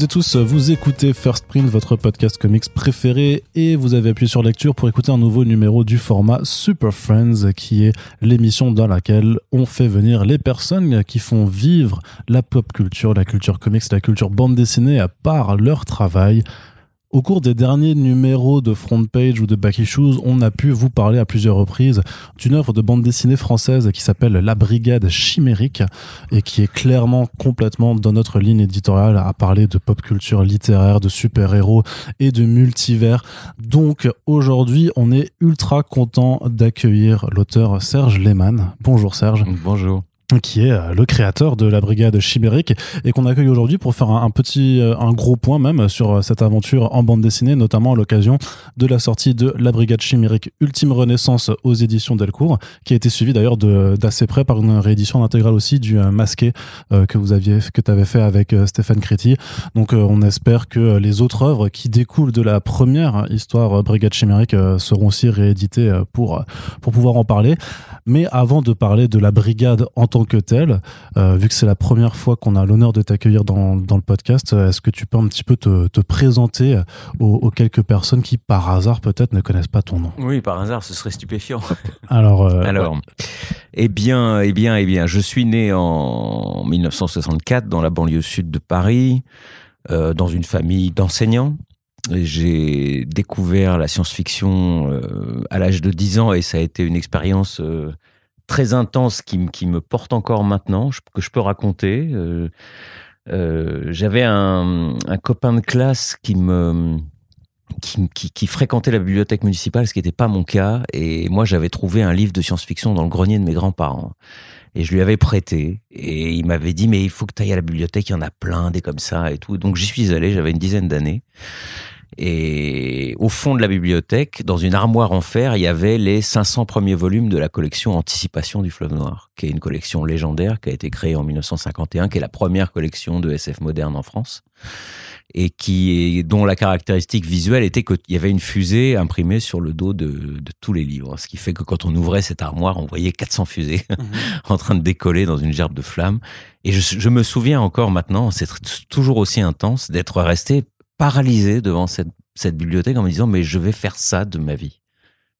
Toutes et tous, vous écoutez First Print, votre podcast comics préféré, et vous avez appuyé sur lecture pour écouter un nouveau numéro du format Super Friends, qui est l'émission dans laquelle on fait venir les personnes qui font vivre la pop culture, la culture comics, la culture bande dessinée à part leur travail. Au cours des derniers numéros de Front Page ou de Back Issues, on a pu vous parler à plusieurs reprises d'une œuvre de bande dessinée française qui s'appelle La Brigade Chimérique et qui est clairement complètement dans notre ligne éditoriale à parler de pop culture littéraire, de super-héros et de multivers. Donc aujourd'hui, on est ultra content d'accueillir l'auteur Serge Lehmann. Bonjour Serge. Bonjour qui est euh, le créateur de la brigade chimérique et qu'on accueille aujourd'hui pour faire un, petit euh, un gros point même sur euh, cette aventure en bande dessinée notamment à l'occasion de la sortie de la brigade chimérique Ultime Renaissance aux éditions Delcourt qui a été suivi d'ailleurs d'assez près par une réédition intégrale aussi du masqué que vous aviez que tu avais fait avec Stéphane Créti donc on espère que les autres œuvres qui découlent de la première histoire brigade chimérique seront aussi rééditées pour pour pouvoir en parler. Mais avant de parler de la brigade en tant que telle, euh, vu que c'est la première fois qu'on a l'honneur de t'accueillir dans, dans, le podcast, euh, est-ce que tu peux un petit peu te, te présenter aux, quelques personnes qui, par hasard, peut-être ne connaissent pas ton nom? Oui, par hasard, ce serait stupéfiant. Alors, euh, Alors eh bien, eh bien, eh bien, je suis né en 1964 dans la banlieue sud de Paris, euh, dans une famille d'enseignants. J'ai découvert la science-fiction euh, à l'âge de 10 ans et ça a été une expérience euh, très intense qui, qui, me porte encore maintenant, que je peux raconter. Euh, j'avais un, un, copain de classe qui me qui, qui, qui, fréquentait la bibliothèque municipale, ce qui n'était pas mon cas. Et moi, j'avais trouvé un livre de science-fiction dans le grenier de mes grands-parents. Et je lui avais prêté. Et il m'avait dit, mais il faut que tu ailles à la bibliothèque, il y en a plein, des comme ça et tout. Donc j'y suis allé, j'avais une dizaine d'années. Et au fond de la bibliothèque, dans une armoire en fer, il y avait les 500 premiers volumes de la collection Anticipation du fleuve noir, qui est une collection légendaire qui a été créée en 1951, qui est la première collection de SF moderne en France et qui dont la caractéristique visuelle était qu'il y avait une fusée imprimée sur le dos de, de, tous les livres. Ce qui fait que quand on ouvrait cette armoire, on voyait 400 fusées mhm. en train de décoller dans une gerbe de flammes. Et je, je me souviens encore maintenant, c'est toujours aussi intense, d'être resté paralysé devant cette, cette bibliothèque en me disant mais je vais faire ça de ma vie.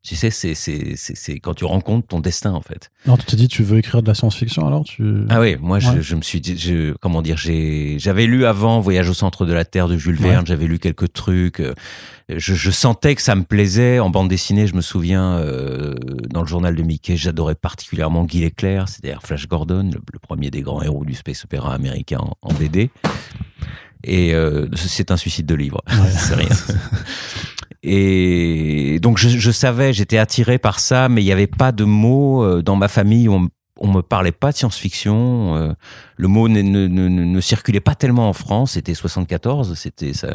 Tu sais, c'est, c'est, c'est, quand tu rencontres ton destin, en fait. Alors, tu t'es dit, tu veux écrire de la science-fiction, alors tu... Ah oui, moi, je, je, me suis dit, je, comment dire, j'ai, j'avais lu avant Voyage au centre de la Terre de Jules Verne, j'avais lu quelques trucs. Euh, je, je, sentais que ça me plaisait. En bande dessinée, je me souviens, euh, dans le journal de Mickey, j'adorais particulièrement Guy Leclerc, c'est-à-dire Flash Gordon, le, premier des grands héros du space opéra américain en, en BD. Et euh, c'est un suicide de livre. c'est rien. Et donc je, je savais, j'étais attiré par ça, mais il n'y avait pas de mots euh, dans ma famille. On, on me parlait pas de science-fiction. Euh, le mot ne, ne, ne, ne, circulait pas tellement en France. C'était 74, c'était ça,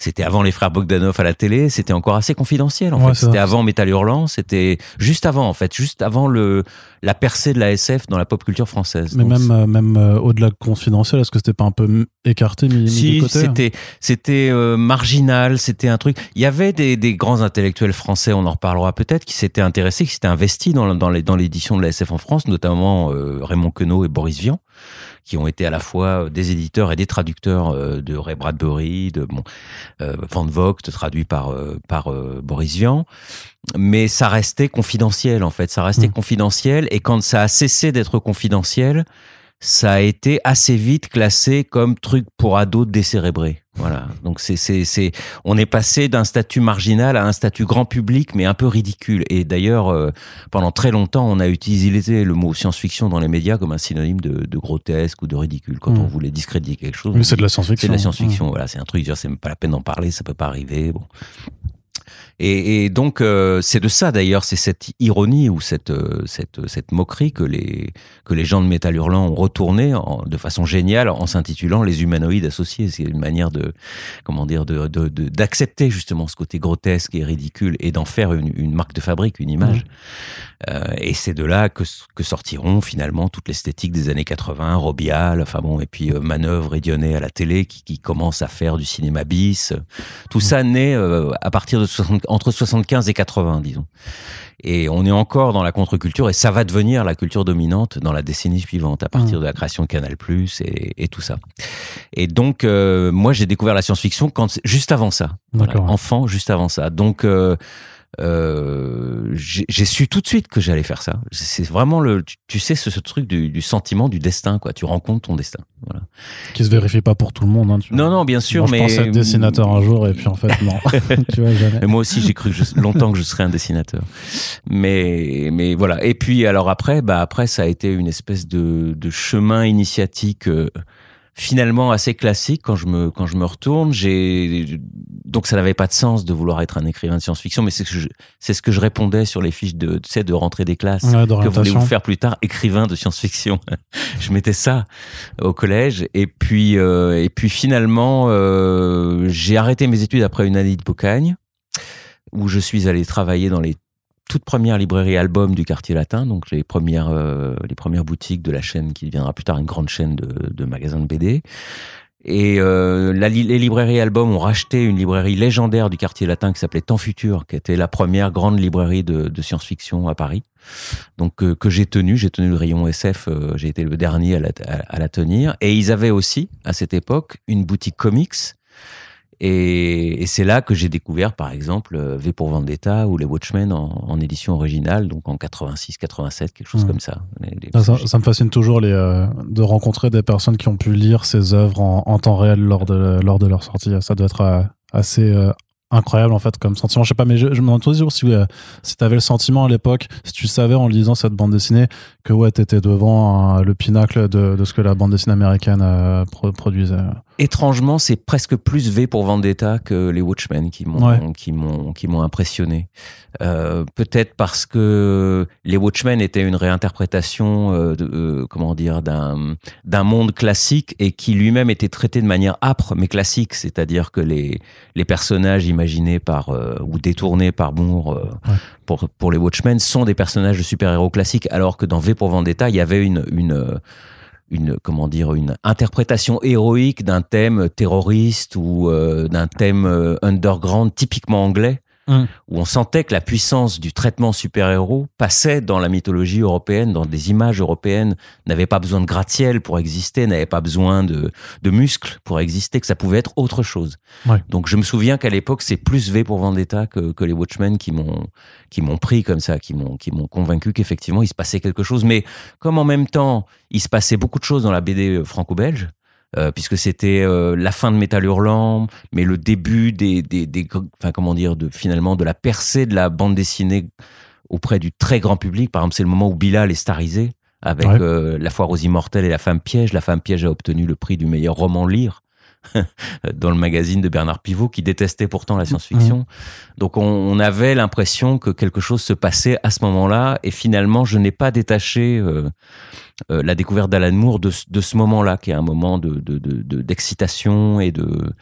c'était avant les frères Bogdanov à la télé. C'était encore assez confidentiel. En fait, c'était avant Métal Hurlant. C'était juste avant, en fait, juste avant le la percée de la SF dans la pop culture française. Mais même euh, même euh, au-delà de confidentiel, est-ce que c'était pas un peu écarté, mis, si, côté c'était c'était marginal. C'était un truc. Il y avait des, des grands intellectuels français, on en reparlera peut-être, qui s'étaient intéressés, qui s'étaient investis dans dans les dans l'édition de la SF en France, notamment notamment euh, Raymond Queneau et Boris Vian, qui ont été à la fois des éditeurs et des traducteurs euh, de Ray Bradbury, de bon, euh, Van Vogt, traduit par, par Boris Vian. Mais ça restait confidentiel, en fait. Ça restait mmh. confidentiel. Et quand ça a cessé d'être confidentiel, ça a été assez vite classé comme truc pour ados décérébrés. Voilà. Donc c'est c'est c'est on est passé d'un statut marginal à un statut grand public mais un peu ridicule. Et d'ailleurs euh, pendant très longtemps on a utilisé le mot science-fiction dans les médias comme un synonyme de, de grotesque ou de ridicule quand on mmh. voulait discréditer quelque chose. Mais c'est de la science-fiction. C'est de la science-fiction. Mmh. Voilà, c'est un truc. C'est même pas la peine d'en parler, ça peut pas arriver. Bon. Et, et donc euh, c'est de ça d'ailleurs, c'est cette ironie ou cette, euh, cette, cette moquerie que les, que les gens de Métal Hurlant ont retourné en, de façon géniale en s'intitulant les humanoïdes associés. C'est une manière de comment dire de d'accepter de, justement ce côté grotesque et ridicule et d'en faire une, une, marque de fabrique, une image. Mmh. Euh, et c'est de là que, que sortiront finalement toute l'esthétique des années 80, Robial, enfin bon, et puis euh, Manœuvre et Dionnet à la télé qui, qui commence à faire du cinéma bis. Tout mmh. ça naît à partir de entre 75 et 80, disons. Et on est encore dans la contre-culture et ça va devenir la culture dominante dans la décennie suivante à partir mmh. de la création de Canal+ et, et tout ça. Et donc euh, moi j'ai découvert la science-fiction quand juste avant ça, enfant juste avant ça. Donc euh, euh, j'ai su tout de suite que j'allais faire ça. C'est vraiment le, tu, sais, ce, truc du, sentiment du destin, quoi. Tu rencontres ton destin. Voilà. Qui se vérifie pas pour tout le monde. Hein, non, non, bien sûr, mais. Je pensais être dessinateur un jour et puis en fait, non. tu vois, jamais. moi aussi, j'ai cru longtemps que je serais un dessinateur. Mais, mais voilà. Et puis, alors après, bah, après, ça a été une espèce de, de chemin initiatique. Euh, finalement assez classique quand je me quand je me retourne. J'ai donc ça n'avait pas de sens de vouloir être un écrivain de science-fiction, mais c'est ce que je, c'est ce que je répondais sur les fiches de tu sais de rentrée des classes. que voulez-vous faire plus tard Écrivain de science-fiction. je mettais ça au collège et puis euh, et puis finalement euh, j'ai arrêté mes études après une année de Bocagne où je suis allé travailler dans les toute première librairie album du quartier latin, donc les premières, euh, les premières boutiques de la chaîne qui deviendra plus tard une grande chaîne de, magasins de BD. Et euh, les librairies album ont racheté une librairie légendaire du quartier latin qui s'appelait Temps Futur, qui était la première grande librairie de, science-fiction à Paris. Donc euh, que j'ai tenu, j'ai tenu le rayon SF, j'ai été le dernier à la, à la tenir. Et ils avaient aussi à cette époque une boutique comics et, et c'est là que j'ai découvert, par exemple, euh, V pour Vendetta ou les Watchmen en, en édition originale, donc en 86, 87, quelque chose mmh. comme ça. ça, ça, me fascine toujours les, euh, de rencontrer des personnes qui ont pu lire ces œuvres en, en, temps réel lors de, lors de leur sortie. Ça doit être euh, assez incroyable en fait comme sentiment. Je sais pas, mais je, je me demande toujours si, si tu avais le sentiment à l'époque, si tu savais en lisant cette bande dessinée que ouais, tu étais devant le pinacle de, de, ce que la bande dessinée américaine produisait étrangement, c'est presque plus V pour Vendetta que les Watchmen qui m'ont qui m'ont qui m'ont impressionné. Euh, Peut-être parce que les Watchmen étaient une réinterprétation, euh, de, euh, comment dire, d'un d'un monde classique et qui lui-même était traité de manière âpre mais classique, c'est-à-dire que les les personnages imaginés par euh, ou détournés par Moore pour pour les Watchmen sont des personnages de super-héros classiques, alors que dans V pour Vendetta, il y avait une une une comment dire une interprétation héroïque d'un thème terroriste ou euh, d'un thème euh, underground typiquement anglais Hum. où on sentait que la puissance du traitement super-héros passait dans la mythologie européenne, dans des images européennes, n'avait pas besoin de gratte-ciel pour exister, n'avait pas besoin de, de, muscles pour exister, que ça pouvait être autre chose. Donc je me souviens qu'à l'époque, c'est plus V pour Vendetta que, que les Watchmen qui m'ont qui m'ont pris comme ça, qui m'ont qui m'ont convaincu qu'effectivement il se passait quelque chose. Mais comme en même temps, il se passait beaucoup de choses dans la BD franco-belge, euh, puisque c'était euh, la fin de Métal Hurlant, mais le début des, des, des, enfin comment dire, de finalement de la percée de la bande dessinée auprès du très grand public. Par exemple, c'est le moment où Bilal est starisé avec euh, La foire aux immortels et La femme piège. La femme piège a obtenu le prix du meilleur roman lire dans le magazine de Bernard Pivot, qui détestait pourtant la science-fiction. Donc on, avait l'impression que quelque chose se passait à ce moment-là, et finalement je n'ai pas détaché euh, euh, la découverte d'Alan Moore de, ce moment-là, qui est un moment de, d'excitation de, et de,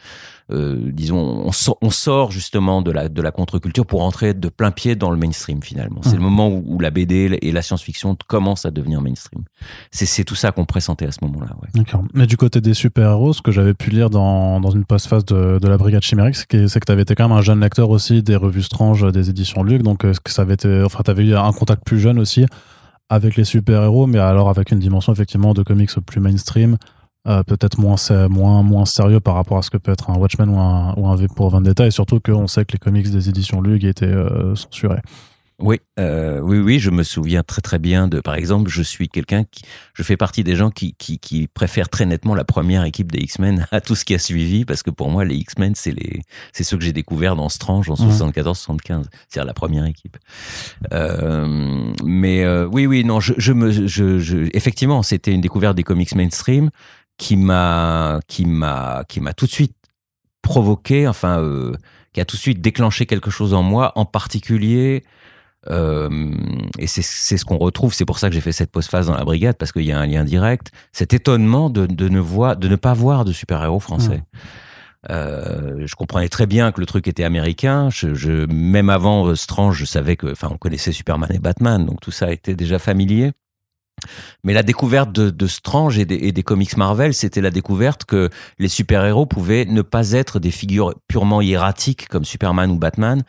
disons, on sort, on sort, justement de la, de la contre-culture pour entrer de plein pied dans le mainstream finalement. C'est le mmh. moment où, la BD et la science-fiction commencent à devenir mainstream. C'est tout ça qu'on pressentait à ce moment-là. Ouais. D'accord. Mais du côté des super-héros, ce que j'avais pu lire dans, dans une post-phase de, de la Brigade Chimérique, c'est que, que tu avais été quand même un jeune lecteur aussi des revues Strange, des éditions Luc, donc euh, que ça avait été, enfin, tu avais eu un contact plus jeune aussi avec les super-héros, mais alors avec une dimension effectivement de comics plus mainstream, euh, peut-être moins, moins, moins sérieux par rapport à ce que peut être un Watchmen ou un, ou un V pour Vendetta, et surtout qu'on sait que les comics des éditions Lug étaient euh, censurés. Oui, euh, oui, oui, je me souviens très très bien de, par exemple, je suis quelqu'un qui, je fais partie des gens qui, qui, qui préfèrent très nettement la première équipe des X-Men à tout ce qui a suivi, parce que pour moi, les X-Men, c'est les, c'est ceux que j'ai découvert dans Strange en 74-75, c'est-à-dire la première équipe. Euh, mais euh, oui, oui, non, je, je me, je, je, effectivement, c'était une découverte des comics mainstream qui m'a, qui m'a, qui m'a tout de suite provoqué, enfin, euh, qui a tout de suite déclenché quelque chose en moi, en particulier euh, et c'est ce qu'on retrouve, c'est pour ça que j'ai fait cette pause-phase dans la brigade, parce qu'il y a un lien direct, cet étonnement de, de, ne, voir, de ne pas voir de super-héros français. Mmh. Euh, je comprenais très bien que le truc était américain. Je, je, même avant Strange, je savais que, enfin, on connaissait Superman et Batman, donc tout ça était déjà familier. Mais la découverte de, de Strange et des, et des comics Marvel, c'était la découverte que les super-héros pouvaient ne pas être des figures purement hiératiques comme Superman ou Batman,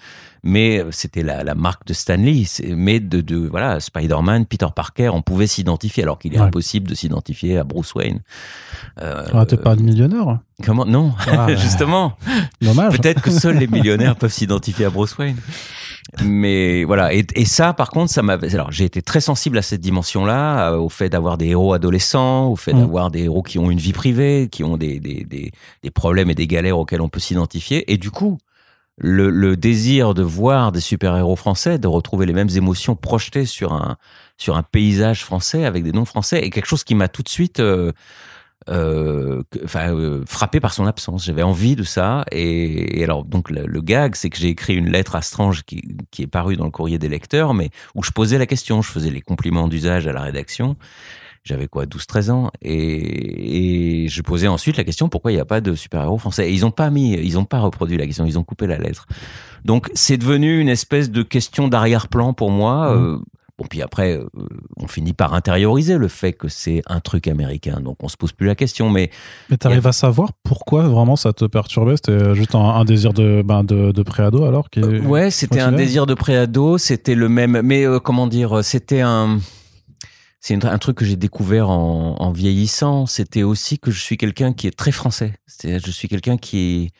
mais c'était la, la, marque de Stanley. Mais de, de voilà, Spider-Man, Peter Parker, on pouvait s'identifier, alors qu'il est ouais. impossible de s'identifier à Bruce Wayne. Euh, ah, t'es pas de millionnaire Comment? Non, ah, justement. Dommage. Peut-être que seuls les millionnaires peuvent s'identifier à Bruce Wayne mais voilà et, et, ça par contre ça m'a alors j'ai été très sensible à cette dimension là euh, au fait d'avoir des héros adolescents au fait mmh. d'avoir des héros qui ont une vie privée qui ont des, des, des, des problèmes et des galères auxquels on peut s'identifier et du coup le, le, désir de voir des super héros français de retrouver les mêmes émotions projetées sur un sur un paysage français avec des noms français est quelque chose qui m'a tout de suite euh, euh, enfin, euh, frappé par son absence. J'avais envie de ça. Et, et alors, donc, le, le gag, c'est que j'ai écrit une lettre à Strange qui, qui, est parue dans le courrier des lecteurs, mais où je posais la question, je faisais les compliments d'usage à la rédaction. J'avais quoi, 12-13 ans, et, et, je posais ensuite la question pourquoi il n'y a pas de super-héros français? Et ils n'ont pas mis, ils n'ont pas reproduit la question, ils ont coupé la lettre. Donc, c'est devenu une espèce de question d'arrière-plan pour moi. Mmh. Euh, Bon, puis après, euh, on finit par intérioriser le fait que c'est un truc américain, donc on se pose plus la question. Mais, mais tu arrives a... à savoir pourquoi vraiment ça te perturbait? C'était juste un, un, désir de, ben, de, de préado alors qui euh, Ouais, c'était un désir de préado, c'était le même. Mais euh, comment dire, c'était un. C'est un truc que j'ai découvert en, en vieillissant. C'était aussi que je suis quelqu'un qui est très français. C'est-à-dire, je suis quelqu'un qui est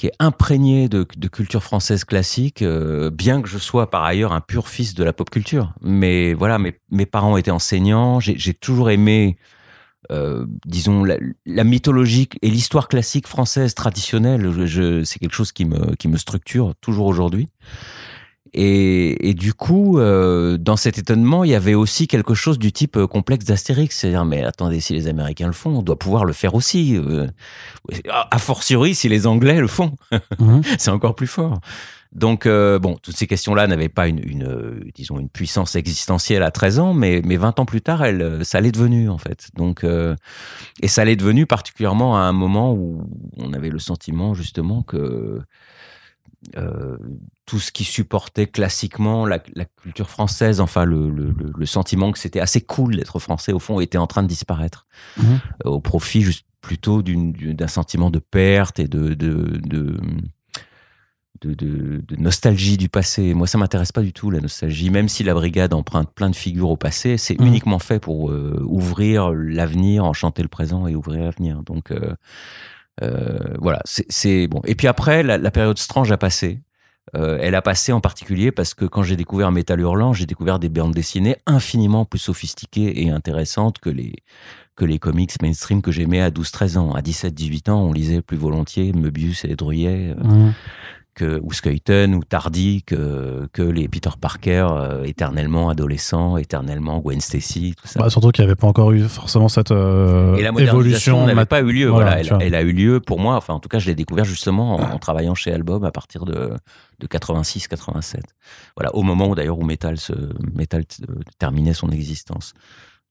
qui est imprégné de, culture française classique, euh, bien que je sois par ailleurs un pur fils de la pop culture. Mais voilà, mes, mes parents étaient enseignants, j'ai toujours aimé, euh, disons, la, mythologie et l'histoire classique française traditionnelle. C'est quelque chose qui me structure toujours aujourd'hui. Et, et, du coup, euh, dans cet étonnement, il y avait aussi quelque chose du type euh, complexe d'Astérix. C'est-à-dire, mais attendez, si les Américains le font, on doit pouvoir le faire aussi. Euh, a fortiori, si les Anglais le font, mmh. c'est encore plus fort. Donc, euh, bon, toutes ces questions-là n'avaient pas une, une, disons, une puissance existentielle à 13 ans, mais, mais 20 ans plus tard, elle, ça l'est devenu, en fait. Donc, et ça l'est devenu particulièrement à un moment où on avait le sentiment, justement, que euh, tout ce qui supportait classiquement la, la culture française, enfin le, le, le sentiment que c'était assez cool d'être français au fond, était en train de disparaître mmh. euh, au profit juste plutôt d'un sentiment de perte et de, de, de de, de, de, nostalgie du passé. Moi, ça m'intéresse pas du tout la nostalgie, même si la brigade emprunte plein de figures au passé, c'est mmh. uniquement fait pour euh, ouvrir l'avenir, enchanter le présent et ouvrir l'avenir. Donc euh, voilà, c'est bon. Et puis après, la, la, période Strange a passé. Euh, elle a passé en particulier parce que quand j'ai découvert Métal Hurlant, j'ai découvert des bandes dessinées infiniment plus sophistiquées et intéressantes que les, que les comics mainstream que j'aimais à 12-13 ans. À 17-18 ans, on lisait plus volontiers Möbius et Druyet. Euh, mmh que, ou Skuyten ou Tardy que, que les Peter Parker euh, éternellement adolescents, éternellement Gwen Stacy, tout ça. Bah, surtout qu'il n'y avait pas encore eu forcément cette euh, Et la évolution n'avait pas eu lieu. Voilà, voilà elle, elle, a eu lieu pour moi. Enfin, en tout cas, je l'ai découvert justement en, en, travaillant chez Album à partir de, de 86-87. Voilà, au moment où d'ailleurs où Metal, se, Metal euh, terminait son existence.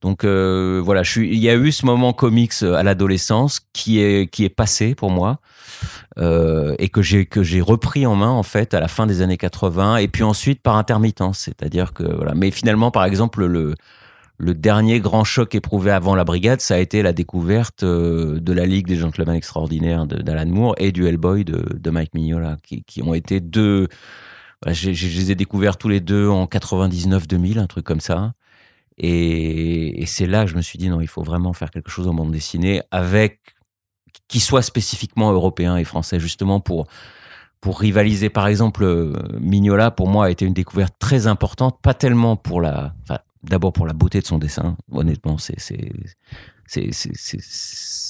Donc euh, voilà, je suis, il y a eu ce moment comics euh, à l'adolescence qui est qui est passé pour moi euh, et que j'ai que j'ai repris en main en fait à la fin des années 80 et puis ensuite par intermittence, c'est-à-dire que voilà. Mais finalement, par exemple, le le dernier grand choc éprouvé avant la brigade, ça a été la découverte euh, de la Ligue des Gentlemen Extraordinaires d'Alan Moore et du Hellboy de, de Mike Mignola, qui, qui ont été deux. Voilà, je les ai découverts tous les deux en 99-2000, un truc comme ça. Et, c'est là que je me suis dit non, il faut vraiment faire quelque chose en bande dessinée avec qui soit spécifiquement européen et français, justement pour pour rivaliser. Par exemple, euh, Mignola pour moi a été une découverte très importante, pas tellement pour la, d'abord pour la beauté de son dessin. Honnêtement, c'est c'est c'est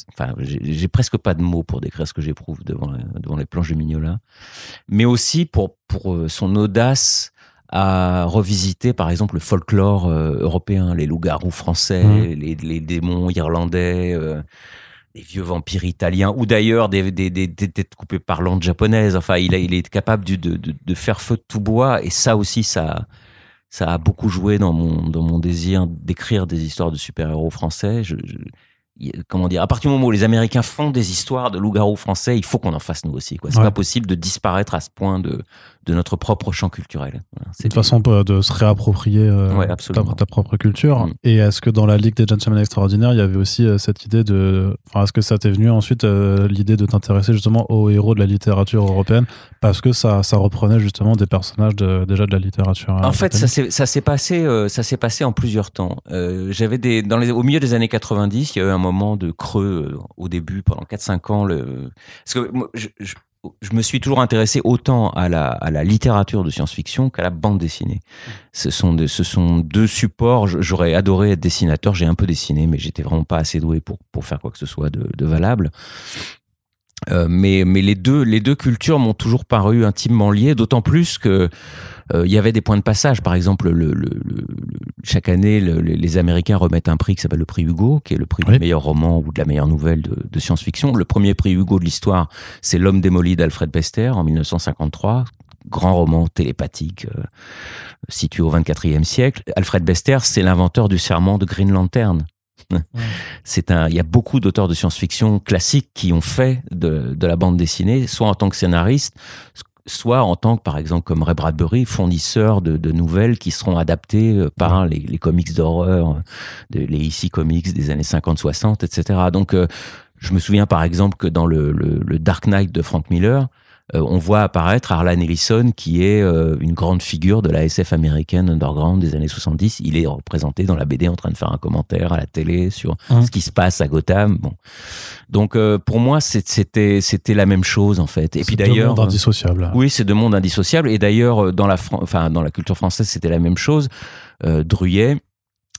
enfin j'ai presque pas de mots pour décrire ce que j'éprouve devant devant les planches de Mignola, mais aussi pour pour euh, son audace à revisiter par exemple le folklore euh, européen, les loups-garous français, mmh. les, les, démons irlandais, euh, les vieux vampires italiens, ou d'ailleurs des, des, des, des, têtes coupées parlantes japonaises. Enfin, il, a, il est capable de, de, de, faire feu de tout bois, et ça aussi, ça, ça a beaucoup joué dans mon, dans mon désir d'écrire des histoires de super-héros français. Je, je, comment dire, à partir du moment où les Américains font des histoires de loups-garous français, il faut qu'on en fasse nous aussi. Quoi. C'est ouais. pas possible de disparaître à ce point de, de notre propre champ culturel. c'est une façon de se réapproprier euh, ta, propre culture. Mm. Et est-ce que dans la Ligue des Gentlemen Extraordinaires, il y avait aussi euh, cette idée de. Enfin, est-ce que ça t'est venu ensuite euh, l'idée de t'intéresser justement aux héros de la littérature européenne? Parce que ça, ça reprenait justement des personnages de, déjà de la littérature. En fait, ça s'est passé, ça s'est passé en plusieurs temps. J'avais des dans les au milieu des années 90, il y a eu un moment de creux au début pendant 4-5 ans. Le parce que moi, je, je me suis toujours intéressé autant à la, à la littérature de science-fiction qu'à la bande dessinée. Ce sont, ce sont deux supports. J'aurais adoré être dessinateur. J'ai un peu dessiné, mais j'étais vraiment pas assez doué pour, pour faire quoi que ce soit de, de valable. Euh, mais mais les deux les deux cultures m'ont toujours paru intimement liées, d'autant plus que euh, il y avait des points de passage. Par exemple, le, le, chaque année, les Américains remettent un prix qui s'appelle le prix Hugo, qui est le prix du meilleur roman ou de la meilleure nouvelle de, de science-fiction. Le premier prix Hugo de l'histoire, c'est L'homme démoli d'Alfred Bester en 1953 grand roman télépathique euh, situé au 24e siècle. Alfred Bester, c'est l'inventeur du serment de Green Lantern. C'est un, il y a beaucoup d'auteurs de science-fiction classiques qui ont fait de, de la bande dessinée, soit en tant que scénariste, soit en tant que, par exemple, comme Ray Bradbury, fournisseur de, de nouvelles qui seront adaptées euh, par les, les, comics d'horreur, les ici comics des années 50-60, etc. Donc, euh, je me souviens par exemple que dans le, le, le Dark Knight de Frank Miller, on voit apparaître Harlan Ellison, qui est euh, une grande figure de la SF américaine underground des années 70. Il est représenté dans la BD en train de faire un commentaire à la télé sur hein. ce qui se passe à Gotham. Bon. Donc euh, pour moi, c'était c'était la même chose en fait. Et puis d'ailleurs, deux mondes indissociables. Oui, c'est deux mondes indissociables. Et d'ailleurs, dans la enfin dans la culture française, c'était la même chose. Euh, Druyet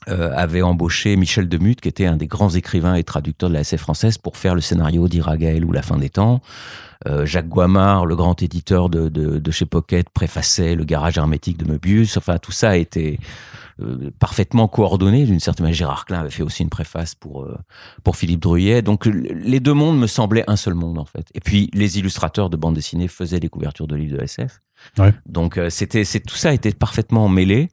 avait embauché Michel Demuth, qui était un des grands écrivains et traducteurs de la SF française, pour faire le scénario d'Iragaël ou La fin des temps. Euh, Jacques Guamard, le grand éditeur de, de, de, chez Pocket, préfaçait le garage hermétique de Möbius. Enfin, tout ça a été euh, parfaitement coordonné d'une certaine manière. Gérard Klein avait fait aussi une préface pour euh, pour Philippe Druyet. Donc les deux mondes me semblaient un seul monde en fait. Et puis les illustrateurs de bande dessinée faisaient les couvertures de livres de SF. Ouais. Donc c'était c'est tout ça était parfaitement mêlé.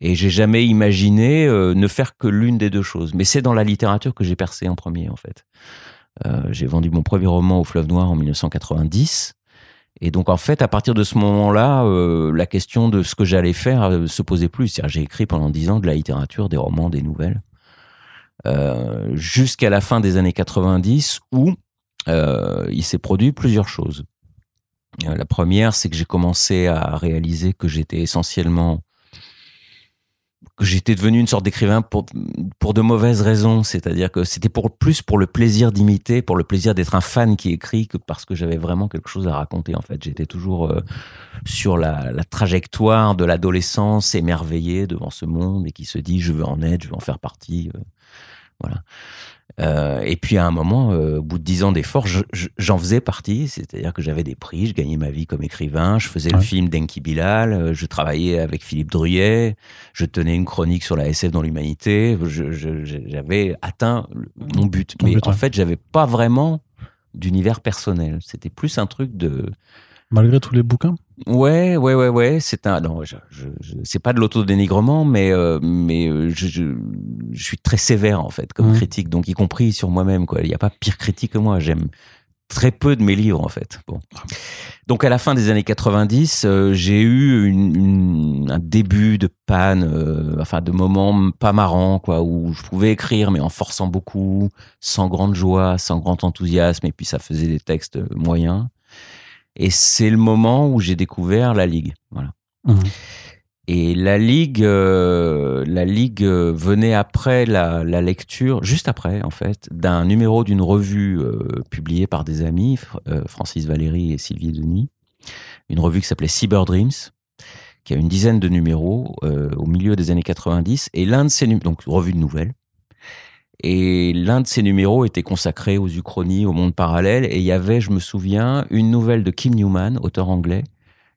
Et j'ai jamais imaginé ne faire que l'une des deux choses. Mais c'est dans la littérature que j'ai percé en premier, en fait. Euh, j'ai vendu mon premier roman au Fleuve Noir en 1990. Et donc en fait, à partir de ce moment-là, euh, la question de ce que j'allais faire euh, se posait plus. J'ai écrit pendant dix ans de la littérature, des romans, des nouvelles, euh, jusqu'à la fin des années 90 où euh, il s'est produit plusieurs choses. la première, c'est que j'ai commencé à réaliser que j'étais essentiellement que j'étais devenu une sorte d'écrivain pour pour de mauvaises raisons, c'est-à-dire que c'était pour plus pour le plaisir d'imiter, pour le plaisir d'être un fan qui écrit que parce que j'avais vraiment quelque chose à raconter en fait. J'étais toujours euh, sur la, trajectoire de l'adolescence émerveillé devant ce monde et qui se dit je veux en être, je veux en faire partie. Euh, voilà. Euh, et puis à un moment, euh, au bout de dix ans d'efforts, j'en faisais partie, c'est-à-dire que j'avais des prix, je gagnais ma vie comme écrivain, je faisais le film d'Enki Bilal, euh, je travaillais avec Philippe Druyet, je tenais une chronique sur la SF dans l'humanité, j'avais atteint mon but. Mais en fait, j'avais pas vraiment d'univers personnel. C'était plus un truc de Malgré tous les bouquins? Ouais, ouais, ouais, ouais. C'est un, non, je, je, c'est pas de l'autodénigrement, mais euh, mais euh, je, je, je, suis très sévère en fait comme mmh. critique, donc y compris sur moi-même quoi. Il n'y a pas pire critique que moi. J'aime très peu de mes livres en fait. Bon. Donc à la fin des années 90, euh, j'ai eu une, une, un début de panne, euh, enfin de moments pas marrants quoi, où je pouvais écrire mais en forçant beaucoup, sans grande joie, sans grand enthousiasme, et puis ça faisait des textes moyens. Et c'est le moment où j'ai découvert la Ligue. Voilà. Mmh. Et la Ligue, euh, la Ligue euh, venait après la, la, lecture, juste après en fait, d'un numéro d'une revue euh, publiée par des amis, euh, Francis Valéry et Sylvie Denis, une revue qui s'appelait Cyber Dreams, qui a une dizaine de numéros au milieu des années 90. Et l'un de ces numéros, donc revue de nouvelles, et l'un de ces numéros était consacré aux uchronies, au monde parallèle. Et il y avait, je me souviens, une nouvelle de Kim Newman, auteur anglais,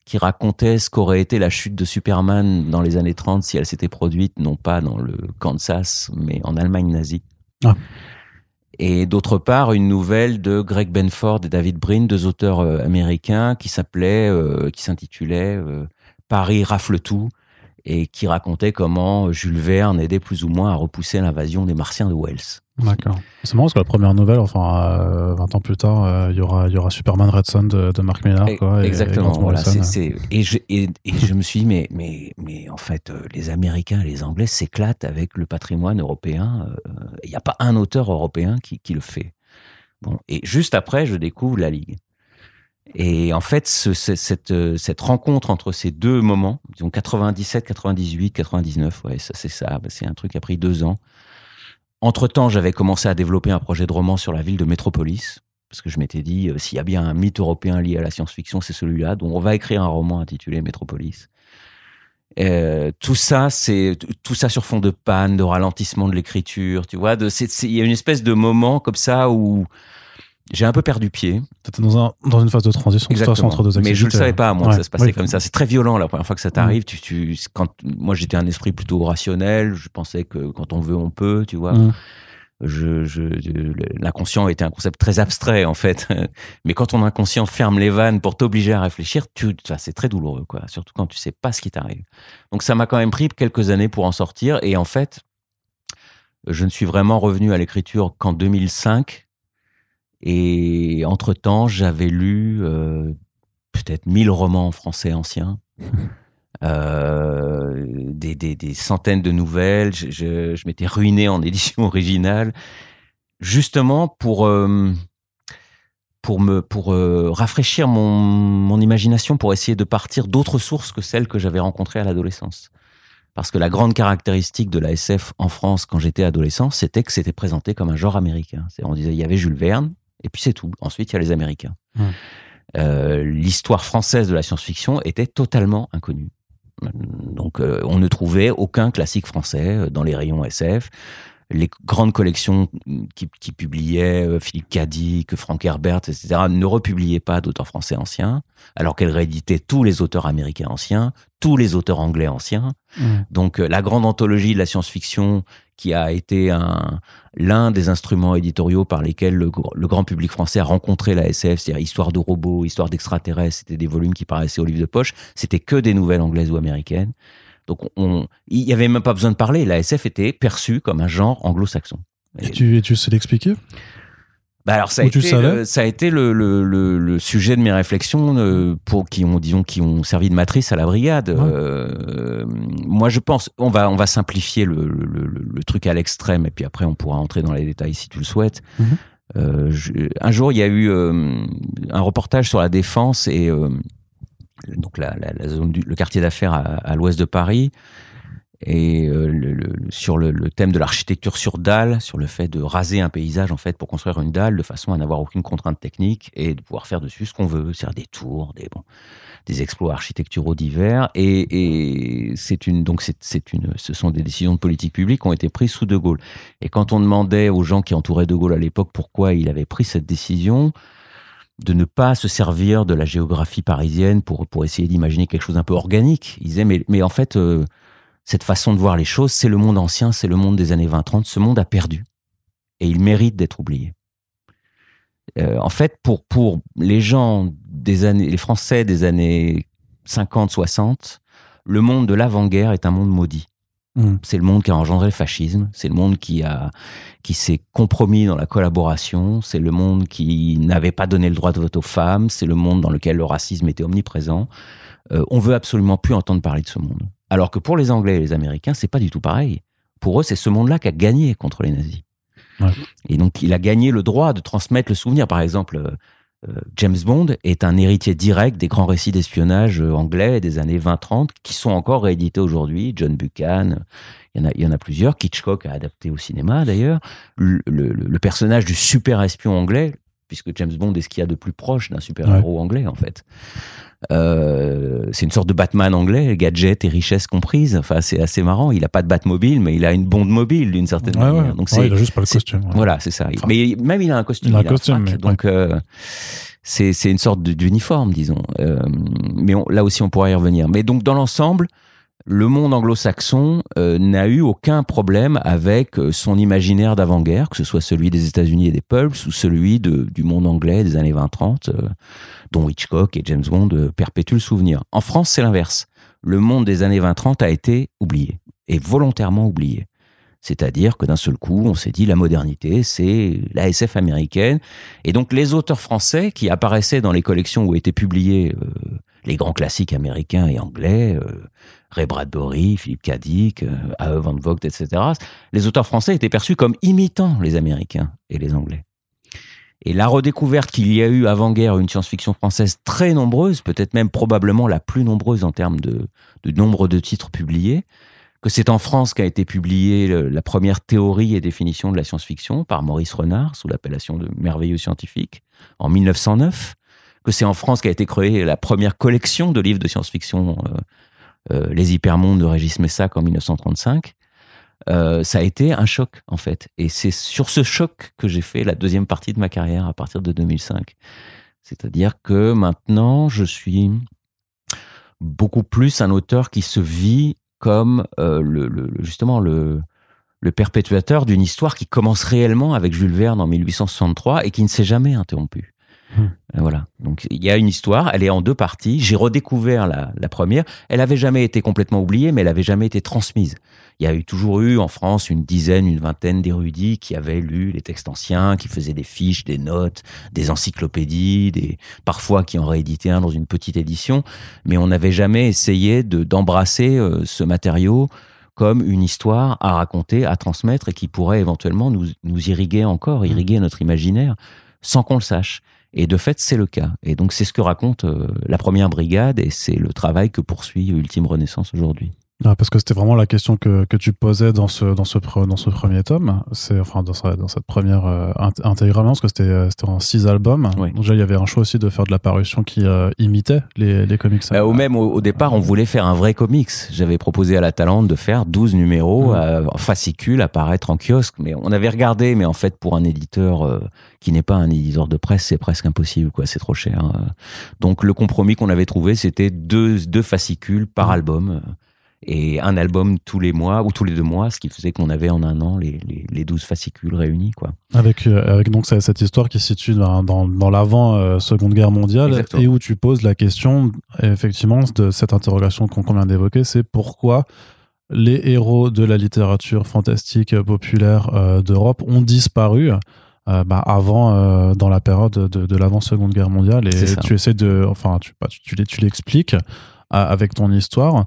qui racontait ce qu'aurait été la chute de Superman dans les années 30 si elle s'était produite, non pas dans le Kansas, mais en Allemagne nazie. Ah. Et d'autre part, une nouvelle de Greg Benford et David Brin, deux auteurs euh, américains, qui s'appelait, euh, qui s'intitulait euh, Paris rafle tout et qui racontait comment Jules Verne aidait plus ou moins à repousser l'invasion des Martiens de Wells. D'accord. C'est marrant parce que la première nouvelle, enfin, 20 ans plus tard, il y, aura, y aura Superman Red Son de, Mark Millar. Quoi, Exactement. Et, voilà, et, je, et, je me suis dit, mais, mais, mais en fait, les Américains et les Anglais s'éclatent avec le patrimoine européen. Il n'y a pas un auteur européen qui, qui le fait. Bon. Et juste après, je découvre la Ligue. Et en fait, euh, cette, rencontre entre ces deux moments, disons 97, 98, 99, ouais, ça c'est ça, bah, c'est un truc qui a pris deux ans. Entre-temps, j'avais commencé à développer un projet de roman sur la ville de Métropolis, parce que je m'étais dit, euh, s'il y a bien un mythe européen lié à la science-fiction, c'est celui-là, donc on va écrire un roman intitulé Métropolis. Euh, tout ça, c'est tout ça sur fond de panne, de ralentissement de l'écriture, tu vois. Il y a une espèce de moment comme ça où j'ai un peu perdu pied. T'étais dans, un, dans une phase de transition Exactement. entre deux Mais je le savais pas, moi, ça se passait comme ça. C'est très violent la première fois que ça t'arrive. Tu, tu, quand, moi, j'étais un esprit plutôt rationnel. Je pensais que quand on veut, on peut, tu vois. Mm. Je, je, l'inconscient était un concept très abstrait, en fait. Mais quand ton inconscient ferme les vannes pour t'obliger à réfléchir, tu, c'est très douloureux, quoi. Surtout quand tu sais pas ce qui t'arrive. Donc, ça m'a quand même pris quelques années pour en sortir. Et en fait, je ne suis vraiment revenu à l'écriture qu'en 2005 et entre-temps, j'avais lu euh, peut-être mille romans français anciens, euh, des, des, des, centaines de nouvelles. Je, je, je m'étais ruiné en édition originale, justement pour, euh, pour, me, pour rafraîchir mon, mon imagination, pour essayer de partir d'autres sources que celles que j'avais rencontrées à l'adolescence. Parce que la grande caractéristique de la SF en France quand j'étais adolescent, c'était que c'était présenté comme un genre américain. On disait, il y avait Jules Verne, et puis c'est tout. Ensuite, il y a les Américains. Euh, l'histoire française de la science-fiction était totalement inconnue. Donc, euh, on ne trouvait aucun classique français euh, dans les rayons SF. Les grandes collections qui, qui publiaient Philippe Cadic, Frank Herbert, etc., ne republiaient pas d'auteurs français anciens, alors qu'elles rééditaient tous les auteurs américains anciens, tous les auteurs anglais anciens. Donc, la grande anthologie de la science-fiction qui a été un, l'un des instruments éditoriaux par lesquels le, grand public français a rencontré la SF, c'est-à-dire histoire de robots, histoire d'extraterrestres, c'était des volumes qui paraissaient au livre de poche, c'était que des nouvelles anglaises ou américaines. Donc il n'y avait même pas besoin de parler, la SF était perçue comme un genre anglo-saxon. Et, tu, et tu sais l'expliquer? Bah alors ça a, été, le, ça a été le, le, le, sujet de mes réflexions euh, pour qui ont disons qui ont servi de matrice à la brigade. Euh, moi je pense on va on va simplifier le, le truc à l'extrême et puis après on pourra entrer dans les détails si tu le souhaites. Mhm. euh, un jour il y a eu euh, un reportage sur la défense et donc la, la, la, zone du, le quartier d'affaires à, à l'ouest de Paris et euh, sur le, thème de l'architecture sur dalle, sur le fait de raser un paysage en fait pour construire une dalle de façon à n'avoir aucune contrainte technique et de pouvoir faire dessus ce qu'on veut, c'est-à-dire des tours, des bon, des exploits architecturaux divers. Et, donc c'est une, ce sont des décisions de politique publique qui ont été prises sous De Gaulle. Et quand on demandait aux gens qui entouraient De Gaulle à l'époque pourquoi il avait pris cette décision, de ne pas se servir de la géographie parisienne pour, pour essayer d'imaginer quelque chose un peu organique. Ils disaient, mais, mais en fait, euh, cette façon de voir les choses, c'est le monde ancien, c'est le monde des années 20-30. Ce monde a perdu et il mérite d'être oublié. Euh, en fait, pour, pour les gens des années, les Français des années 50-60, le monde de l'avant-guerre est un monde maudit. Mmh. C'est le monde qui a engendré le fascisme, c'est le monde qui a qui s'est compromis dans la collaboration, c'est le monde qui n'avait pas donné le droit de vote aux femmes, c'est le monde dans lequel le racisme était omniprésent. Euh, on veut absolument plus entendre parler de ce monde. Alors que pour les Anglais et les Américains, c'est pas du tout pareil. Pour eux, c'est ce monde-là qui a gagné contre les nazis. Ouais. Et donc, il a gagné le droit de transmettre le souvenir. Par exemple, euh, euh James Bond est un héritier direct des grands récits d'espionnage euh, anglais des années 20-30 qui sont encore réédités aujourd'hui. John Buchan, il y, en a, il y en a plusieurs. Hitchcock a adapté au cinéma d'ailleurs. Le, le, le, personnage du super espion anglais, puisque James Bond est ce qu'il y a de plus proche d'un super-héros ouais. anglais en fait. Euh, c'est une sorte de Batman anglais, gadgets et richesses comprises. Enfin, c'est assez marrant. Il a pas de Batmobile, mais il a une bonde mobile d'une certaine ouais, manière. Ouais. Donc c'est, il a juste pas le costume. Voilà, c'est ça. Enfin, mais même il a un costume. Il a un il costume. Donc euh, c'est une sorte d'uniforme, disons. Euh, mais on, là aussi, on pourra y revenir. Mais donc dans l'ensemble, le monde anglo-saxon euh, n'a eu aucun problème avec euh, son imaginaire d'avant-guerre, que ce soit celui des États-Unis et des Pulps ou celui du monde anglais des années 20-30, euh, dont Hitchcock et James Bond perpétuent le souvenir. En France, c'est l'inverse. le monde des années 20-30 a été oublié, et volontairement oublié. C'est-à-dire que d'un seul coup, on s'est dit la modernité, c'est la SF américaine. Et donc les auteurs français qui apparaissaient dans les collections où étaient publiés les grands classiques américains et anglais, Ray Bradbury, Philippe Cadic, euh, A.E. Van Vogt, etc., les auteurs français étaient perçus comme imitant les Américains et les Anglais. Et la redécouverte qu'il y a eu avant-guerre une science-fiction française très nombreuse, peut-être même probablement la plus nombreuse en termes de, nombre de titres publiés, que c'est en France qu'a été publiée la première théorie et définition de la science-fiction par Maurice Renard sous l'appellation de Merveilleux scientifique en 1909, que c'est en France qu'a été créée la première collection de livres de science-fiction, euh, Les Hypermondes de Régis Messac en 1935. Euh, ça a été un choc en fait. Et c'est sur ce choc que j'ai fait la deuxième partie de ma carrière à partir de 2005. C'est-à-dire que maintenant, je suis beaucoup plus un auteur qui se vit comme euh, le, justement le, le perpétuateur d'une histoire qui commence réellement avec Jules Verne en 1863 et qui ne s'est jamais interrompue. Hmm. Euh, voilà. Donc il y a une histoire, elle est en deux parties. J'ai redécouvert la, la première. Elle avait jamais été complètement oubliée, mais elle avait jamais été transmise. Il y a eu toujours eu en France une dizaine, une vingtaine d'érudits qui avaient lu les textes anciens, qui faisaient des fiches, des notes, des encyclopédies, des parfois qui en rééditaient un dans une petite édition. Mais on n'avait jamais essayé de d'embrasser euh, ce matériau comme une histoire à raconter, à transmettre et qui pourrait éventuellement nous, nous irriguer encore, irriguer notre imaginaire sans qu'on le sache. Et de fait, c'est le cas. Et donc, c'est ce que raconte euh, la première brigade et c'est le travail que poursuit Ultime Renaissance aujourd'hui. Ah, parce que c'était vraiment la question que, que tu posais dans ce, dans ce, dans ce premier tome, c'est enfin dans, dans cette première euh, intégralement, parce que c'était euh, en six albums. Donc déjà, il y avait un choix aussi de faire de la parution qui euh, imitait les, les comics. Bah, ou même au, départ, on voulait faire un vrai comics. J'avais proposé à la Talente de faire 12 numéros mmh. en fascicule, apparaître en kiosque. Mais on avait regardé, mais en fait, pour un éditeur qui n'est pas un éditeur de presse, c'est presque impossible, quoi. C'est trop cher. Donc le compromis qu'on avait trouvé, c'était deux, deux fascicules par mmh. album et un album tous les mois ou tous les deux mois, ce qui faisait qu'on avait en un an les, les, 12 fascicules réunis. Quoi. Avec, euh, avec donc cette histoire qui se situe dans, dans, l'avant-seconde euh, guerre mondiale et où tu poses la question, effectivement, de cette interrogation qu'on vient d'évoquer, c'est pourquoi les héros de la littérature fantastique euh, populaire d'Europe ont disparu bah, avant, dans la période de, de l'avant-seconde guerre mondiale. Et tu essaies de. Enfin, tu, tu, tu l'expliques avec ton histoire,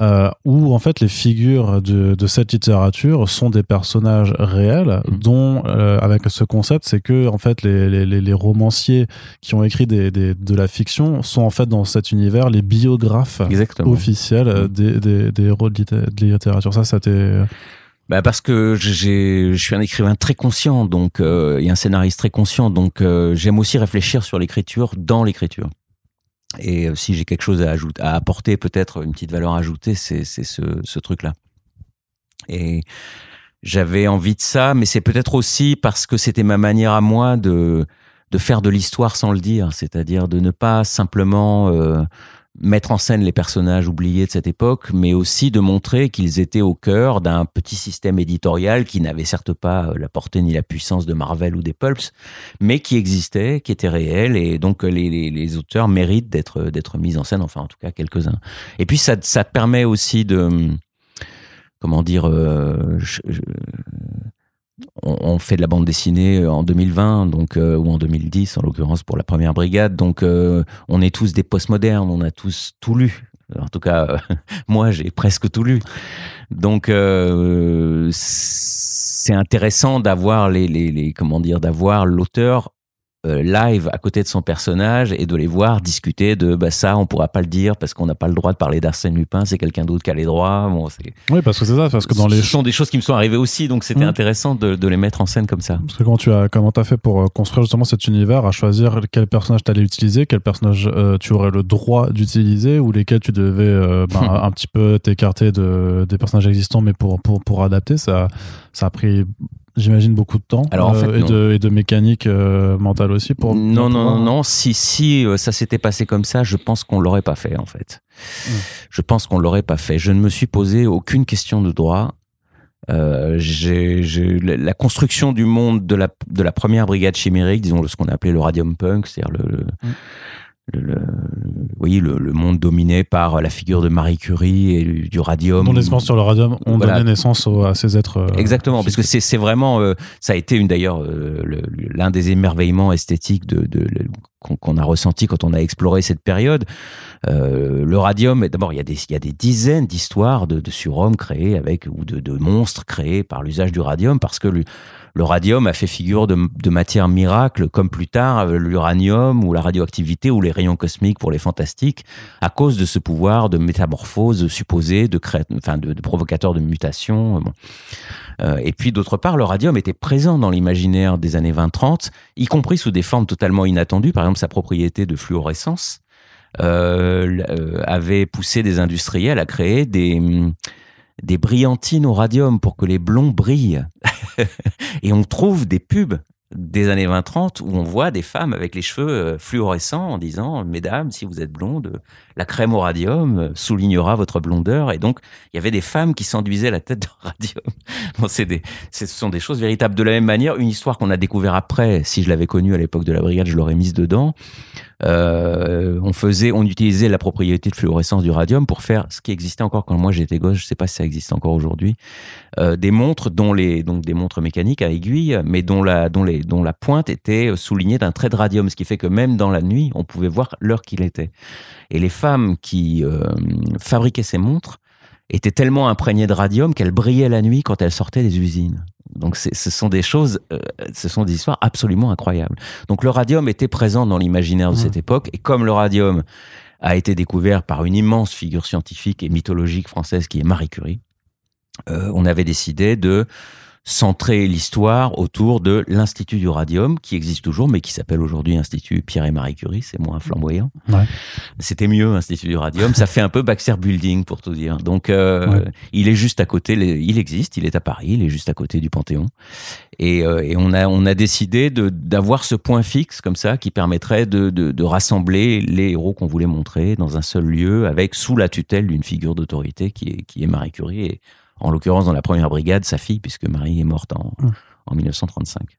euh, où en fait les figures de, de, cette littérature sont des personnages réels, mm. dont euh, avec ce concept, c'est que en fait les, les, les, romanciers qui ont écrit des, des, de la fiction sont en fait dans cet univers les biographes officiels mm. des, des, des, héros de, littérature. Ça, ça t'est bah parce que je suis un écrivain très conscient, donc euh, et un scénariste très conscient, donc euh, j'aime aussi réfléchir sur l'écriture dans l'écriture. Et euh, si j'ai quelque chose à, ajouter, à apporter, peut-être une petite valeur ajoutée, c'est ce, ce truc-là. Et j'avais envie de ça, mais c'est peut-être aussi parce que c'était ma manière à moi de, de faire de l'histoire sans le dire, c'est-à-dire de ne pas simplement euh, mettre en scène les personnages oubliés de cette époque, mais aussi de montrer qu'ils étaient au cœur d'un petit système éditorial qui n'avait certes pas euh, la portée ni la puissance de Marvel ou des Pulps, mais qui existait, qui était réel, et donc euh, les, les, auteurs méritent d'être d'être mis en scène, enfin en tout cas quelques-uns. Et puis ça, ça permet aussi de comment dire, euh, on, fait de la bande dessinée euh, en 2020, donc euh, ou en 2010 en l'occurrence pour la première brigade. Donc euh, on est tous des postmodernes, on a tous tout lu. En tout cas, moi j'ai presque tout lu. Donc c'est intéressant d'avoir les, les, les, comment dire d'avoir l'auteur live à côté de son personnage et de les voir discuter de bah ça on pourra pas le dire parce qu'on n'a pas le droit de parler d'Arsène Lupin c'est quelqu'un d'autre qui a les droits bon oui parce que c'est ça parce que dans les ce sont des choses qui me sont arrivées aussi donc c'était mmh. intéressant de, de, les mettre en scène comme ça parce que comment tu as comment as fait pour euh, construire justement cet univers à choisir quel personnage tu allais utiliser quel personnage euh, tu aurais le droit d'utiliser ou lesquels tu devais bah, un petit peu t'écarter de des personnages existants mais pour pour pour adapter ça ça a pris j'imagine beaucoup de temps Alors, en fait, et, de, et, de, mécanique euh, mentale aussi pour non non non si si euh, ça s'était passé comme ça je pense qu'on l'aurait pas fait en fait. Je pense qu'on l'aurait pas fait. Je ne me suis posé aucune question de droit. Euh, j'ai la construction du monde de la de la première brigade chimérique disons ce qu'on a appelé le radium punk c'est-à-dire le, hmm. Le, le, voyez, le, le, monde dominé par la figure de Marie Curie et du, radium. Dont les sur le radium ont donné naissance à ces êtres. Exactement, parce que c'est vraiment, ça a été une d'ailleurs l'un des émerveillements esthétiques de, de, qu'on a ressenti quand on a exploré cette période. Euh, le radium, d'abord, il y, a des, il y a des dizaines d'histoires de, de surhommes créés avec, ou de, de monstres créés par l'usage du radium, parce que le, le, radium a fait figure de, matière miracle, comme plus tard l'uranium ou la radioactivité ou les rayons cosmiques pour les fantastiques, à cause de ce pouvoir de métamorphose supposé, de, cré... enfin, de, provocateur de mutation. Bon. Euh, et puis d'autre part, le radium était présent dans l'imaginaire des années 20-30, y compris sous des formes totalement inattendues. Par exemple, sa propriété de fluorescence euh, euh avait poussé des industriels à créer des des brillantines au radium pour que les blonds brillent. et on trouve des pubs des années 20-30 où on voit des femmes avec les cheveux euh, fluorescents en disant Mesdames, si vous êtes blonde, la crème au radium euh, soulignera votre blondeur. Et donc, il y avait des femmes qui s'enduisaient la tête de radium. Bon, des, ce sont des choses véritables. De la même manière, une histoire qu'on a découvert après, si je l'avais connue à l'époque de la brigade, je l'aurais mise dedans. Euh, on faisait, on utilisait la propriété de fluorescence du radium pour faire ce qui existait encore quand moi j'étais gosse. Je sais pas si ça existe encore aujourd'hui. Euh, des montres dont les, donc des montres mécaniques à aiguille, mais dont la, dont les, dont la pointe était soulignée d'un trait de radium, ce qui fait que même dans la nuit, on pouvait voir l'heure qu'il était. Et les femmes qui euh, fabriquaient ces montres étaient tellement imprégnées de radium qu'elles brillaient la nuit quand elles sortaient des usines. Donc ce sont des choses, euh, ce sont des histoires absolument incroyables. Donc le radium était présent dans l'imaginaire de mmh. cette époque, et comme le radium a été découvert par une immense figure scientifique et mythologique française qui est Marie Curie, euh, on avait décidé de centrer l'histoire autour de l'Institut du Radium, qui existe toujours, mais qui s'appelle aujourd'hui Institut Pierre et Marie Curie, c'est moins flamboyant. Ouais. C'était mieux, Institut du Radium. Ça fait un peu Baxter Building, pour tout dire. Donc, euh, il est juste à côté, il existe, il est à Paris, il est juste à côté du Panthéon. Et, euh, et on, a, on a décidé d'avoir ce point fixe, comme ça, qui permettrait de, de, de rassembler les héros qu'on voulait montrer dans un seul lieu, avec sous la tutelle d'une figure d'autorité qui est, qui est Marie Curie. Et en l'occurrence dans la première brigade, sa fille, puisque Marie est morte en, mmh. en 1935.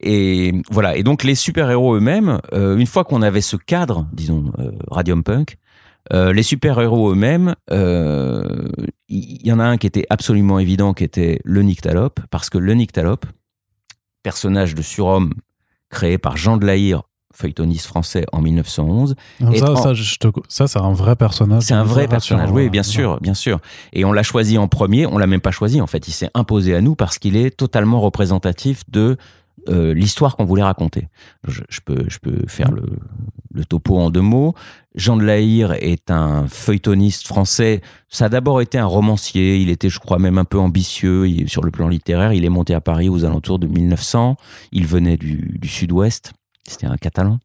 Et voilà. Et donc les super-héros eux-mêmes, euh, une fois qu'on avait ce cadre, disons euh, Radium Punk, euh, les super-héros eux-mêmes, il y, en a un qui était absolument évident, qui était le Nyctalope, parce que le Nyctalope, personnage de surhomme créé par Jean de Lahire feuilletoniste français en 1911. ça, ça, c'est un vrai personnage. C'est un vrai personnage, oui, bien sûr, bien sûr. Et on l'a choisi en premier, on l'a même pas choisi, en fait, il s'est imposé à nous parce qu'il est totalement représentatif de euh, l'histoire qu'on voulait raconter. Je, peux, je peux faire le, le, topo en deux mots. Jean de Lahire est un feuilletoniste français. Ça a d'abord été un romancier. Il était, je crois, même un peu ambitieux sur le plan littéraire. Il est monté à Paris aux alentours de 1900. Il venait du, du sud-ouest. C'était un Catalan.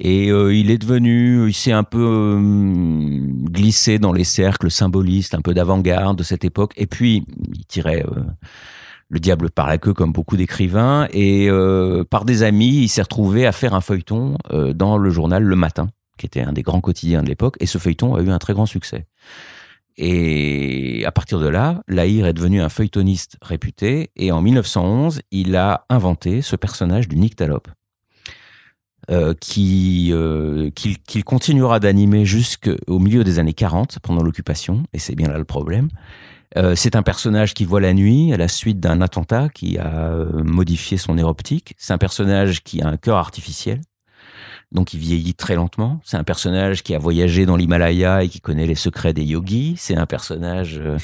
Et euh, il est devenu, il s'est un peu euh, glissé dans les cercles symbolistes, un peu d'avant-garde de cette époque. Et puis, il tirait euh, le diable par la queue, comme beaucoup d'écrivains. Et par des amis, il s'est retrouvé à faire un feuilleton dans le journal Le Matin, qui était un des grands quotidiens de l'époque. Et ce feuilleton a eu un très grand succès. Et à partir de là, Lahire est devenu un feuilletoniste réputé. Et en 1911, il a inventé ce personnage du nyctalope euh, qui euh, qu'il continuera d'animer jusqu'au milieu des années 40 pendant l'occupation et c'est bien là le problème. Euh, c'est un personnage qui voit la nuit à la suite d'un attentat qui a euh, modifié son air optique. C'est un personnage qui a un cœur artificiel donc il vieillit très lentement. C'est un personnage qui a voyagé dans l'Himalaya et qui connaît les secrets des yogis. C'est un personnage euh,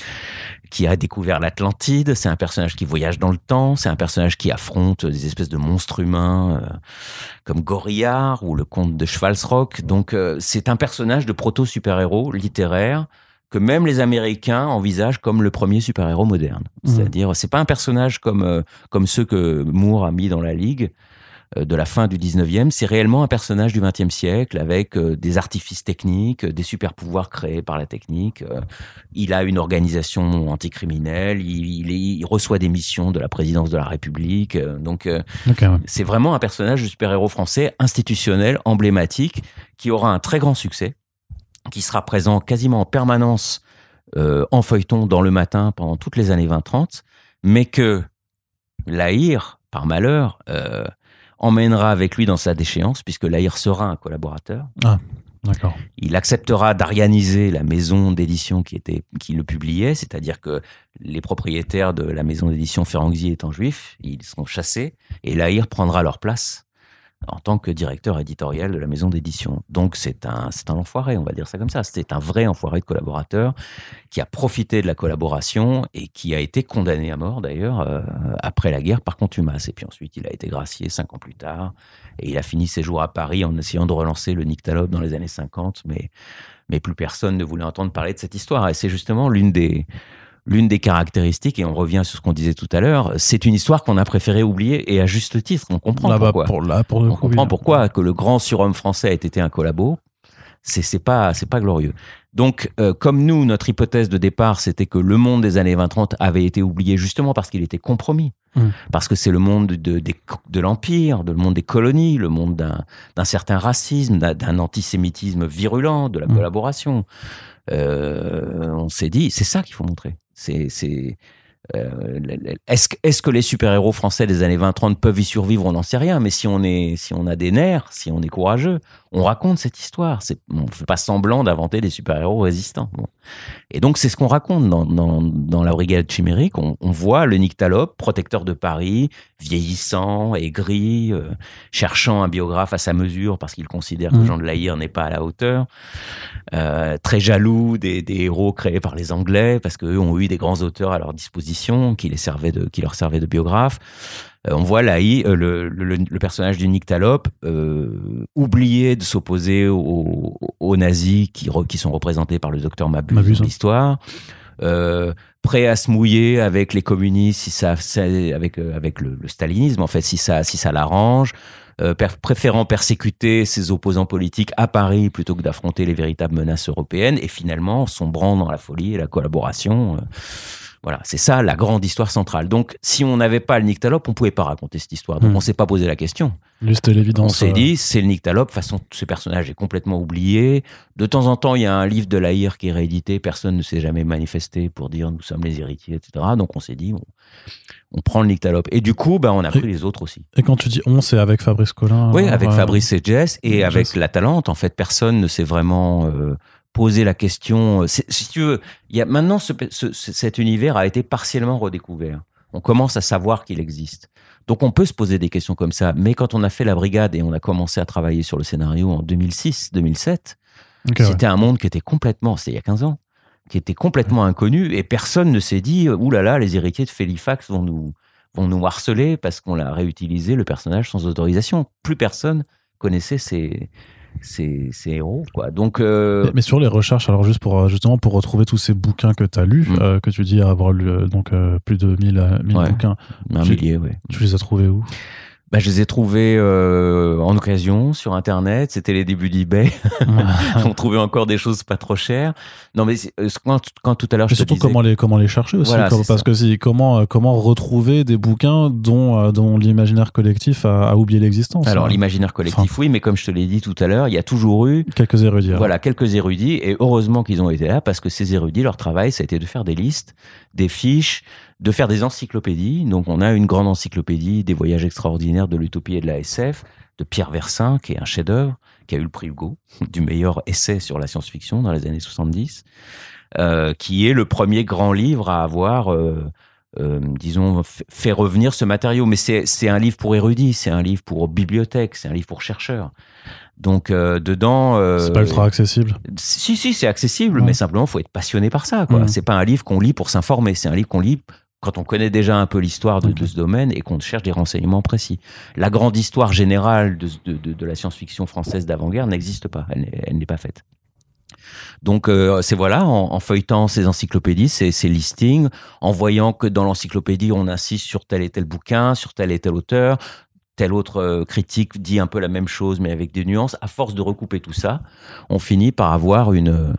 qui a découvert l'Atlantide. C'est un personnage qui voyage dans le temps. C'est un personnage qui affronte des espèces de monstres humains euh, comme Gorillard ou le comte de Schwalzrock. Donc euh, c'est un personnage de proto-super-héros littéraire que même les Américains envisagent comme le premier super-héros moderne. Mmh. C'est-à-dire, c'est pas un personnage comme comme ceux que Moore a mis dans la ligue. Euh, de la fin du 19e, c'est réellement un personnage du 20e siècle avec euh, des artifices techniques, des super pouvoirs créés par la technique. Euh, il a une organisation anticriminelle, il, il, reçoit des missions de la présidence de la République. Donc, c'est vraiment un personnage de super-héros français institutionnel, emblématique, qui aura un très grand succès, qui sera présent quasiment en permanence en feuilleton dans le matin pendant toutes les années 20-30, mais que l'Aïr, par malheur, emmènera avec lui dans sa déchéance, puisque l'Aïr sera un collaborateur. Ah. D'accord. Il acceptera d'arianiser la maison d'édition qui, était, qui le publiait, c'est-à-dire que les propriétaires de la maison d'édition Ferrangzi étant juifs, ils seront chassés, et Lahir prendra leur place en tant que directeur éditorial de la maison d'édition. Donc c'est un, un enfoiré, on va dire ça comme ça. C'est un vrai enfoiré de collaborateur qui a profité de la collaboration et qui a été condamné à mort d'ailleurs euh, après la guerre par contumace. Et puis ensuite il a été gracié cinq ans plus tard et il a fini ses jours à Paris en essayant de relancer le Nyctalope dans les années 50, mais mais plus personne ne voulait entendre parler de cette histoire. Et c'est justement l'une des l'une des caractéristiques, et on revient sur ce qu'on disait tout à l'heure, c'est une histoire qu'on a préféré oublier et à juste titre. On comprend Là, bah, pourquoi. pour, là, pour on coup, comprend oui. pourquoi que le grand surhomme français ait été un collabo. C'est c'est pas c'est pas glorieux. Donc euh, comme nous notre hypothèse de départ c'était que le monde des années 20-30 avait été oublié justement parce qu'il était compromis. Mm. Parce que c'est le monde de, l'empire, de le monde des colonies, le monde d'un d'un certain racisme, d'un- d'un antisémitisme virulent, de la Mm. collaboration. Euh, on s'est dit c'est ça qu'il faut montrer. Euh, est-ce que, est-ce que les super-héros français des années 20-30 peuvent y survivre? On n'en sait rien. Mais si on, est, si on a des nerfs, si on est courageux, on raconte cette histoire. C'est, on ne fait pas semblant d'inventer des super-héros résistants. Bon. Et donc, c'est ce qu'on raconte dans, dans, dans la brigade chimérique. On, on voit le nyctalope, protecteur de Paris, vieillissant, aigri, euh, cherchant un biographe à sa mesure parce qu'il considère que Mhm. Jean de Laïr n'est pas à la hauteur. Euh, très jaloux des, des héros créés par les Anglais parce qu'eux ont eu des grands auteurs à leur disposition qui les servaient de, qui leur servaient de biographes. Euh, on voit Laï, euh, le, le, le personnage du Nyctalope, euh, oublier de s'opposer aux, aux nazis qui, re- qui sont représentés par le docteur Mabuse, Mabuse, dans hein. l'histoire. Euh, prêt à se mouiller avec les communistes si ça, avec avec le, le stalinisme en fait si ça si ça l'arrange euh, préférant persécuter ses opposants politiques à Paris plutôt que d'affronter les véritables menaces européennes et finalement sombrant dans la folie et la collaboration euh, voilà, c'est ça la grande histoire centrale. Donc, si on n'avait pas le Nyctalope, on pouvait pas raconter cette histoire. Donc, Mm. on s'est pas posé la question. Lui, c'était On l'évidence. s'est euh, dit, c'est le Nyctalope. De toute façon, ce personnage est complètement oublié. De temps en temps, il y a un livre de Lahir qui est réédité. Personne ne s'est jamais manifesté pour dire nous sommes les héritiers, etc. Donc, on s'est dit, on, on prend le Nyctalope. Et du coup, ben, on a pris les autres aussi. Et quand tu dis on, c'est avec Fabrice Collin. Oui, avec euh, Fabrice et Jess et Jess. avec la Talente. En fait, personne ne s'est vraiment euh, posé la question. C'est- Si tu veux, il y a maintenant ce- ce- ce- cet univers a été partiellement redécouvert. On commence à savoir qu'il existe. Donc on peut se poser des questions comme ça. Mais quand on a fait la brigade et on a commencé à travailler sur le scénario en 2006-2007, ok, ouais. c'était un monde qui était complètement, c'était il y a 15 ans, qui était complètement inconnu et personne ne s'est dit, ouh là là, les héritiers de Félifax vont nous, vont nous harceler parce qu'on a réutilisé le personnage sans autorisation. Plus personne connaissait ces, ces, ces héros, quoi. Donc, euh, Mais, mais sur les recherches, alors juste pour euh, justement pour retrouver tous ces bouquins que tu as lus, Mm. euh, que tu dis avoir lu donc euh, plus de 1000, euh, 1000 Ouais. bouquins, un tu- millier, ouais. tu les as trouvés où? Bah, je les ai trouvés euh, en occasion sur Internet. C'était les débuts d'eBay. On trouvait encore des choses pas trop chères. Non, mais euh, quand, quand tout à l'heure je te surtout disais... comment les comment les chercher aussi Voilà, comme- c'est parce ça. que si comment euh, comment retrouver des bouquins dont euh, dont l'imaginaire collectif a, a oublié l'existence Alors hein. l'imaginaire collectif, oui, mais comme je te l'ai dit tout à l'heure, il y a toujours eu quelques érudits hein. Voilà, quelques érudits, et heureusement qu'ils ont été là, parce que ces érudits, leur travail, ça a été de faire des listes, des fiches, de faire des encyclopédies. Donc on a une grande encyclopédie des voyages extraordinaires de l'utopie et de la SF, de Pierre Versin, qui est un chef-d'œuvre, qui a eu le prix Hugo, du meilleur essai sur la science-fiction dans les années 70, euh, qui est le premier grand livre à avoir... euh, euh, disons, fait revenir ce matériau. Mais c'est un livre pour érudits, c'est un livre pour bibliothèque, c'est un livre pour chercheurs. Donc, euh, dedans... euh, c'est pas ultra accessible si, si, c'est accessible, Ouais. mais simplement, faut être passionné par ça. quoi. Mhm. C'est pas un livre qu'on lit pour s'informer, c'est un livre qu'on lit quand on connaît déjà un peu l'histoire de, ce domaine et qu'on cherche des renseignements précis. La grande histoire générale de, de, de- la science-fiction française d'avant-guerre n'existe pas, elle n'est- elle n'est pas faite. Donc euh, c'est voilà, en, en feuilletant ces encyclopédies, ces, ces listings, en voyant que dans l'encyclopédie on insiste sur tel et tel bouquin, sur tel et tel auteur, tel autre euh, critique dit un peu la même chose mais avec des nuances. À force de recouper tout ça, on finit par avoir une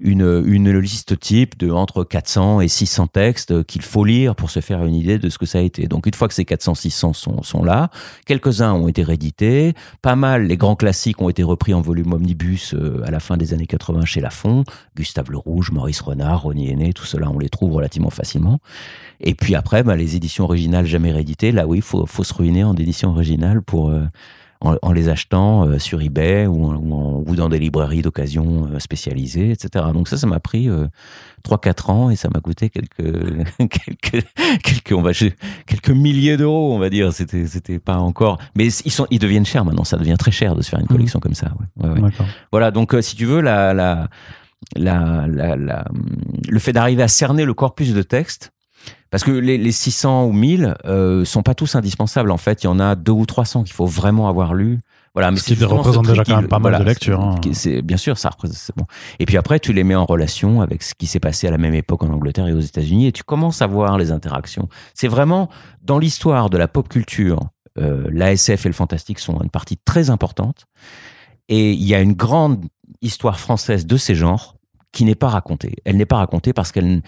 une, une liste type de entre 400 et 600 textes qu'il faut lire pour se faire une idée de ce que ça a été. Donc une fois que ces 400 600 sont sont là, quelques-uns ont été réédités, pas mal les grands classiques ont été repris en volume omnibus euh, à la fin des années 80 chez Lafon, Gustave Le Rouge, Maurice Renard, Ronnie Henné, tout cela on les trouve relativement facilement. Et puis après, bah, les éditions originales jamais rééditées, là oui, faut faut se ruiner en édition originale pour euh, en, les achetant euh, sur eBay ou, ou, dans des librairies d'occasion euh, spécialisées, etc. Donc ça, ça m'a pris euh, 3-4 ans et ça m'a coûté quelques, quelques, quelques, on va, quelques milliers d'euros, on va dire. C'était, c'était pas encore. Mais ils, sont, ils deviennent chers maintenant. Ça devient très cher de se faire une mmh. collection comme ça. Ouais. Ouais, voilà. Donc, si tu veux, la, la, la, la, la le fait d'arriver à cerner le corpus de texte, parce que les, les 600 ou 1000 euh, sont pas tous indispensables. En fait, il y en a deux ou 300 qu'il faut vraiment avoir lu. Voilà, mais ce qui représente déjà quand même pas mal de lectures. Hein. C'est bien sûr, ça c'est bon. Et puis après, tu les mets en relation avec ce qui s'est passé à la même époque en Angleterre et aux États-Unis, et tu commences à voir les interactions. C'est vraiment dans l'histoire de la pop culture, euh, l'ASF et le fantastique sont une partie très importante. Et il y a une grande histoire française de ces genres qui n'est pas racontée. Elle n'est pas racontée parce qu'elle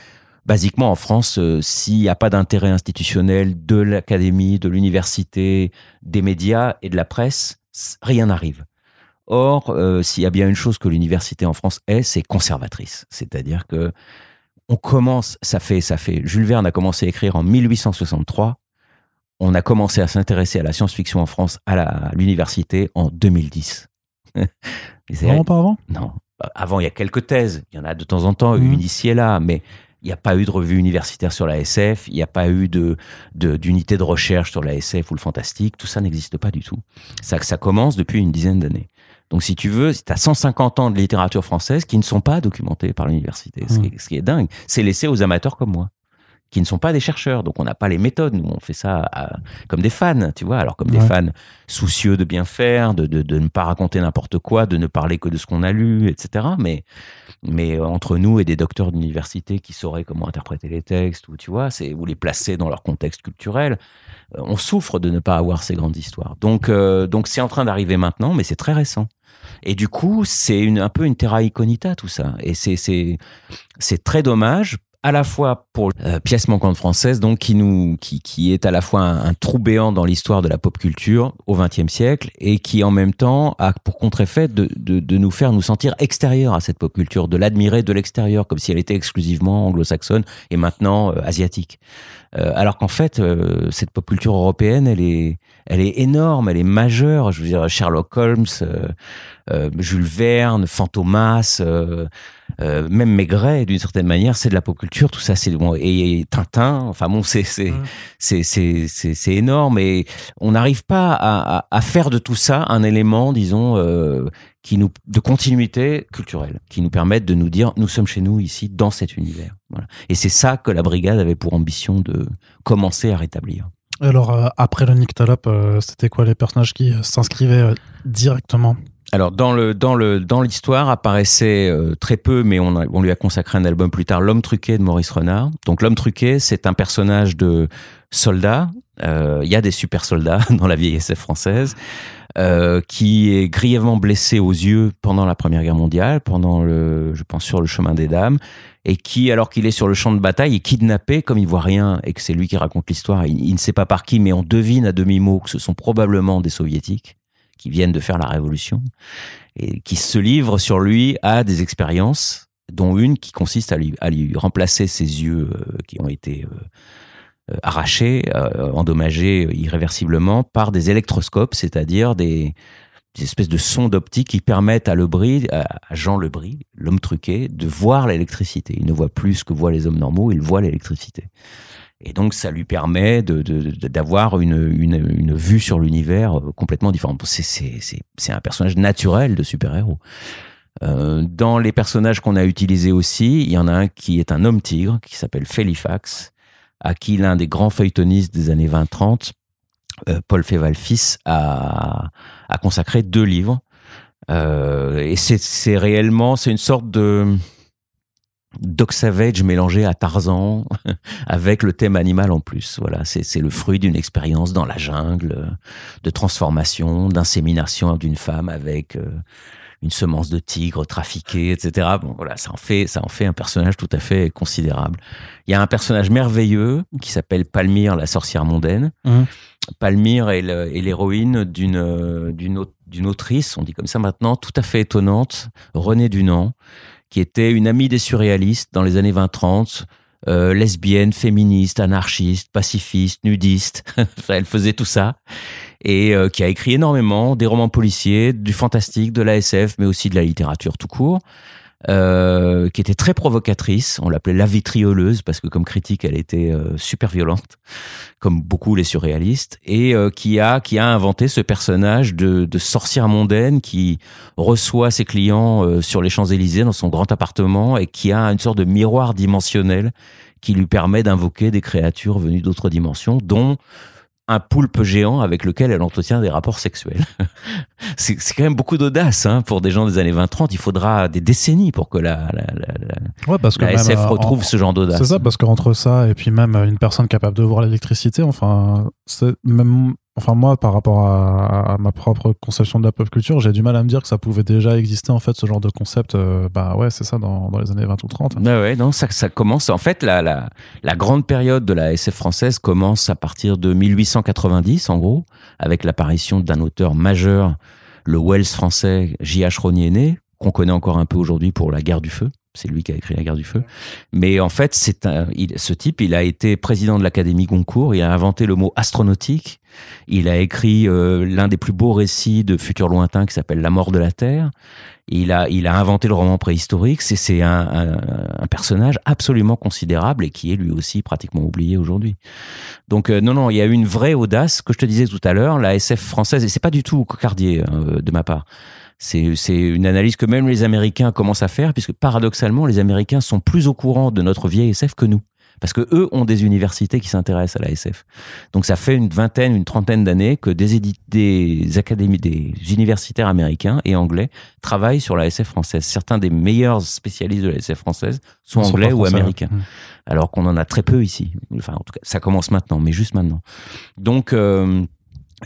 basiquement en France, euh, s'il n'y a pas d'intérêt institutionnel de l'académie, de l'université, des médias et de la presse, rien n'arrive. Or, euh, s'il y a bien une chose que l'université en France est, c'est conservatrice. C'est-à-dire que on commence, ça fait, ça fait, Jules Verne a commencé à écrire en 1863. On a commencé à s'intéresser à la science-fiction en France à l'université en 2010. Vraiment pas avant? Non. Avant, il y a quelques thèses. Il y en a de temps en temps, une mmh. ici et là. Mais il n'y a pas eu de revue universitaire sur la SF, il n'y a pas eu de d'unité de, recherche sur la SF ou le fantastique, tout ça n'existe pas du tout. Ça, ça commence depuis une dizaine d'années. Donc si tu veux, tu as 150 ans de littérature française qui ne sont pas documentés par l'université, ce, mmh. ce, qui est dingue. C'est laissé aux amateurs comme moi qui ne sont pas des chercheurs. Donc on n'a pas les méthodes. Nous, on fait ça comme des fans, tu vois. Alors comme des fans soucieux de bien faire, de, de, de ne pas raconter n'importe quoi, de ne parler que de ce qu'on a lu, etc. Mais, mais entre nous et des docteurs d'université qui sauraient comment interpréter les textes, ou tu vois, c'est ou les placer dans leur contexte culturel, euh, on souffre de ne pas avoir ces grandes histoires. Donc euh, donc c'est en train d'arriver maintenant, mais c'est très récent. Et du coup, c'est un peu une terra incognita tout ça. Et c'est très dommage à la fois pour euh, pièce manquante française, donc qui nous, qui, qui est à la fois un, trou béant dans l'histoire de la pop culture au XXe siècle et qui en même temps a pour contre-effet de, de, de, nous faire nous sentir extérieurs à cette pop culture, de l'admirer de l'extérieur comme si elle était exclusivement anglo-saxonne et maintenant euh, asiatique. Euh, alors qu'en fait, euh, cette pop culture européenne, elle est, elle est énorme, elle est majeure. Je veux dire, Sherlock Holmes, Jules Verne, Fantomas. Euh, même Maigret, d'une certaine manière, c'est de la pop culture, tout ça, c'est bon. Et, Tintin, enfin bon, c'est c'est mmh. c'est c'est c'est énorme. Et on n'arrive pas à, à, faire de tout ça un élément, disons, euh, qui nous de continuité culturelle, qui nous permette de nous dire nous sommes chez nous ici dans cet univers. Voilà. Et c'est ça que la brigade avait pour ambition de commencer à rétablir. Alors euh, après le Nick Talop, c'était quoi les personnages qui s'inscrivaient directement? Alors dans le dans le dans l'histoire apparaissait euh, très peu, mais on, on lui a consacré un album plus tard, l'homme truqué de Maurice Renard. Donc l'homme truqué, c'est un personnage de soldat. Euh, il y a des super soldats dans la vieille SF française. Euh, qui est grièvement blessé aux yeux pendant la Première Guerre mondiale, pendant le, je pense sur le chemin des dames, et qui, alors qu'il est sur le champ de bataille, est kidnappé comme il voit rien et que c'est lui qui raconte l'histoire. Il, il, ne sait pas par qui, mais on devine à demi mot que ce sont probablement des soviétiques qui viennent de faire la révolution et qui se livrent sur lui à des expériences, dont une qui consiste à lui, à lui remplacer ses yeux euh, qui ont été euh, euh, arrachés, endommagés irréversiblement par des électroscopes, c'est-à-dire des, espèces de sondes optiques qui permettent à Lebris, à Jean Lebris, l'homme truqué, de voir l'électricité. Il ne voit plus ce que voient les hommes normaux, il voit l'électricité. Et donc, ça lui permet d'avoir une, vue sur l'univers euh, complètement différente. C'est un personnage naturel de super-héros. Euh, dans les personnages qu'on a utilisés aussi, il y en a un qui est un homme tigre, qui s'appelle Felifax, à qui l'un des grands feuilletonistes des années 20-30, euh, Paul Féval fils, a, consacré deux livres. Et c'est réellement, c'est une sorte de Doc Savage mélangé à Tarzan avec le thème animal en plus. Voilà, c'est le fruit d'une expérience dans la jungle, de transformation, d'insémination d'une femme avec euh, une semence de tigre trafiquée, etc. Bon, voilà, ça en fait, ça en fait un personnage tout à fait considérable. Il y a un personnage merveilleux qui s'appelle Palmyre, la sorcière mondaine. Mmh. Palmyre est l'héroïne d'une d'une autrice, on dit comme ça maintenant, tout à fait étonnante, Renée Dunant qui était une amie des surréalistes dans les années 20-30, euh, lesbienne, féministe, anarchiste, pacifiste, nudiste. elle faisait tout ça et euh, qui a écrit énormément des romans policiers, du fantastique, de la SF, mais aussi de la littérature tout court. Euh, qui était très provocatrice. On l'appelait la vitrioleuse parce que comme critique, elle était euh, super violente, comme beaucoup les surréalistes, et euh, qui a qui a inventé ce personnage de, de sorcière mondaine qui reçoit ses clients sur les Champs Élysées dans son grand appartement et qui a une sorte de miroir dimensionnel qui lui permet d'invoquer des créatures venues d'autres dimensions, dont un poulpe géant avec lequel elle entretient des rapports sexuels. c'est quand même beaucoup d'audace hein, pour des gens des années 20-30. Il faudra des décennies pour que la, la, la, ouais, parce que SF euh, retrouve ce genre d'audace. C'est ça, parce qu'entre ça et puis même une personne capable de voir l'électricité, enfin, même Enfin, moi, par rapport à, ma propre conception de la pop culture, j'ai du mal à me dire que ça pouvait déjà exister, en fait, ce genre de concept. Euh, bah ouais, c'est ça, dans, dans, les années 20 ou 30. Bah ouais, non, ça, commence. En fait, la, la, grande période de la SF française commence à partir de 1890, en gros, avec l'apparition d'un auteur majeur, le Wells français J.H. Ronier, qu'on connaît encore un peu aujourd'hui pour La guerre du feu. C'est lui qui a écrit La guerre du feu. Mais en fait, c'est ce type, il a été président de l'Académie Goncourt, il a inventé le mot astronautique, il a écrit euh, l'un des plus beaux récits de futur lointain qui s'appelle La mort de la Terre. Il a, il a inventé le roman préhistorique. C'est, c'est un, un, un, personnage absolument considérable et qui est lui aussi pratiquement oublié aujourd'hui. Donc euh, non, non, il y a eu une vraie audace que je te disais tout à l'heure. La SF française, et c'est pas du tout cocardier hein, de ma part. C'est une analyse que même les Américains commencent à faire, puisque paradoxalement, les Américains sont plus au courant de notre vieille SF que nous. Parce que eux ont des universités qui s'intéressent à la SF. Donc ça fait une vingtaine, une trentaine d'années que des, des académies, des universitaires américains et anglais travaillent sur la SF française. Certains des meilleurs spécialistes de la SF française sont anglais ou américains. Mmh. Alors qu'on en a très peu ici. Enfin, en tout cas, ça commence maintenant, mais juste maintenant. Donc, euh,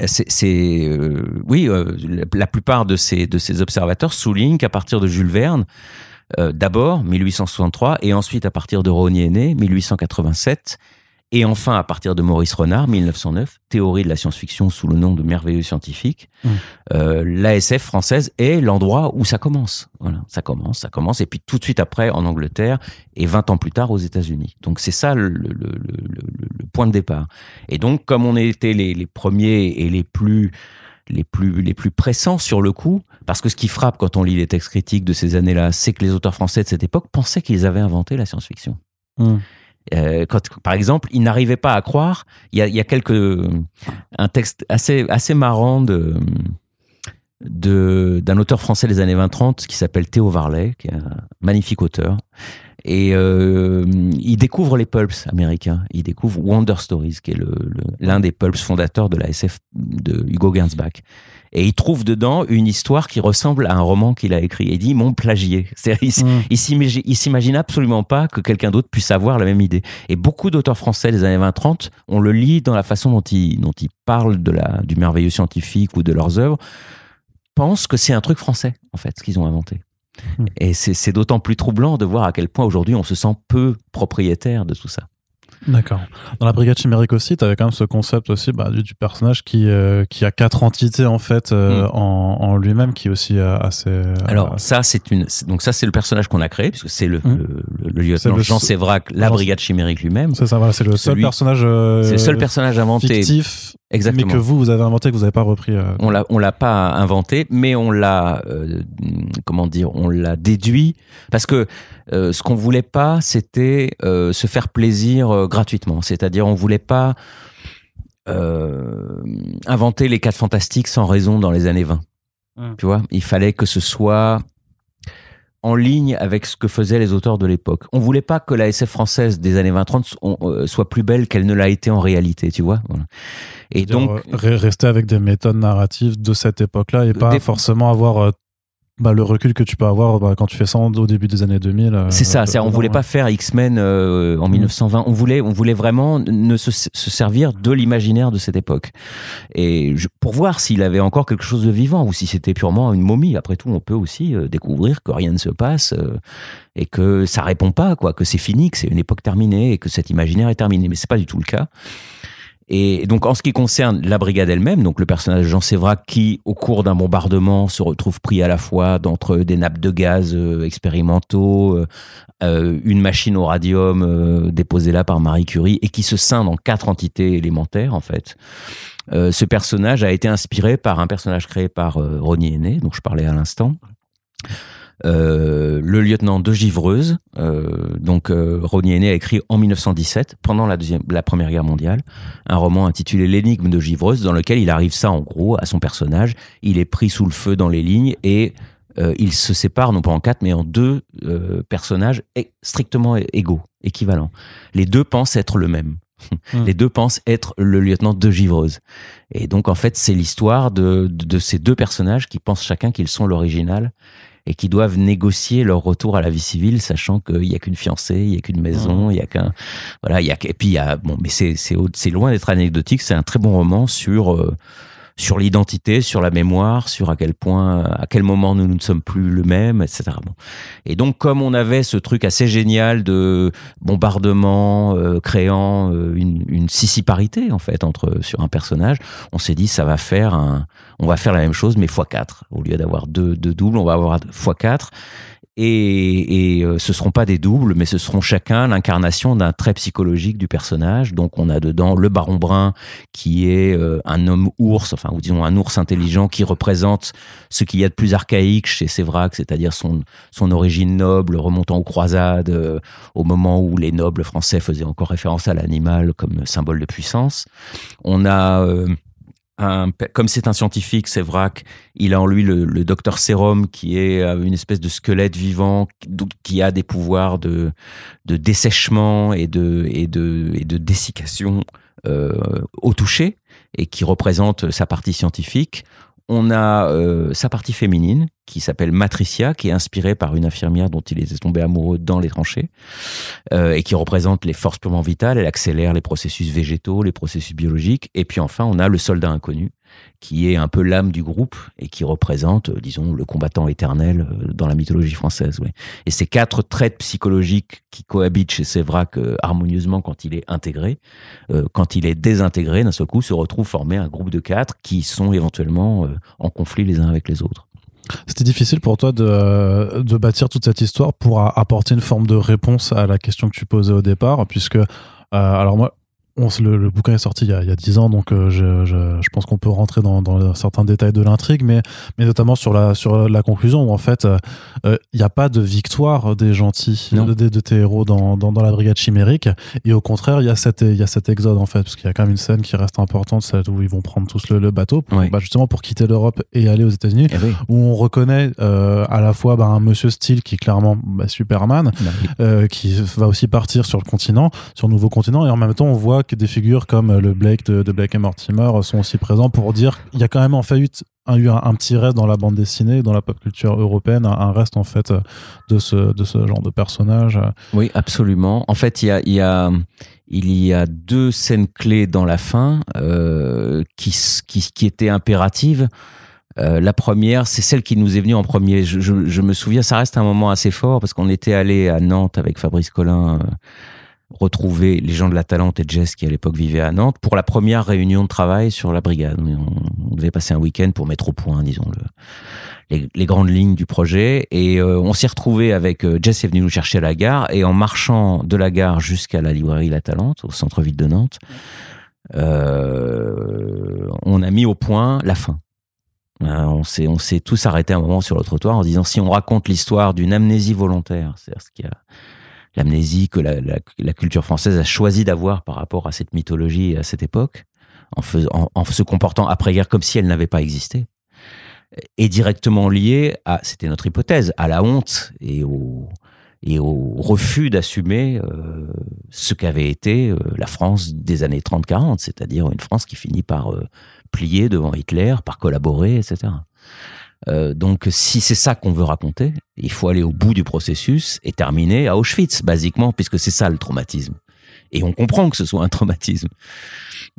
c'est euh, oui, euh, la plupart de ces de ces observateurs soulignent qu'à partir de Jules Verne, euh, d'abord 1863 et ensuite à partir de Rognier 1887 et enfin, à partir de Maurice Renard, 1909, théorie de la science-fiction sous le nom de merveilleux scientifique, mmh. euh, l'ASF française est l'endroit où ça commence. Voilà, ça commence, ça commence, et puis tout de suite après en Angleterre et 20 ans plus tard aux États-Unis. Donc c'est ça le, le, le, le, point de départ. Et donc, comme on était les, les premiers et les plus les plus les plus pressants sur le coup, parce que ce qui frappe quand on lit les textes critiques de ces années-là, c'est que les auteurs français de cette époque pensaient qu'ils avaient inventé la science-fiction. Mmh. Euh, quand, par exemple, il n'arrivait pas à croire. Il y a, un texte assez marrant d'un auteur français des années 20-30 qui s'appelle Théo Varlet, un magnifique auteur. Et euh, il découvre les pulps américains. Il découvre Wonder Stories, qui est l'un des pulps fondateurs de la SF de Hugo Gernsback et il trouve dedans une histoire qui ressemble à un roman qu'il a écrit. Et il dit mon plagié. Il, mm. il s'imagine absolument pas que quelqu'un d'autre puisse avoir la même idée. Et beaucoup d'auteurs français des années 20-30, on le lit dans la façon dont ils, dont ils parlent de la, du merveilleux scientifique ou de leurs œuvres, pensent que c'est un truc français, en fait, ce qu'ils ont inventé. Mm. Et c'est d'autant plus troublant de voir à quel point aujourd'hui on se sent peu propriétaire de tout ça. D'accord. Dans la brigade chimérique aussi, tu avais quand même ce concept aussi bah, du, personnage qui, euh, qui a quatre entités en fait euh, mm. en, en lui-même, qui est aussi euh, assez. Alors ça, c'est une. Donc ça, c'est le personnage qu'on a créé puisque c'est le, mm. le, le, lieutenant Jean Sévrac, la brigade chimérique lui-même. C'est ça, voilà, c'est le seul personnage. c'est le seul personnage inventé. Fictif. Exactement. Mais que vous, vous avez inventé, que vous n'avez pas repris. On l'a, on l'a pas inventé, mais on l'a, comment dire, on l'a déduit parce que euh, ce qu'on voulait pas, c'était euh, se faire plaisir euh, gratuitement. C'est-à-dire, on voulait pas inventer les quatre fantastiques sans raison dans les années 20. Hum. Tu vois, il fallait que ce soit en ligne avec ce que faisaient les auteurs de l'époque. On voulait pas que la SF française des années 20-30 soit plus belle qu'elle ne l'a été en réalité, tu vois. Et donc rester avec des méthodes narratives de cette époque-là et pas forcément avoir bah, le recul que tu peux avoir bah, quand tu fais ça au début des années 2000. Euh, c'est ça, c'est on voulait pas faire X-Men euh, en 1920, mm. on voulait on voulait vraiment ne se, se servir de l'imaginaire de cette époque. Et pour voir s'il avait encore quelque chose de vivant ou si c'était purement une momie. Après tout, on peut aussi euh, découvrir que rien ne se passe et que ça répond pas quoi, que c'est fini, que c'est une époque terminée et que cet imaginaire est terminé, mais c'est pas du tout le cas. Et donc, en ce qui concerne la brigade elle-même, donc le personnage de Jean Sévrac, qui, au cours d'un bombardement, se retrouve pris à la fois d'entre des nappes de gaz euh, expérimentaux, euh, euh, une machine au radium déposée là par Marie Curie, et qui se scinde en quatre entités élémentaires, en fait. ce personnage a été inspiré par un personnage créé par Ronnie Henné, dont je parlais à l'instant. Euh, le lieutenant de Givreuse, euh, donc euh, Ronnie a écrit en 1917, pendant la, deuxième, la Première Guerre mondiale, un roman intitulé L'énigme de Givreuse, dans lequel il arrive ça en gros à son personnage. Il est pris sous le feu dans les lignes et euh, il se sépare non pas en quatre, mais en deux personnages strictement égaux, équivalents. Les deux pensent être le même. Hmm. Les deux pensent être le lieutenant de Givreuse. Et donc, en fait, c'est l'histoire de, de, ces deux personnages qui pensent chacun qu'ils sont l'original et qui doivent négocier leur retour à la vie civile, sachant qu'il n'y a qu'une fiancée, il n'y a qu'une maison, il y a qu'un voilà, il y a et puis il y a bon, mais c'est c'est c'est loin d'être anecdotique, c'est un très bon roman sur euh, sur l'identité, sur la mémoire, sur à quel point, à quel moment nous, ne sommes plus le même, etc. Et donc, comme on avait ce truc assez génial de bombardement euh, créant euh, une, une sissiparité en fait entre sur un personnage, on s'est dit ça va faire un, on va faire la même chose mais x4 au lieu d'avoir deux, deux doubles, on va avoir x4 et, et euh, ce seront pas des doubles, mais ce seront chacun l'incarnation d'un trait psychologique du personnage. Donc on a dedans le Baron Brun qui est euh, un homme ours, enfin ou disons un ours intelligent qui représente ce qu'il y a de plus archaïque chez Sévrac, c'est-à-dire son son origine noble remontant aux croisades, euh, au moment où les nobles français faisaient encore référence à l'animal comme symbole de puissance. On a comme c'est un scientifique, c'est vrac, il a en lui le, docteur Sérum qui est euh, une espèce de squelette vivant qui a des pouvoirs de, de dessèchement et de, et de, et de dessiccation euh, au toucher et qui représente sa partie scientifique. On a euh, sa partie féminine qui s'appelle Matricia, qui est inspirée par une infirmière dont il est tombé amoureux dans les tranchées euh, et qui représente les forces purement vitales. Elle accélère les processus végétaux, les processus biologiques. Et puis enfin, on a le soldat inconnu, qui est un peu l'âme du groupe et qui représente, euh, disons, le combattant éternel euh, dans la mythologie française. Et ces quatre traits psychologiques qui cohabitent chez Sévrac euh, harmonieusement quand il est intégré, quand il est désintégré, d'un seul coup, se retrouvent formés un groupe de quatre qui sont éventuellement en conflit les uns avec les autres. C'était difficile pour toi de, de, bâtir toute cette histoire pour apporter une forme de réponse à la question que tu posais au départ, puisque, alors moi, le, bouquin est sorti il y a, il 10 ans, donc euh, je, je, pense qu'on peut rentrer dans, dans, certains détails de l'intrigue, mais, mais notamment sur la, sur la conclusion où en fait euh, euh, il n'y a pas de victoire des gentils, de, de, tes héros dans, dans, dans, la brigade chimérique, et au contraire il y, a cet, il y a cet exode en fait, parce qu'il y a quand même une scène qui reste importante, celle où ils vont prendre tous le, bateau, pour, bah, justement pour quitter l'Europe et aller aux États-Unis, eh où on reconnaît à la fois bah, un monsieur Steele qui est clairement bah, Superman, qui va aussi partir sur le continent, sur le nouveau continent, et en même temps on voit que des figures comme euh, le Blake de, Blake et Mortimer sont aussi présents pour dire qu'il y a quand même en fait eu un, un, petit reste dans la bande dessinée, dans la pop culture européenne, un, reste en fait de ce, de ce genre de personnage. Oui, absolument. En fait, il y a, y a, y a deux scènes clés dans la fin euh, qui, qui, qui étaient impératives. Euh, la première, c'est celle qui nous est venue en premier. Je, me souviens, ça reste un moment assez fort parce qu'on était allé à Nantes avec Fabrice Collin. Euh, retrouver les gens de la Talente et Jess qui à l'époque vivaient à Nantes pour la première réunion de travail sur la brigade. On, devait passer un week-end pour mettre au point, disons, le, les, grandes lignes du projet. Et euh, on s'est retrouvé avec euh, Jess est venu nous chercher à la gare et en marchant de la gare jusqu'à la librairie La Talente au centre-ville de Nantes, euh, on a mis au point la fin. On s'est, on s'est tous arrêtés un moment sur le trottoir en disant si on raconte l'histoire d'une amnésie volontaire, c'est-à-dire ce qui a l'amnésie que la, culture française a choisi d'avoir par rapport à cette mythologie à cette époque, en, faisant, en, se comportant après-guerre comme si elle n'avait pas existé, est directement liée à, c'était notre hypothèse, à la honte et au, et au refus d'assumer euh, ce qu'avait été euh, la France des années 30-40, c'est-à-dire une France qui finit par euh, plier devant Hitler, par collaborer, etc. Euh, donc, si c'est ça qu'on veut raconter, il faut aller au bout du processus et terminer à Auschwitz, basiquement, puisque c'est ça le traumatisme. Et on comprend que ce soit un traumatisme.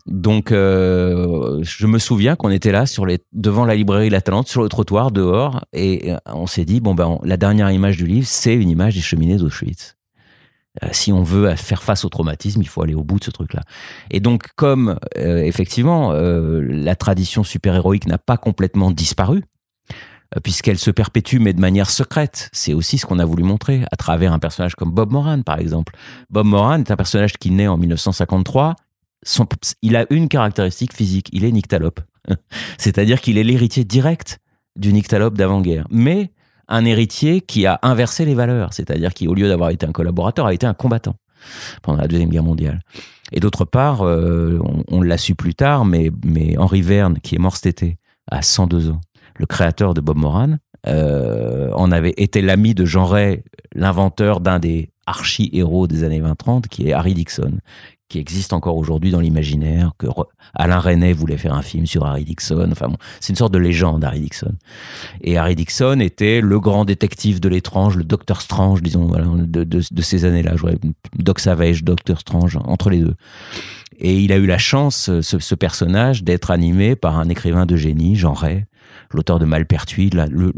Donc, euh, je me souviens qu'on était là sur les, devant la librairie La Talente, sur le trottoir, dehors, et on s'est dit, bon, ben, la dernière image du livre, c'est une image des cheminées d'Auschwitz. Euh, si on veut faire face au traumatisme, il faut aller au bout de ce truc-là. Et donc, comme euh, effectivement la tradition super-héroïque n'a pas complètement disparu, puisqu'elle se perpétue mais de manière secrète. C'est aussi ce qu'on a voulu montrer à travers un personnage comme Bob Moran, par exemple. Bob Moran est un personnage qui naît en 1953. il a une caractéristique physique, il est nyctalope. C'est-à-dire qu'il est l'héritier direct du nyctalope d'avant-guerre. Mais un héritier qui a inversé les valeurs, c'est-à-dire qui, au lieu d'avoir été un collaborateur, a été un combattant pendant la Deuxième Guerre mondiale. Et d'autre part, euh, on, l'a su plus tard, mais, mais Henri Verne, qui est mort cet été, à 102 ans, le créateur de Bob Moran, euh, en avait été l'ami de Jean Ray, l'inventeur d'un des archi-héros des années 20-30, qui est Harry Dixon, qui existe encore aujourd'hui dans l'imaginaire, que Alain Resnais voulait faire un film sur Harry Dixon. Enfin bon, c'est une sorte de légende, Harry Dixon. Et Harry Dixon était le grand détective de l'étrange, le Docteur Strange, disons, de, de, ces années-là. Doc Savage, Docteur Strange, entre les deux. Et il a eu la chance, ce, ce personnage, d'être animé par un écrivain de génie, Jean Ray, l'auteur de Malpertuis, le,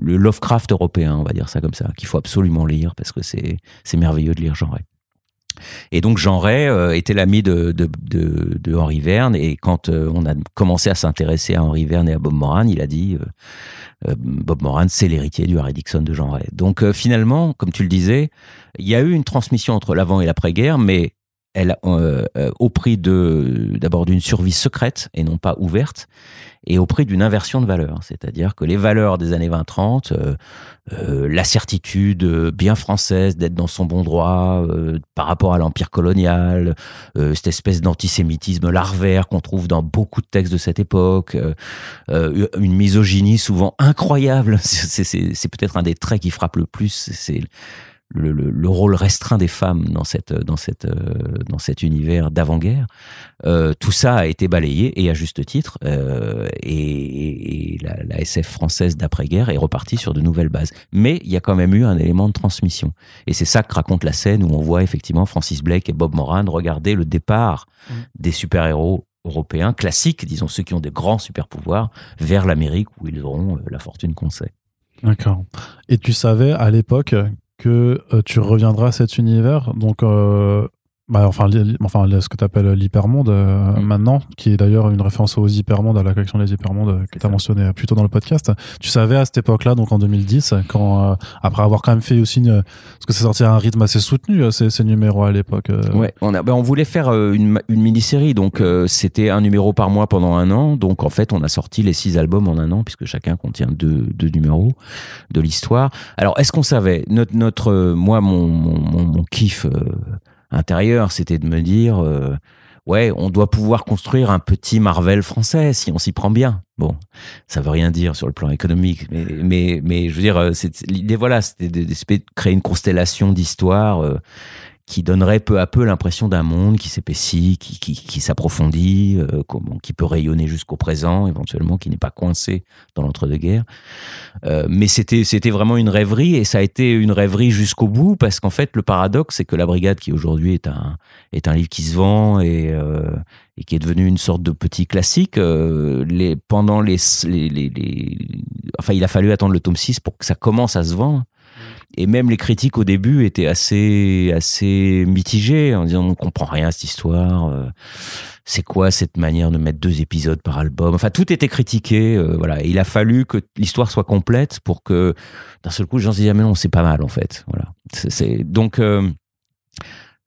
Lovecraft européen, on va dire ça comme ça, qu'il faut absolument lire parce que c'est merveilleux de lire Jean Ray. Et donc Jean Ray euh, était l'ami de, Henri Verne et quand euh, on a commencé à s'intéresser à Henri Verne et à Bob Moran, il a dit euh, Bob Moran c'est l'héritier du Harry Dixon de Jean Ray. Donc finalement, comme tu le disais, il y a eu une transmission entre l'avant et l'après-guerre, mais elle, euh, euh, au prix de d'abord d'une survie secrète et non pas ouverte, et au prix d'une inversion de valeurs. C'est-à-dire que les valeurs des années 20-30, euh, la certitude bien française d'être dans son bon droit par rapport à l'empire colonial, cette espèce d'antisémitisme larvaire qu'on trouve dans beaucoup de textes de cette époque, une misogynie souvent incroyable. C'est peut-être un des traits qui frappe le plus. C'est le, le, rôle restreint des femmes dans cette dans cette euh, dans cet univers d'avant-guerre. Euh, tout ça a été balayé et à juste titre. Euh, et, et la, la, SF française d'après-guerre est repartie sur de nouvelles bases. Mais il y a quand même eu un élément de transmission. Et c'est ça que raconte la scène où on voit effectivement Francis Blake et Bob Moran regarder le départ mmh. des super-héros européens classiques, disons ceux qui ont des grands super-pouvoirs, vers l'Amérique où ils auront euh, la fortune qu'on sait. D'accord. Et tu savais à l'époque que euh, tu reviendras à cet univers. Donc, euh, bah, enfin, enfin, ce que tu appelles l'hypermonde euh, mm. maintenant, qui est d'ailleurs une référence aux hypermondes, à la collection des hypermondes que tu as mentionné plus tôt dans le podcast. Tu savais à cette époque-là, donc en 2010, quand après avoir quand même fait aussi une, parce que c'est sorti à un rythme assez soutenu ces, ces numéros à l'époque. Ouais, on a, bah, on voulait faire une, une mini-série, donc c'était un numéro par mois pendant un an. Donc en fait, on a sorti les six albums en un an, puisque chacun contient deux, deux numéros de l'histoire. Alors, est-ce qu'on savait? Notre, notre, moi, mon, mon, mon, mon kiff intérieur, c'était de me dire, euh, ouais, on doit pouvoir construire un petit Marvel français si on s'y prend bien. Bon, ça veut rien dire sur le plan économique, mais mais mais je veux dire, euh, l'idée voilà, c'était de, créer une constellation d'histoires. Euh, qui donnerait peu à peu l'impression d'un monde qui s'épaissit, qui, qui, qui s'approfondit, euh, qui peut rayonner jusqu'au présent, éventuellement, qui n'est pas coincé dans l'entre-deux-guerres. Euh, mais c'était c'était vraiment une rêverie et ça a été une rêverie jusqu'au bout parce qu'en fait le paradoxe c'est que la brigade qui aujourd'hui est un est un livre qui se vend et euh, et qui est devenu une sorte de petit classique. Euh, les, pendant les, les, les, les, Enfin, il a fallu attendre le tome 6 pour que ça commence à se vendre. Et même les critiques au début étaient assez, assez mitigées en disant on comprend rien à cette histoire. Euh, c'est quoi cette manière de mettre deux épisodes par album? Enfin, tout était critiqué. Euh, voilà, il a fallu que l'histoire soit complète pour que d'un seul coup, les gens ah, mais non, c'est pas mal en fait. Voilà. C'est donc. Euh,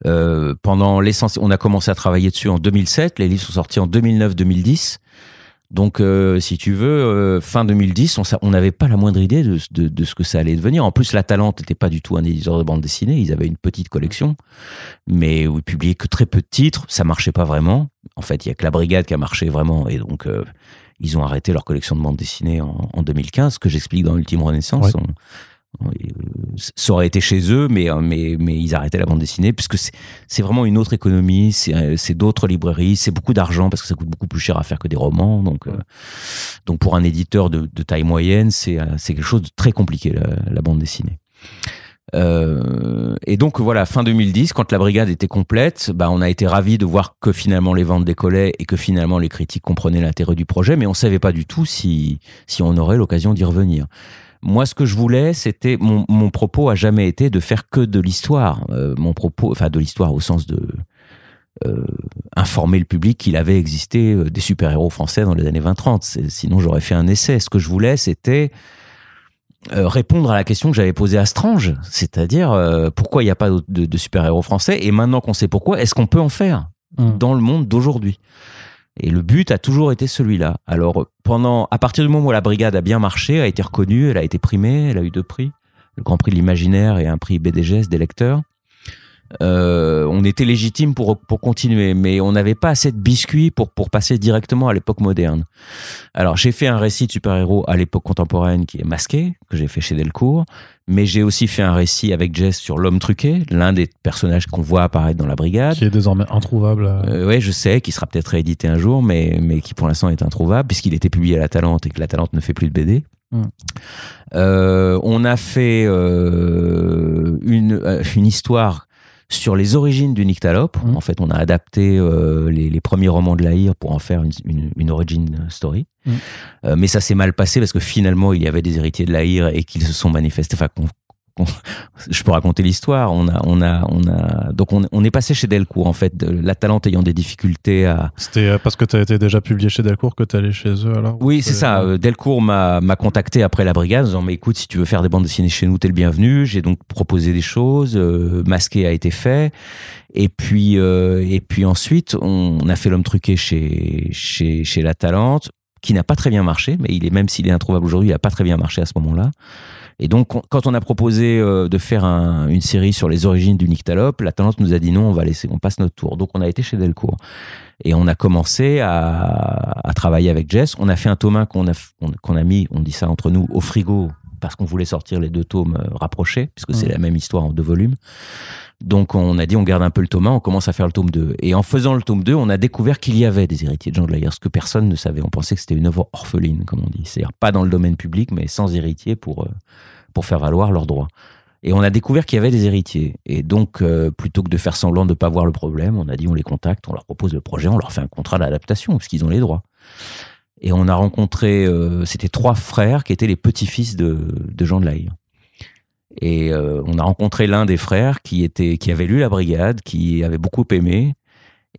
euh, pendant l'essentiel, on a commencé à travailler dessus en 2007. Les livres sont sortis en 2009-2010. Donc, euh, si tu veux, euh, fin 2010, on n'avait pas la moindre idée de, de, de, ce que ça allait devenir. En plus, La Talente n'était pas du tout un éditeur de bande dessinée. Ils avaient une petite collection, mais où ils publiaient que très peu de titres. Ça marchait pas vraiment. En fait, il y a que La Brigade qui a marché vraiment. Et donc, euh, ils ont arrêté leur collection de bande dessinée en, en 2015, ce que j'explique dans Ultime Renaissance. Ça aurait été chez eux, mais, euh, mais, mais ils arrêtaient la bande dessinée, puisque c'est vraiment une autre économie, c'est euh, d'autres librairies, c'est beaucoup d'argent, parce que ça coûte beaucoup plus cher à faire que des romans. Donc, donc pour un éditeur de, taille moyenne, c'est quelque chose de très compliqué, la, bande dessinée. Euh, et donc voilà, fin 2010, quand la brigade était complète, bah, on a été ravis de voir que finalement les ventes décollaient et que finalement les critiques comprenaient l'intérêt du projet, mais on savait pas du tout si, si on aurait l'occasion d'y revenir. Moi, ce que je voulais, c'était mon, mon propos a jamais été de faire que de l'histoire. Euh, mon propos, enfin de l'histoire au sens de euh, informer le public qu'il avait existé euh, des super-héros français dans les années 20-30. Sinon, j'aurais fait un essai. Ce que je voulais, c'était euh, répondre à la question que j'avais posée à Strange, c'est-à-dire euh, pourquoi il n'y a pas de, super-héros français? Et maintenant qu'on sait pourquoi, est-ce qu'on peut en faire Mm. dans le monde d'aujourd'hui? Et le but a toujours été celui-là. Alors pendant, à partir du moment où la brigade a bien marché, a été reconnue, elle a été primée, elle a eu deux prix, le Grand Prix de l'imaginaire et un prix BDGS des lecteurs. Euh, on était légitime pour, pour continuer, mais on n'avait pas assez de biscuits pour, pour passer directement à l'époque moderne. Alors, j'ai fait un récit de super-héros à l'époque contemporaine qui est masqué, que j'ai fait chez Delcourt, mais j'ai aussi fait un récit avec Jess sur l'homme truqué, l'un des personnages qu'on voit apparaître dans la brigade. Qui est désormais introuvable. euh. Euh, ouais, je sais, qui sera peut-être réédité un jour, mais, mais qui pour l'instant est introuvable, puisqu'il était publié à la Talente et que la Talente ne fait plus de BD. Euh, on a fait euh, une, une histoire sur les origines du Nyctalope. Mm. En fait, on a adapté euh, les, les premiers romans de Lahire pour en faire une, une, une origin story. Mm. Euh, mais ça s'est mal passé parce que finalement, il y avait des héritiers de Lahire et qu'ils se sont manifestés. Enfin, je peux raconter l'histoire. On a, on a, on a. Donc, on, on est passé chez Delcourt en fait. de- La Talente ayant des difficultés à, C'était euh, parce que tu as été déjà publié chez Delcourt que tu allé chez eux alors oui, c'est ça. Euh, Delcourt m'a m'a contacté après la brigade en disant mais écoute, si tu veux faire des bandes dessinées chez nous, t'es le bienvenu. J'ai donc proposé des choses. euh, Masqué a été fait. Et puis euh, et puis ensuite, on, on a fait l'homme truqué chez chez chez la Talente, qui n'a pas très bien marché. Mais il est même s'il est introuvable aujourd'hui, il a pas très bien marché à ce moment-là. Et donc, on- quand on a proposé euh, de faire un- une série sur les origines du Nyctalope, la Talente nous a dit non, on va laisser, on passe notre tour. Donc, on a été chez Delcourt. Et on a commencé à, travailler avec Jess. On a fait un tome qu'on a, a mis, on dit ça entre nous, au frigo, parce qu'on voulait sortir les deux tomes euh, rapprochés, puisque c'est la même histoire en deux volumes. Donc on a dit on garde un peu le tome 1, on commence à faire le tome 2. Et en faisant le tome 2, on a découvert qu'il y avait des héritiers de Jean de ce que personne ne savait. On pensait que c'était une œuvre orpheline, comme on dit. C'est-à-dire pas dans le domaine public, mais sans héritier pour, euh, pour faire valoir leurs droits. Et on a découvert qu'il y avait des héritiers. Et donc, euh, plutôt que de faire semblant de ne pas voir le problème, on a dit on les contacte, on leur propose le projet, on leur fait un contrat d'adaptation, puisqu'ils ont les droits. Et on a rencontré, euh, c'était trois frères qui étaient les petits-fils de, de Jean de Laïre. Et euh, on a rencontré l'un des frères qui, était, qui avait lu La Brigade, qui avait beaucoup aimé,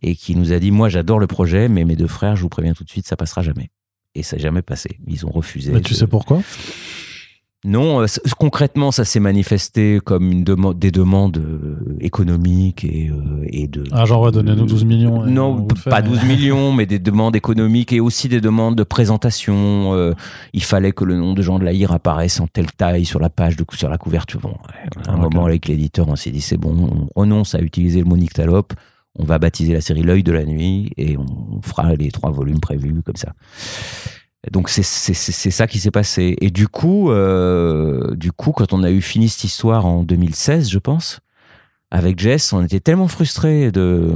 et qui nous a dit Moi, j'adore le projet, mais mes deux frères, je vous préviens tout de suite, ça passera jamais. Et ça n'a jamais passé. Ils ont refusé. Mais tu de- sais pourquoi? Non, euh, concrètement, ça s'est manifesté comme une demande, des demandes euh, économiques et, euh, et de. Ah, genre, ouais, donnez-nous 12 millions. Non, fait, pas mais- 12 millions, mais des demandes économiques et aussi des demandes de présentation. Euh, il fallait que le nom de Jean de Laïre apparaisse en telle taille sur la page, de, sur la couverture. Bon, ouais, à un moment, avec l'éditeur, on s'est dit c'est bon, on renonce à utiliser le mot nyctalope. On va baptiser la série L'œil de la nuit et on fera les trois volumes prévus comme ça. Donc c'est ça qui s'est passé. Et du coup, euh, du coup, quand on a eu fini cette histoire en 2016, je pense, avec Jess, on était tellement frustrés de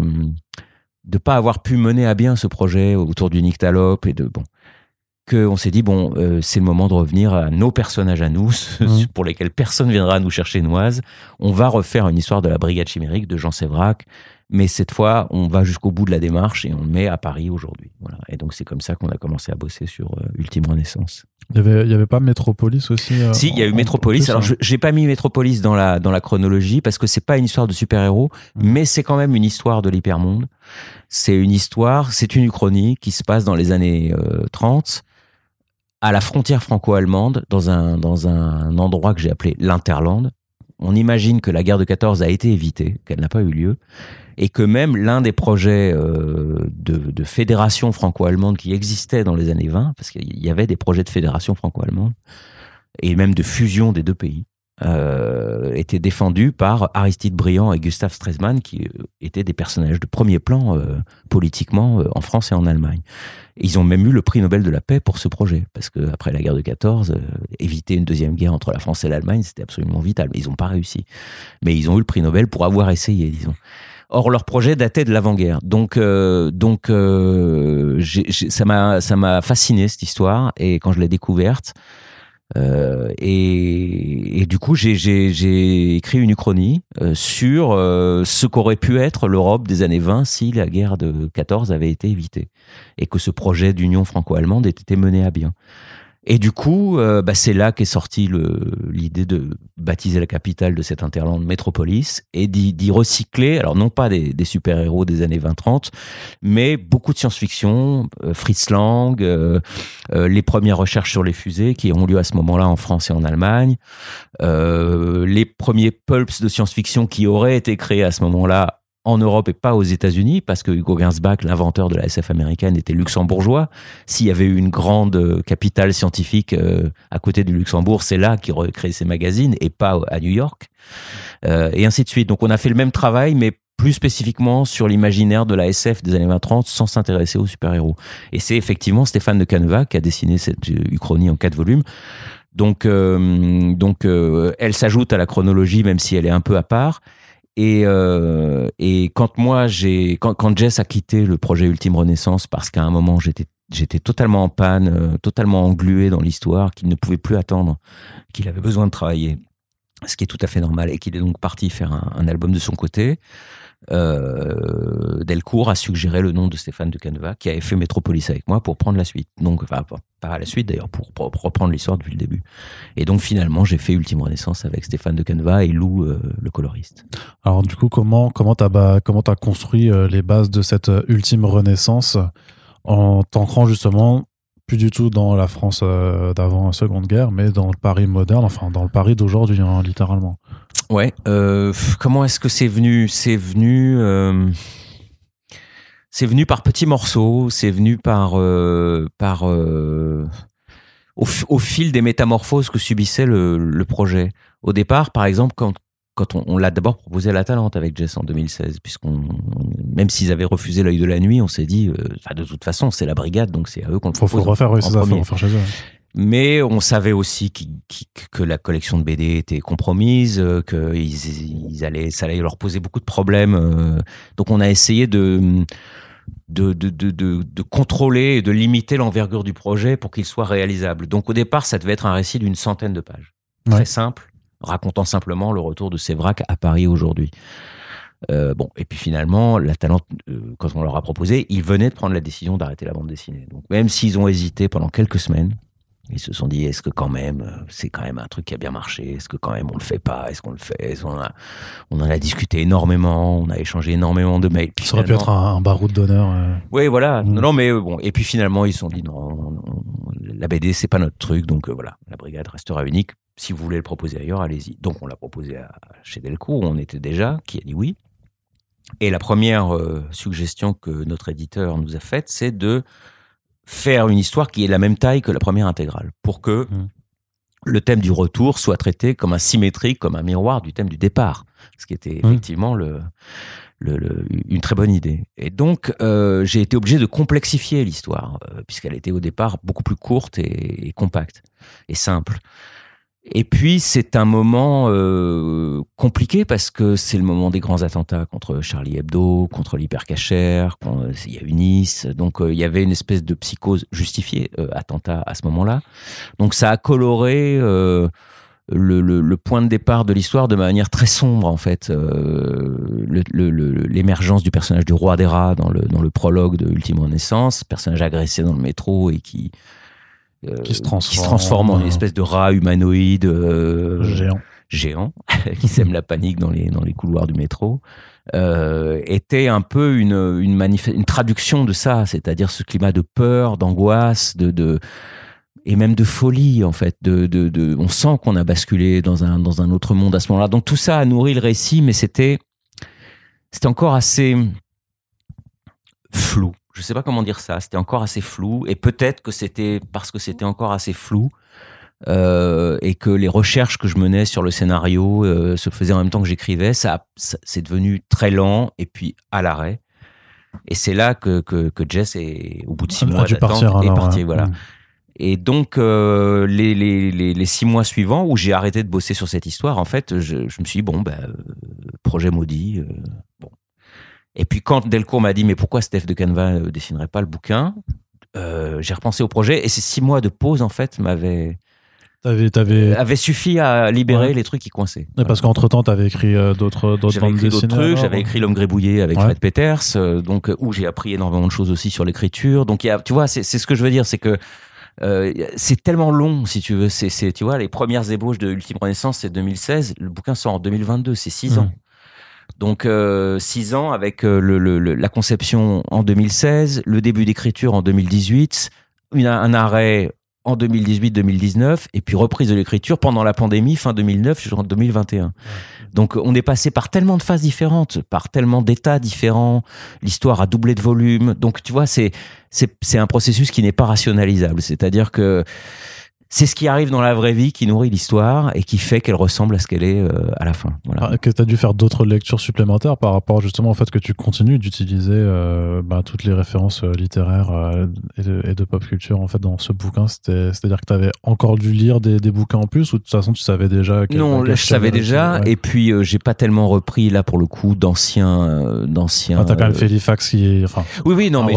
de pas avoir pu mener à bien ce projet autour du Nyctalope et de bon qu'on s'est dit bon euh, c'est le moment de revenir à nos personnages à nous Mhm. pour lesquels personne viendra nous chercher noise on va refaire une histoire de la brigade chimérique de Jean Sévrac mais cette fois on va jusqu'au bout de la démarche et on le met à Paris aujourd'hui voilà et donc c'est comme ça qu'on a commencé à bosser sur euh, Ultime Renaissance Il y avait, il y avait pas Metropolis aussi euh, si, il y a eu plus, Alors, hein. je j'ai pas mis Metropolis dans la dans la chronologie parce que c'est pas une histoire de super-héros, Mhm. mais c'est quand même une histoire de l'hypermonde. C'est une histoire, c'est une uchronie qui se passe dans les années euh, 30 à la frontière franco-allemande dans un dans un endroit que j'ai appelé l'Interland. On imagine que la guerre de 14 a été évitée, qu'elle n'a pas eu lieu, et que même l'un des projets euh, de, de fédération franco-allemande qui existait dans les années 20, parce qu'il y avait des projets de fédération franco-allemande, et même de fusion des deux pays, euh, était défendu par Aristide Briand et Gustave Stresemann, qui euh, étaient des personnages de premier plan euh, politiquement euh, en France et en Allemagne. Ils ont même eu le prix Nobel de la paix pour ce projet, parce que après la guerre de 14, euh, éviter une deuxième guerre entre la France et l'Allemagne, c'était absolument vital. Mais ils n'ont pas réussi. Mais ils ont eu le prix Nobel pour avoir essayé, disons. Or, leur projet datait de l'avant-guerre. Donc, euh, donc euh, j'ai- j'ai- ça m'a ça m'a fasciné cette histoire. Et quand je l'ai découverte, euh, et, du coup, j'ai- écrit une uchronie euh, sur euh, ce qu'aurait pu être l'Europe des années 20 si la guerre de 14 avait été évitée et que ce projet d'union franco-allemande ait été mené à bien. Et du coup, euh, bah, c'est là qu'est sortie l'idée de baptiser la capitale de cette interland Métropolis et d'y recycler, alors non pas des, super-héros des années 20-30, mais beaucoup de science-fiction, euh, Fritz Lang, euh, les premières recherches sur les fusées qui ont lieu à ce moment-là en France et en Allemagne, les premiers pulps de science-fiction qui auraient été créés à ce moment-là en Europe et pas aux États-Unis, parce que Hugo Gernsback, l'inventeur de la SF américaine, était luxembourgeois. S'il y avait eu une grande euh, capitale scientifique euh, à côté du Luxembourg, c'est là qu'il créé ses magazines et pas à New York. Euh, et ainsi de suite. Donc on a fait le même travail, mais plus spécifiquement sur l'imaginaire de la SF des années 20-30 sans s'intéresser aux super-héros. Et c'est effectivement Stéphane de Caneva qui a dessiné cette Uchronie en quatre volumes. Donc, donc elle s'ajoute à la chronologie, même si elle est un peu à part. Et, euh, quand Jess a quitté le projet Ultime Renaissance parce qu'à un moment j'étais j'étais totalement en panne, euh, totalement englué dans l'histoire, qu'il ne pouvait plus attendre, qu'il avait besoin de travailler, ce qui est tout à fait normal, et qu'il est donc parti faire un album de son côté euh, Delcourt a suggéré le nom de Stéphane de Caneva, qui avait fait Métropolis avec moi pour prendre la suite. Donc, enfin, pas à la suite d'ailleurs, pour, reprendre l'histoire depuis le début. Et donc, finalement, j'ai fait Ultime Renaissance avec Stéphane de Caneva et Lou, euh, le coloriste. Alors, du coup, comment comment t'as comment as construit euh, les bases de cette Ultime Renaissance en t'ancrant justement plus du tout dans la France d'avant la Seconde Guerre, mais dans le Paris moderne, enfin dans le Paris d'aujourd'hui, hein, littéralement. Ouais. Euh, comment est-ce que c'est venu? C'est venu. Euh, c'est venu par petits morceaux. C'est venu par euh, par au, fil des métamorphoses que subissait le, projet. Au départ, par exemple, quand quand on, l'a d'abord proposé à la Talente avec Jess en 2016, puisqu'on même s'ils avaient refusé l'œil de la nuit, on s'est dit, de toute façon, c'est la brigade, donc c'est à eux qu'on le propose. Faut, refaire, oui, ça, faut refaire chez eux. Mais on savait aussi que la collection de BD était compromise, euh, qu'ils ils allaient, ça allait leur poser beaucoup de problèmes. Euh. Donc on a essayé de, de, de, de, de contrôler et de limiter l'envergure du projet pour qu'il soit réalisable. Donc au départ, ça devait être un récit d'une centaine de pages. Très simple, racontant simplement le retour de Sévrac à Paris aujourd'hui. Euh, bon, et puis finalement, la Talente, quand on leur a proposé, ils venaient de prendre la décision d'arrêter la bande dessinée. Donc même s'ils ont hésité pendant quelques semaines, ils se sont dit, est-ce que quand même, euh, c'est quand même un truc qui a bien marché? Est-ce que quand même on le fait pas? Est-ce qu'on le fait? On, a, on en a discuté énormément, on a échangé énormément de mails. ça aurait pu être un, baroud d'honneur. Euh. Oui, voilà. Mm. Non, mais euh, bon. Et puis finalement, ils se sont dit, non, la BD, c'est pas notre truc, donc voilà, la brigade restera unique. Si vous voulez le proposer ailleurs, allez-y. Donc on l'a proposé à, chez Delcourt, où on était déjà, qui a dit oui. Et la première suggestion que notre éditeur nous a faite, c'est de faire une histoire qui est la même taille que la première intégrale, pour que mmh. le thème du retour soit traité comme un symétrique, comme un miroir du thème du départ, ce qui était mmh. effectivement le, le, une très bonne idée. Et donc, euh, j'ai été obligé de complexifier l'histoire, euh, puisqu'elle était au départ beaucoup plus courte et compacte et simple. Et puis c'est un moment euh, compliqué parce que c'est le moment des grands attentats contre Charlie Hebdo, contre l'hypercachère, il y a eu Nice, donc euh, il y avait une espèce de psychose justifiée euh, attentat à ce moment-là. Donc ça a coloré le, point de départ de l'histoire de manière très sombre en fait. L'émergence du personnage du roi des rats dans le, dans le prologue de Ultime Renaissance, personnage agressé dans le métro et qui euh, qui, se transforme, en une espèce de rat humanoïde euh, géant, géant qui sème la panique dans les, dans les couloirs du métro. Euh, était un peu une, une, une traduction de ça, c'est-à-dire ce climat de peur, d'angoisse, de, de, et même de folie en fait. De, de, de on sent qu'on a basculé dans un, dans un autre monde à ce moment-là. Donc tout ça a nourri le récit, mais c'était c'était encore assez flou je sais pas comment dire ça, c'était encore assez flou, et peut-être que c'était parce que c'était encore assez flou, euh, et que les recherches que je menais sur le scénario euh, se faisaient en même temps que j'écrivais, ça, c'est devenu très lent, et puis à l'arrêt. Et c'est là que, que, Jess est, au bout de six mois d'attente, est parti, voilà. Mm. Et donc, euh, les, les, les, six mois suivants, où j'ai arrêté de bosser sur cette histoire, en fait, je, je me suis dit, bon, ben, projet maudit, bon, et puis quand Delcourt m'a dit mais pourquoi Steph de Canva ne dessinerait pas le bouquin, euh, j'ai repensé au projet et ces six mois de pause en fait m'avaient T'avais, avait suffi à libérer les trucs qui coinçaient. parce qu'entre temps, tu avais écrit euh, d'autres, d'autres bandes dessinées. trucs. J'avais écrit L'homme grébouillé avec Fred Peters, euh, donc où j'ai appris énormément de choses aussi sur l'écriture. Donc, y a, tu vois, c'est, c'est ce que je veux dire, c'est que euh, c'est tellement long, si tu veux. C'est, c'est, tu vois, les premières ébauches de Ultime Renaissance, c'est 2016. Le bouquin sort en 2022, c'est six Mhm. ans. Donc euh, six ans avec euh, le, le- le- la conception en 2016, le début d'écriture en 2018, une- un arrêt en 2018-2019 et puis reprise de l'écriture pendant la pandémie fin 2009 jusqu'en 2021. Donc on est passé par tellement de phases différentes, par tellement d'états différents. L'histoire a doublé de volume. Donc tu vois, c'est c'est c'est un processus qui n'est pas rationalisable. C'est-à-dire que c'est ce qui arrive dans la vraie vie qui nourrit l'histoire et qui fait qu'elle ressemble à ce qu'elle est euh, à la fin. Voilà. Ah, que tu as dû faire d'autres lectures supplémentaires par rapport justement au fait que tu continues d'utiliser euh, bah, toutes les références euh, littéraires euh, et, de, et de pop culture en fait dans ce bouquin. C'est-à-dire que tu avais encore dû lire des, des bouquins en plus ou de toute façon tu savais déjà Non, là, je savais déjà. ouais. Et puis, j'ai pas tellement repris, là, pour le coup, d'anciens. d'anciens Ah, t'as quand même fait Halifax qui. Enfin, Oui, oui, non, mais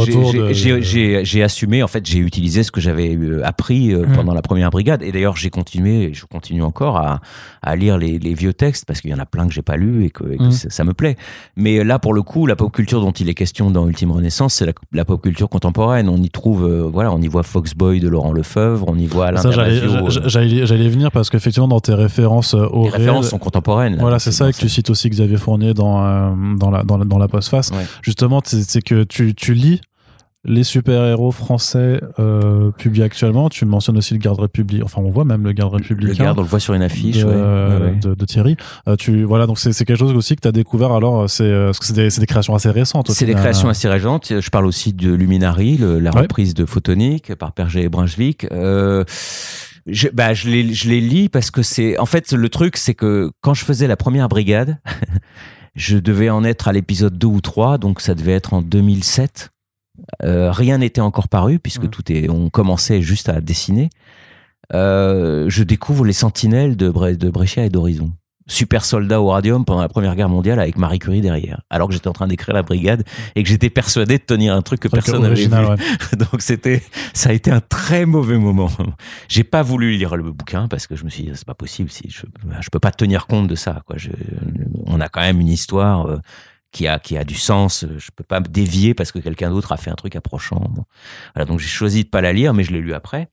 j'ai- de- assumé. En fait, j'ai utilisé ce que j'avais appris euh, Mm. pendant la première brigade. Et d'ailleurs, j'ai continué, et je continue encore à, à lire les, les vieux textes parce qu'il y en a plein que j'ai pas lus et que, et que Mm. ça, ça me plaît. Mais là, pour le coup, la pop culture dont il est question dans Ultime Renaissance, c'est la, la pop culture contemporaine. On y trouve, euh, voilà, on y voit Foxboy de Laurent Lefebvre, on y voit Alain ça, j'allais j'allais venir parce qu'effectivement, dans tes références euh, au Les réel. références sont contemporaines. là. Voilà, c'est ça, et que tu cites aussi Xavier Fournier dans, euh, dans, la, dans, la, dans la postface. Ouais. Justement, c'est c'est que tu, tu lis les super-héros français euh, publiés actuellement. Tu mentionnes aussi le garde républicain. Enfin, on voit même le garde Le républicain. garde, on le voit sur une affiche. de, ouais. Ouais, ouais. de- de Thierry. Euh, tu, voilà, donc c'est c'est quelque chose aussi que tu as découvert alors, c'est euh, parce que c'est des, c'est des créations assez récentes. C'est des final. créations assez récentes. Je parle aussi de Luminary, le- la reprise de Photonique par Perger et Brunswick. Euh, je, bah, je les, je les lis parce que c'est, en fait, le truc, c'est que quand je faisais la première brigade, je devais en être à l'épisode 2 ou 3, donc ça devait être en 2007. Euh, rien n'était encore paru puisque Mhm. tout est, on commençait juste à dessiner. Euh, je découvre les sentinelles de, Bre- de Brescia et d'Horizon. Super soldat au radium pendant la Première Guerre mondiale avec Marie Curie derrière, alors que j'étais en train d'écrire la brigade et que j'étais persuadé de tenir un truc que Truc personne n'avait vu. ouais. Donc c'était, ça a été un très mauvais moment. J'ai pas voulu lire le bouquin parce que je me suis dit c'est pas possible si je, je peux pas tenir compte de ça. Quoi. Je, on a quand même une histoire euh, qui a qui a du sens. Je peux pas me dévier parce que quelqu'un d'autre a fait un truc approchant. Voilà, donc j'ai choisi de pas la lire, mais je l'ai lu après.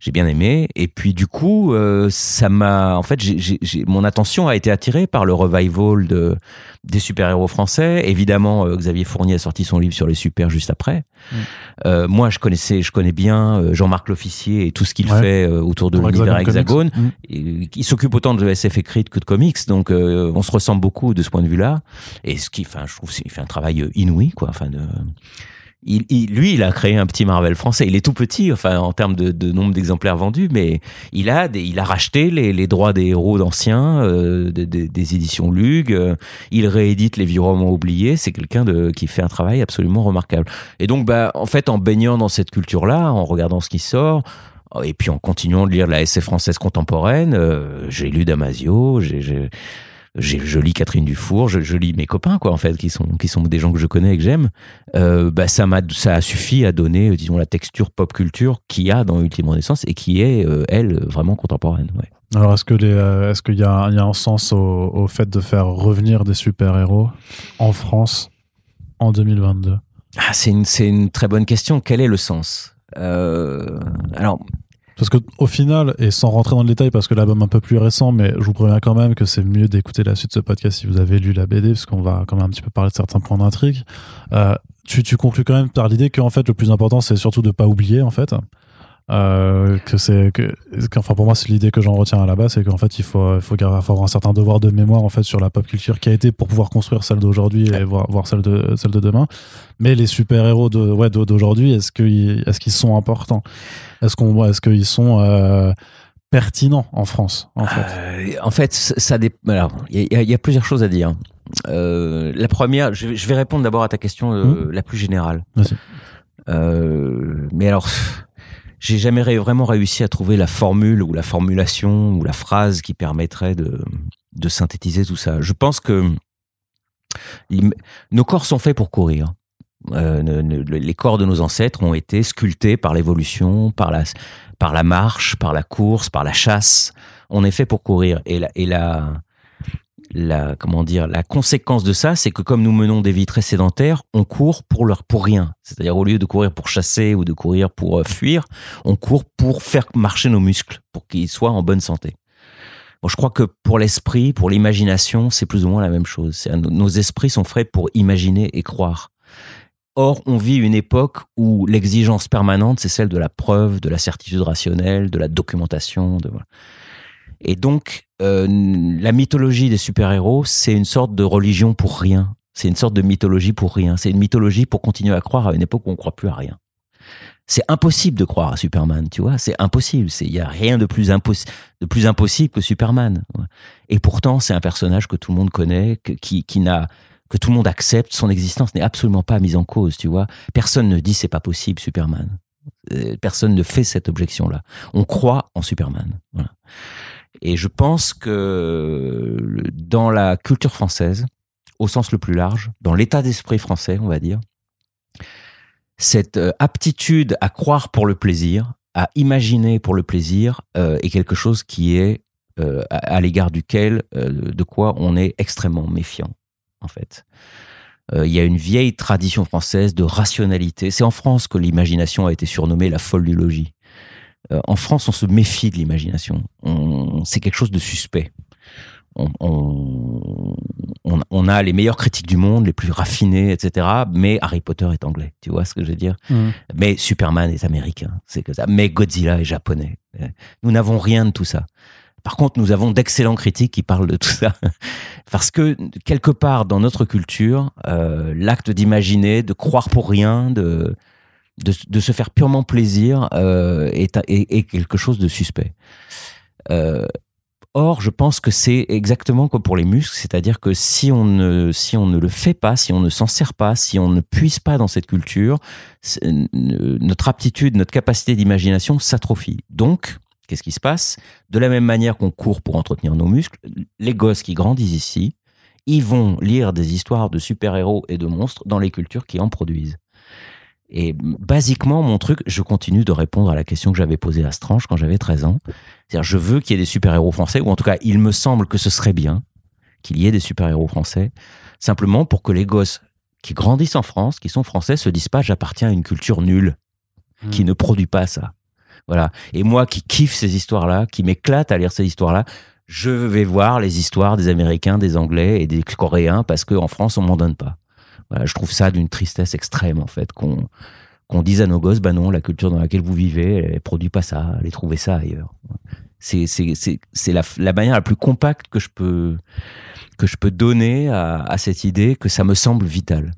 J'ai bien aimé. Et puis du coup, euh, ça m'a, en fait, mon attention a été attirée par le revival de des super-héros français. Évidemment, euh, Xavier Fournier a sorti son livre sur les super juste après. Mm. Euh, moi, je connaissais, je connais bien Jean-Marc L'Officier et tout ce qu'il Ouais. fait autour de l'univers Hexagone Hexagone. Comics. Mm. Et Il s'occupe autant de SF écrite que de comics, donc on se ressemble beaucoup de ce point de vue-là. Et ce qui, enfin, je trouve, qu'il fait un travail inouï, quoi. Enfin, de, il, il- lui, il a créé un petit Marvel français. Il est tout petit, enfin, en termes de, de nombre d'exemplaires vendus, mais il a, des, il a racheté les, les droits des héros d'anciens, euh, des, éditions Lug. euh, il réédite les vieux romans oubliés. C'est quelqu'un qui fait un travail absolument remarquable. Et donc, bah, en fait, en baignant dans cette culture-là, en regardant ce qui sort. Et puis en continuant de lire la SF française contemporaine, euh, j'ai lu Damasio, j'ai- je lis Catherine Dufour, je, je lis mes copains quoi en fait, qui sont qui sont des gens que je connais et que j'aime. Euh, bah ça m'a ça a suffi à donner euh, disons la texture pop culture qu'il y a dans Ultime Renaissance et qui est euh, elle vraiment contemporaine. Ouais. Alors, est-ce que les, est-ce qu'il y a, il y a un sens au, au fait de faire revenir des super-héros en France en 2022 Ah, c'est une c'est une très bonne question. Quel est le sens? Euh, Alors Parce que au final, et sans rentrer dans le détail, parce que l'album est un peu plus récent, mais je vous préviens quand même que c'est mieux d'écouter la suite de ce podcast si vous avez lu la BD, parce qu'on va quand même un petit peu parler de certains points d'intrigue. Euh, tu, conclus quand même par l'idée qu'en fait, le plus important, c'est surtout de pas oublier, en fait. Euh, que c'est que enfin pour moi c'est l'idée que j'en retiens à la base c'est qu'en fait il faut il faut avoir un certain devoir de mémoire en fait sur la pop culture qui a été pour pouvoir construire celle d'aujourd'hui et voir, voir celle de celle de demain. Mais les super héros de ouais d'au- d'aujourd'hui est-ce qu'ils est-ce qu'ils sont importants? Est-ce qu'on est-ce qu'ils sont euh, pertinents en France en fait? Euh, en fait, ça il y, a- il y a plusieurs choses à dire. Euh, la première, je vais, je vais répondre d'abord à ta question euh, la plus générale. Mais alors, j'ai jamais vraiment réussi à trouver la formule ou la formulation ou la phrase qui permettrait de, de synthétiser tout ça. Je pense que nos corps sont faits pour courir. Euh, les corps de nos ancêtres ont été sculptés par l'évolution, par la, par la marche, par la course, par la chasse. On est fait pour courir. Et la, et la, la comment dire la conséquence de ça, c'est que comme nous menons des vies très sédentaires, on court pour leur pour rien. C'est-à-dire au lieu de courir pour chasser ou de courir pour euh, fuir, on court pour faire marcher nos muscles pour qu'ils soient en bonne santé. Bon, je crois que pour l'esprit, pour l'imagination, c'est plus ou moins la même chose. Nos esprits sont faits pour imaginer et croire. Or, on vit une époque où l'exigence permanente, c'est celle de la preuve, de la certitude rationnelle, de la documentation. De... Et donc, euh, la mythologie des super-héros, c'est une sorte de religion pour rien. C'est une sorte de mythologie pour rien. C'est une mythologie pour continuer à croire à une époque où on ne croit plus à rien. C'est impossible de croire à Superman, tu vois. C'est impossible. Il n'y a rien de plus, de plus impossible que Superman. Et pourtant, c'est un personnage que tout le monde connaît, qui, qui n'a que tout le monde accepte, son existence n'est absolument pas mise en cause, tu vois. Personne ne dit c'est pas possible, Superman. Euh, personne ne fait cette objection-là. On croit en Superman. Et je pense que dans la culture française, au sens le plus large, dans l'état d'esprit français, on va dire, cette euh, aptitude à croire pour le plaisir, à imaginer pour le plaisir, euh, est quelque chose qui est à, l'égard duquel, de quoi on est extrêmement méfiant en fait. Euh, il y a une vieille tradition française de rationalité. C'est en France que l'imagination a été surnommée la folle du logis. Euh, en France, on se méfie de l'imagination. C'est quelque chose de suspect. On, a les meilleures critiques du monde, les plus raffinées, etc. Mais Harry Potter est anglais, tu vois ce que je veux dire? Mmh. Mais Superman est américain, c'est que ça. Mais Godzilla est japonais. Nous n'avons rien de tout ça. Par contre, nous avons d'excellents critiques qui parlent de tout ça. Parce que quelque part dans notre culture, euh, l'acte d'imaginer, de croire pour rien, de, de, se faire purement plaisir euh, est, quelque chose de suspect. Euh, or, je pense que c'est exactement comme pour les muscles, c'est-à-dire que si on, ne, si on ne le fait pas, si on ne s'en sert pas, si on ne puise pas dans cette culture, notre aptitude, notre capacité d'imagination s'atrophie. Donc, Qu'est-ce qui se passe? De la même manière qu'on court pour entretenir nos muscles, les gosses qui grandissent ici, ils vont lire des histoires de super-héros et de monstres dans les cultures qui en produisent. Et basiquement, mon truc, je continue de répondre à la question que j'avais posée à Strange quand j'avais 13 ans. C'est-à-dire, je veux qu'il y ait des super-héros français, ou en tout cas, il me semble que ce serait bien qu'il y ait des super-héros français, simplement pour que les gosses qui grandissent en France, qui sont français, se disent pas j'appartiens à une culture nulle, qui hmm. ne produit pas ça. Voilà. Et moi qui kiffe ces histoires-là, qui m'éclate à lire ces histoires-là, je vais voir les histoires des Américains, des Anglais et des Coréens parce qu'en France, on m'en donne pas. Voilà, je trouve ça d'une tristesse extrême, en fait, qu'on dise à nos gosses, bah non, la culture dans laquelle vous vivez, elle produit pas ça, allez trouver ça ailleurs. C'est, la, la manière la plus compacte que je peux, que je peux donner à cette idée que ça me semble vital.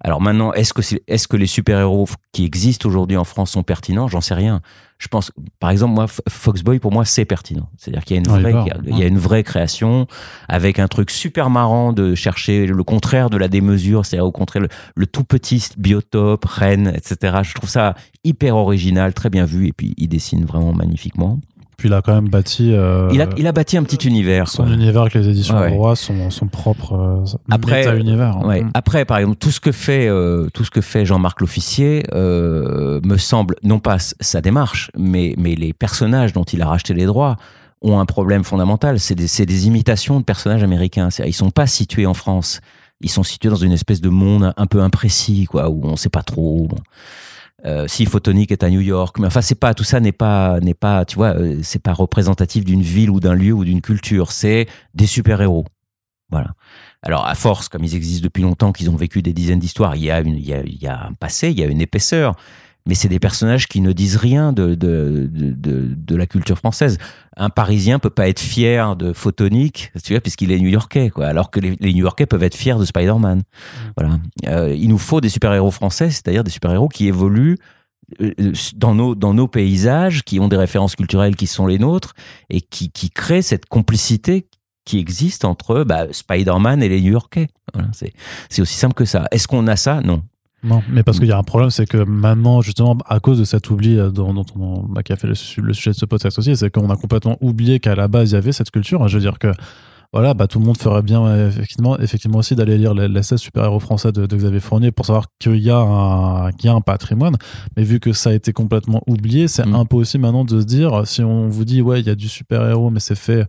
Alors maintenant, est-ce que, est-ce que les super-héros qui existent aujourd'hui en France sont pertinents? J'en sais rien. Je pense, par exemple, moi, Foxboy, pour moi, c'est pertinent. C'est-à-dire qu'il y a une vraie, il y a une vraie création avec un truc super marrant de chercher le contraire de la démesure, c'est-à-dire au contraire le, tout petit biotope, reine, etc. Je trouve ça hyper original, très bien vu, et puis il dessine vraiment magnifiquement. Puis il a quand même bâti. Euh, il, a, il a bâti un petit univers. Son univers avec les éditions ouais. Roi, son, son propre euh, après, univers. Hein. Ouais. Après, par exemple, tout ce que fait, euh, tout ce que fait Jean-Marc l'officier euh, me semble, non pas sa démarche, mais, mais les personnages dont il a racheté les droits ont un problème fondamental. C'est des, des imitations de personnages américains. Ils sont pas situés en France. Ils sont situés dans une espèce de monde un peu imprécis, quoi, où on sait pas trop. Bon. Euh, si Photonic est à New York, mais enfin c'est pas tout ça n'est pas n'est pas tu vois euh, c'est pas représentatif d'une ville ou d'un lieu ou d'une culture, c'est des super héros. Voilà. Alors à force, comme ils existent depuis longtemps, qu'ils ont vécu des dizaines d'histoires, il y a une il y a, il y a un passé, il y a une épaisseur mais c'est des personnages qui ne disent rien de, de, de, de, la culture française. Un Parisien peut pas être fier de Photonique, tu vois, puisqu'il est New-Yorkais, quoi. Alors que les, New-Yorkais peuvent être fiers de Spider-Man. Mm. Voilà. Euh, il nous faut des super-héros français, c'est-à-dire des super-héros qui évoluent euh, dans nos, dans nos paysages, qui ont des références culturelles qui sont les nôtres, et qui, qui créent cette complicité qui existe entre bah, Spider-Man et les New-Yorkais. Voilà, c'est aussi simple que ça. Est-ce qu'on a ça? Non. Non, mais parce qu'il y a un problème, c'est que maintenant, justement, à cause de cet oubli euh, dont, dont on, bah, qui a fait le, sujet de ce podcast aussi, c'est qu'on a complètement oublié qu'à la base, il y avait cette culture. Je veux dire que voilà, bah, tout le monde ferait bien effectivement, effectivement aussi d'aller lire les, 16 super-héros français de, Xavier Fournier pour savoir qu'il y, a un, y a un patrimoine. Mais vu que ça a été complètement oublié, c'est mm. impossible maintenant de se dire, si on vous dit, ouais, il y a du super-héros, mais c'est fait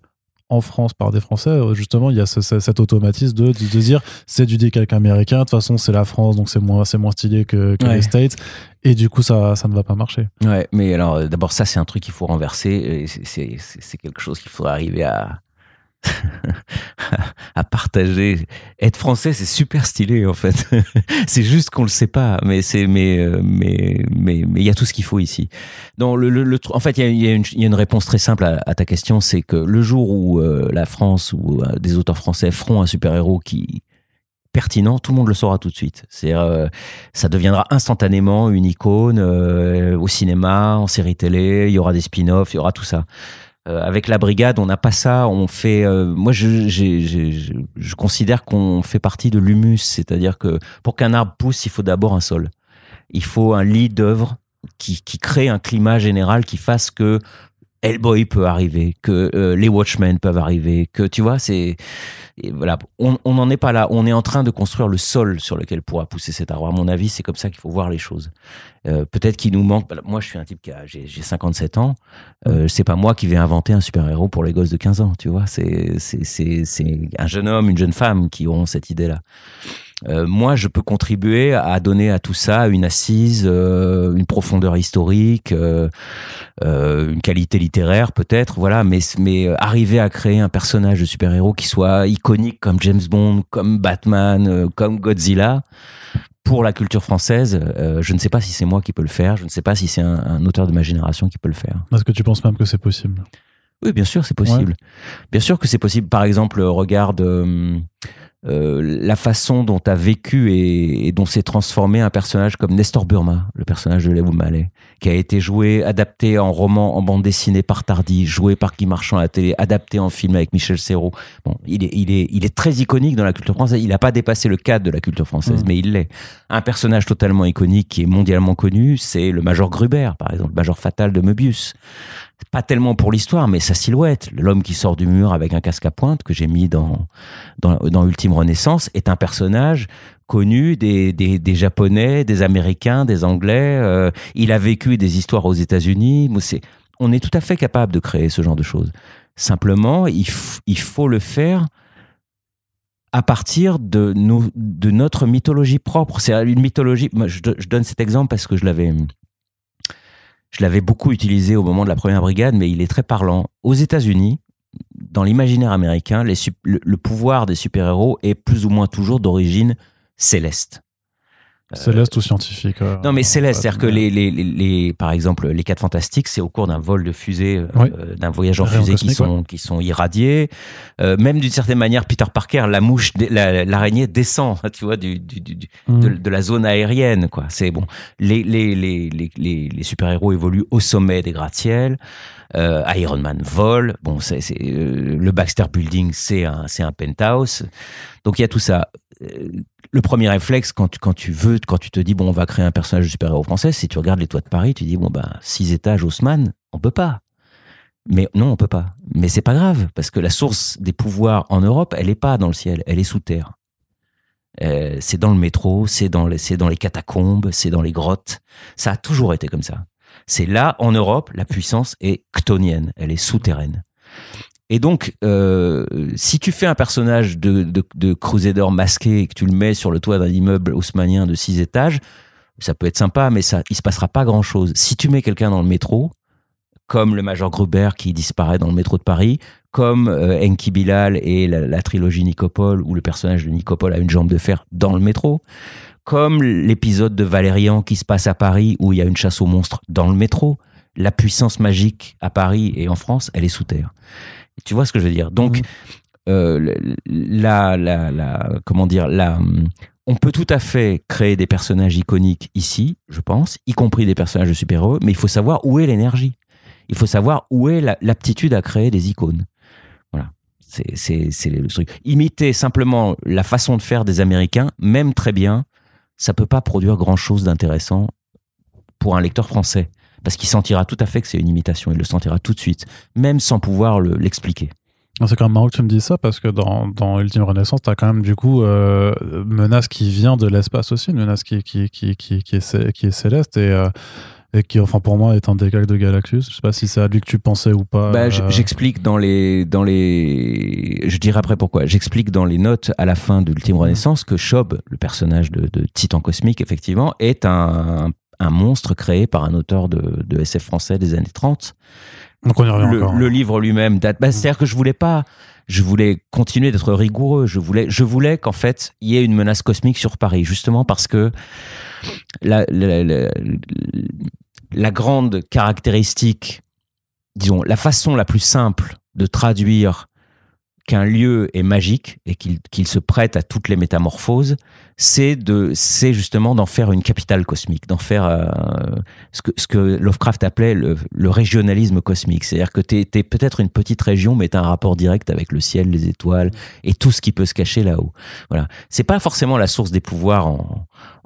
en France par des Français, euh, justement, il y a ce, cet automatisme de, de, dire c'est du décalque américain, de toute façon, c'est la France, donc c'est moins, moins stylé que, que les States. Et du coup, ça, ça ne va pas marcher. Ouais, mais alors, d'abord, ça, c'est un truc qu'il faut renverser. C'est quelque chose qu'il faudrait arriver à, à partager. Être français, c'est super stylé en fait. c'est juste qu'on le sait pas, mais c'est euh, mais mais mais il y a tout ce qu'il faut ici. Le, en fait, il y a, une réponse très simple à, ta question, c'est que le jour où euh, la France ou euh, des auteurs français feront un super héros qui pertinent, tout le monde le saura tout de suite. C'est ça deviendra instantanément une icône au cinéma, en série télé. Il y aura des spin-offs, il y aura tout ça. Euh, avec la brigade, on n'a pas ça. On fait. Euh, moi, je, je considère qu'on fait partie de l'humus, c'est-à-dire que pour qu'un arbre pousse, il faut d'abord un sol. Il faut un lit d'œuvre qui, qui crée un climat général qui fasse que Hellboy peut arriver, que euh, les Watchmen peuvent arriver, que tu vois, c'est voilà, on n'en est pas là. On est en train de construire le sol sur lequel pourra pousser cet arbre. À mon avis, c'est comme ça qu'il faut voir les choses. Euh, Peut-être qu'il nous manque. Moi, je suis un type qui a j'ai 57 ans. Euh, c'est pas moi qui vais inventer un super héros pour les gosses de 15 ans. Tu vois, c'est c'est c'est un jeune homme, une jeune femme qui auront cette idée-là. Euh, moi, je peux contribuer à donner à tout ça une assise, euh, une profondeur historique, euh, une qualité littéraire peut-être, voilà. Mais, mais arriver à créer un personnage de super-héros qui soit iconique comme James Bond, comme Batman, comme Godzilla, pour la culture française, je ne sais pas si c'est moi qui peux le faire. Je ne sais pas si c'est un, auteur de ma génération qui peut le faire. Est-ce que tu penses même que c'est possible? Oui, bien sûr, c'est possible. Bien sûr que c'est possible. Par exemple, regarde euh, la façon dont a vécu et, dont s'est transformé un personnage comme Nestor Burma, le personnage de Léo Mallet, qui a été joué, adapté en roman, en bande dessinée par Tardy, joué par Guy Marchand à la télé, adapté en film avec Michel Serrault. Bon, il est, il est, il est très iconique dans la culture française. Il n'a pas dépassé le cadre de la culture française, mmh. mais il l'est. Un personnage totalement iconique qui est mondialement connu, c'est le Major Gruber, par exemple, le Major Fatal de Möbius pas tellement pour l'histoire, mais sa silhouette, l'homme qui sort du mur avec un casque à pointe que j'ai mis dans, dans, dans Ultime Renaissance, est un personnage connu des, des, Japonais, des Américains, des Anglais. Euh, il a vécu des histoires aux États-Unis. On est tout à fait capable de créer ce genre de choses. Simplement, il, il faut le faire à partir de, nos, de notre mythologie propre. C'est une mythologie. je, donne cet exemple parce que je l'avais je l'avais beaucoup utilisé au moment de la première brigade, mais il est très parlant. Aux États-Unis, dans l'imaginaire américain, le, pouvoir des super-héros est plus ou moins toujours d'origine céleste. Céleste ou scientifique euh, Non, mais céleste, c'est-à-dire que les, les, les, par exemple, les quatre fantastiques, c'est au cours d'un vol de fusée, euh, d'un voyage en fusée qui sont, qui sont irradiés. Euh, même d'une certaine manière, Peter Parker, la mouche, l'araignée descend, tu vois, du, du, mm. de, la zone aérienne, quoi. C'est bon. Les, les, les, les, les super-héros évoluent au sommet des gratte-ciel. Euh, Iron Man vole. Bon, c'est euh, le Baxter Building, c'est un, c'est un penthouse. Donc il y a tout ça le premier réflexe quand tu, veux, quand tu te dis, bon, on va créer un personnage de super-héros français, si tu regardes les toits de Paris, tu dis, bon, ben, six étages Haussmann, on peut pas. Mais non, on peut pas. Mais c'est pas grave, parce que la source des pouvoirs en Europe, elle est pas dans le ciel, elle est sous terre. Euh, c'est dans le métro, c'est dans, les, dans les catacombes, c'est dans les grottes. Ça a toujours été comme ça. C'est là, en Europe, la puissance est ctonienne, elle est souterraine. Et donc, euh, si tu fais un personnage de, de, de, Crusader masqué et que tu le mets sur le toit d'un immeuble haussmanien de six étages, ça peut être sympa, mais ça, il se passera pas grand chose. Si tu mets quelqu'un dans le métro, comme le Major Gruber qui disparaît dans le métro de Paris, comme euh, Enki Bilal et la, trilogie Nicopole, où le personnage de Nicopole a une jambe de fer dans le métro, comme l'épisode de Valérian qui se passe à Paris, où il y a une chasse aux monstres dans le métro, la puissance magique à Paris et en France, elle est sous terre. Tu vois ce que je veux dire? Donc, mhm. euh, la, la, la, comment dire, la, on peut tout à fait créer des personnages iconiques ici, je pense, y compris des personnages de super-héros, mais il faut savoir où est l'énergie. Il faut savoir où est l'aptitude à créer des icônes. Voilà. C'est le truc. Imiter simplement la façon de faire des Américains, même très bien, ça peut pas produire grand chose d'intéressant pour un lecteur français parce qu'il sentira tout à fait que c'est une imitation, il le sentira tout de suite, même sans pouvoir l'expliquer. c'est quand même marrant que tu me dises ça parce que dans, dans Ultime Renaissance, tu as quand même du coup euh, menace qui vient de l'espace aussi, une menace qui, qui, qui, qui, qui, est, qui est céleste et, euh, et qui, enfin, pour moi, est un décalque de Galactus. Je sais pas si c'est à lui que tu pensais ou pas. Bah, j'explique dans les, dans les, je dirai après pourquoi. J'explique dans les notes à la fin de l'Ultime Renaissance que Shob, le personnage de, de, Titan cosmique, effectivement, est un, un monstre créé par un auteur de, de SF français des années 30. Donc on y revient le, encore. le livre lui-même date. Bah, C'est-à-dire que je voulais pas, je voulais continuer d'être rigoureux. Je voulais, je voulais qu'en fait, il y ait une menace cosmique sur Paris, justement parce que la, la, la, la grande caractéristique, disons, la façon la plus simple de traduire qu'un lieu est magique et qu'il qu'il se prête à toutes les métamorphoses, c'est de, c'est justement d'en faire une capitale cosmique, d'en faire euh, ce, que, ce que Lovecraft appelait le, le régionalisme cosmique. C'est-à-dire que tu es, peut-être une petite région, mais tu as un rapport direct avec le ciel, les étoiles et tout ce qui peut se cacher là-haut. Voilà. C'est pas forcément la source des pouvoirs en,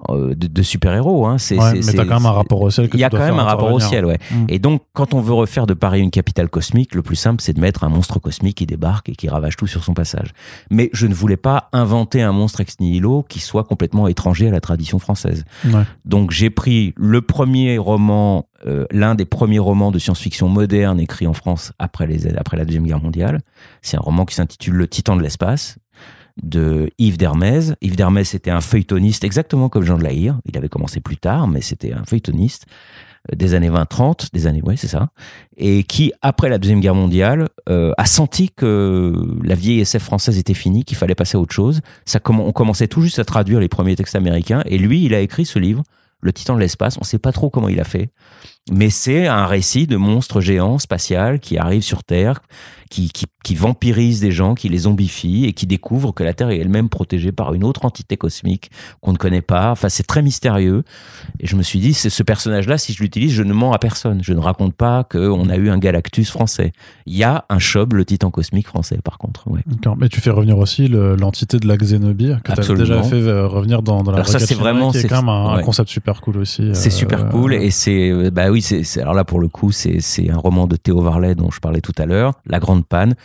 euh, de, de super-héros. Hein. C'est, Ouais, mais t'as quand même un rapport au ciel. il y a quand même un rapport au ciel, ouais. Mm. Et donc, quand on veut refaire de Paris une capitale cosmique, le plus simple, c'est de mettre un monstre cosmique qui débarque et qui ravage tout sur son passage. Mais je ne voulais pas inventer un monstre ex nihilo qui soit complètement étranger à la tradition française. Ouais. Donc, j'ai pris le premier roman, euh, l'un des premiers romans de science-fiction moderne écrit en France après, les, après la Deuxième Guerre mondiale. C'est un roman qui s'intitule Le Titan de l'espace de Yves Dermez. Yves Dermez était un feuilletoniste exactement comme Jean de la Hire. Il avait commencé plus tard, mais c'était un feuilletoniste des années 20-30, des années, ouais, c'est ça, et qui, après la Deuxième Guerre mondiale, euh, a senti que la vieille SF française était finie, qu'il fallait passer à autre chose. Ça, on commençait tout juste à traduire les premiers textes américains, et lui, il a écrit ce livre, Le Titan de l'espace. On ne sait pas trop comment il a fait, mais c'est un récit de monstres géants spatial qui arrivent sur Terre, qui, qui, qui vampirisent des gens, qui les zombifient et qui découvrent que la Terre est elle-même protégée par une autre entité cosmique qu'on ne connaît pas. Enfin, c'est très mystérieux. Et je me suis dit, c'est ce personnage-là, si je l'utilise, je ne mens à personne. Je ne raconte pas qu'on a eu un Galactus français. Il y a un Chob, le titan cosmique français, par contre. Ouais. Mais tu fais revenir aussi le- l'entité de la Xénobie que tu as déjà fait euh, revenir dans, dans la Alors ça, c'est vraiment- c'est- quand même un, concept super cool aussi. C'est euh, super cool et c'est euh, bah oui c'est alors là pour le coup c'est un roman de Théo Varlet dont je parlais tout à l'heure La Grande Panne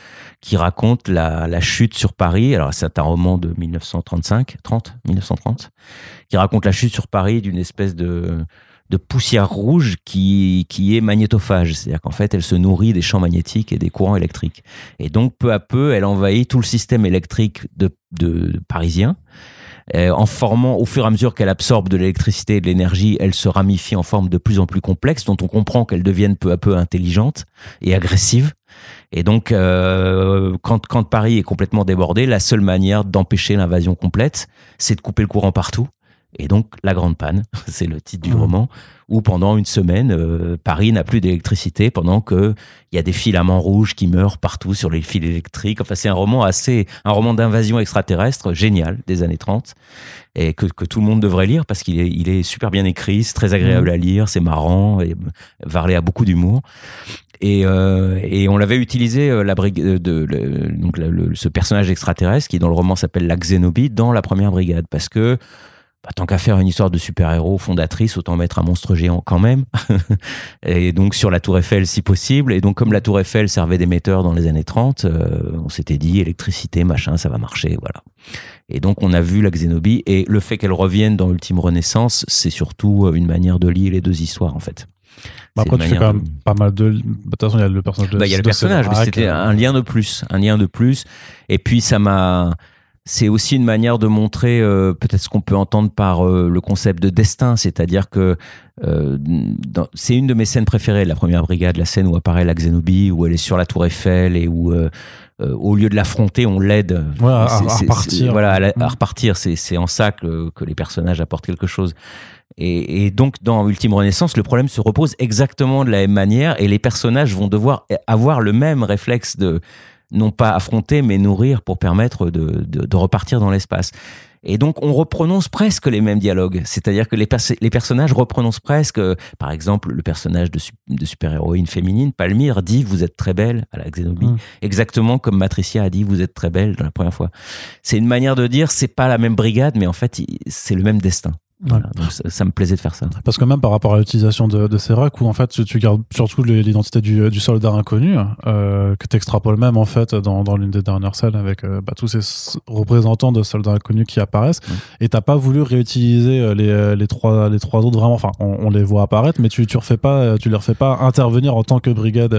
qui raconte la, chute sur Paris. Alors c'est un roman de 1935 30 1930 qui raconte la chute sur Paris d'une espèce de poussière rouge qui, est magnétophage, c'est-à-dire qu'en fait elle se nourrit des champs magnétiques et des courants électriques. Et donc peu à peu elle envahit tout le système électrique de, de, parisien en formant, au fur et à mesure qu'elle absorbe de l'électricité et de l'énergie, elle se ramifie en forme de plus en plus complexe, dont on comprend qu'elle devienne peu à peu intelligente et agressive. Et donc, euh, quand, quand Paris est complètement débordé, la seule manière d'empêcher l'invasion complète, c'est de couper le courant partout. Et donc, la grande panne, c'est le titre du Mhm. roman, où pendant une semaine, euh, Paris n'a plus d'électricité pendant que il y a des filaments rouges qui meurent partout sur les fils électriques. Enfin, c'est un roman assez, un roman d'invasion extraterrestre génial des années 30 et que, que tout le monde devrait lire parce qu'il est, il est super bien écrit, c'est très agréable à lire, c'est marrant et Varley a beaucoup d'humour. Et, euh, et on l'avait utilisé, euh, la brigade de, donc le- ce personnage extraterrestre qui dans le roman s'appelle la Xénobie dans la première brigade parce que bah, tant qu'à faire une histoire de super-héros fondatrice, autant mettre un monstre géant quand même. et donc sur la Tour Eiffel si possible. Et donc comme la Tour Eiffel servait d'émetteur dans les années 30, euh, on s'était dit électricité, machin, ça va marcher, voilà. Et donc on a vu la Xénobie et le fait qu'elle revienne dans Ultime Renaissance, c'est surtout euh, une manière de lier les deux histoires en fait. Bah, après, tu fais manière quand même pas mal de. De toute façon, il y a le personnage de. bah, il y a le personnage, mais c'était euh, un lien de plus, un lien de plus. Et puis ça m'a, c'est aussi une manière de montrer euh, peut-être ce qu'on peut entendre par euh, le concept de destin, c'est-à-dire que euh, c'est une de mes scènes préférées, la première brigade, la scène où apparaît la Xénobie, où elle est sur la tour Eiffel et où au lieu de l'affronter, on l'aide. Ouais, à- c'est- repartir. c'est- Voilà, à, la- à Mm. repartir. C'est c'est en ça que, que les personnages apportent quelque chose. Et, et donc, dans Ultime Renaissance, le problème se repose exactement de la même manière et les personnages vont devoir avoir le même réflexe de non pas affronter, mais nourrir pour permettre de, de, de repartir dans l'espace. Et donc, on reprononce presque les mêmes dialogues. C'est-à-dire que les, pers- les personnages reprononcent presque, par exemple, le personnage de, su- de super-héroïne féminine, Palmyre, dit Vous êtes très belle à la Xénobie. Mm. Exactement comme Matricia a dit Vous êtes très belle dans la première fois. C'est une manière de dire C'est pas la même brigade, mais en fait, c'est le même destin. Donc ça, me plaisait de faire ça. Parce que même par rapport à l'utilisation de, de ces racks, où en fait tu, gardes surtout l'identité du, du, soldat inconnu, euh, que tu extrapoles même en fait dans, dans l'une des dernières scènes avec euh, bah, tous ces représentants de soldats inconnus qui apparaissent, et t'as pas voulu réutiliser euh, les, les, trois, les trois autres vraiment, enfin on, les voit apparaître, mais tu, tu, refais pas, tu les refais pas intervenir en tant que brigade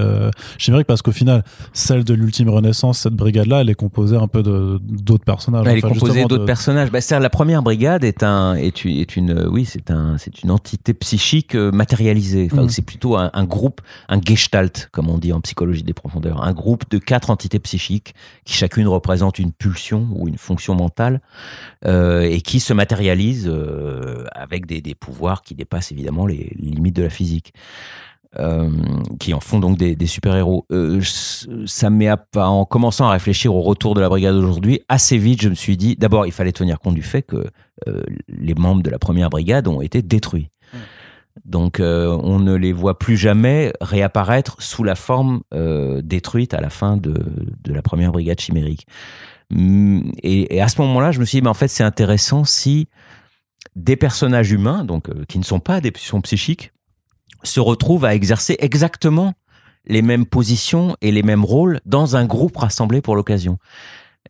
chimérique, parce qu'au final, celle de l'ultime renaissance, cette brigade-là, elle est composée un peu d'autres personnages. Elle est composée d'autres personnages. Bah, la première brigade est un, est, est une, euh, oui, c'est un, c'est une entité psychique euh, matérialisée. Enfin, mm. c'est plutôt un, groupe, un gestalt, comme on dit en psychologie des profondeurs, un groupe de quatre entités psychiques qui chacune représente une pulsion ou une fonction mentale euh, et qui se matérialisent avec des, des, pouvoirs qui dépassent évidemment les limites de la physique. Euh, qui en font donc des, des super-héros. Euh, ça m'est en commençant à réfléchir au retour de la brigade aujourd'hui, assez vite, je me suis dit, d'abord, il fallait tenir compte du fait que euh, les membres de la première brigade ont été détruits. Mmh. Donc, on ne les voit plus jamais réapparaître sous la forme détruite à la fin de, de, la première brigade chimérique. Mmh, et, et à ce moment-là, je me suis dit, mais en fait, c'est intéressant si des personnages humains, donc qui ne sont pas des pulsions psychiques, se retrouvent à exercer exactement les mêmes positions et les mêmes rôles dans un groupe rassemblé pour l'occasion.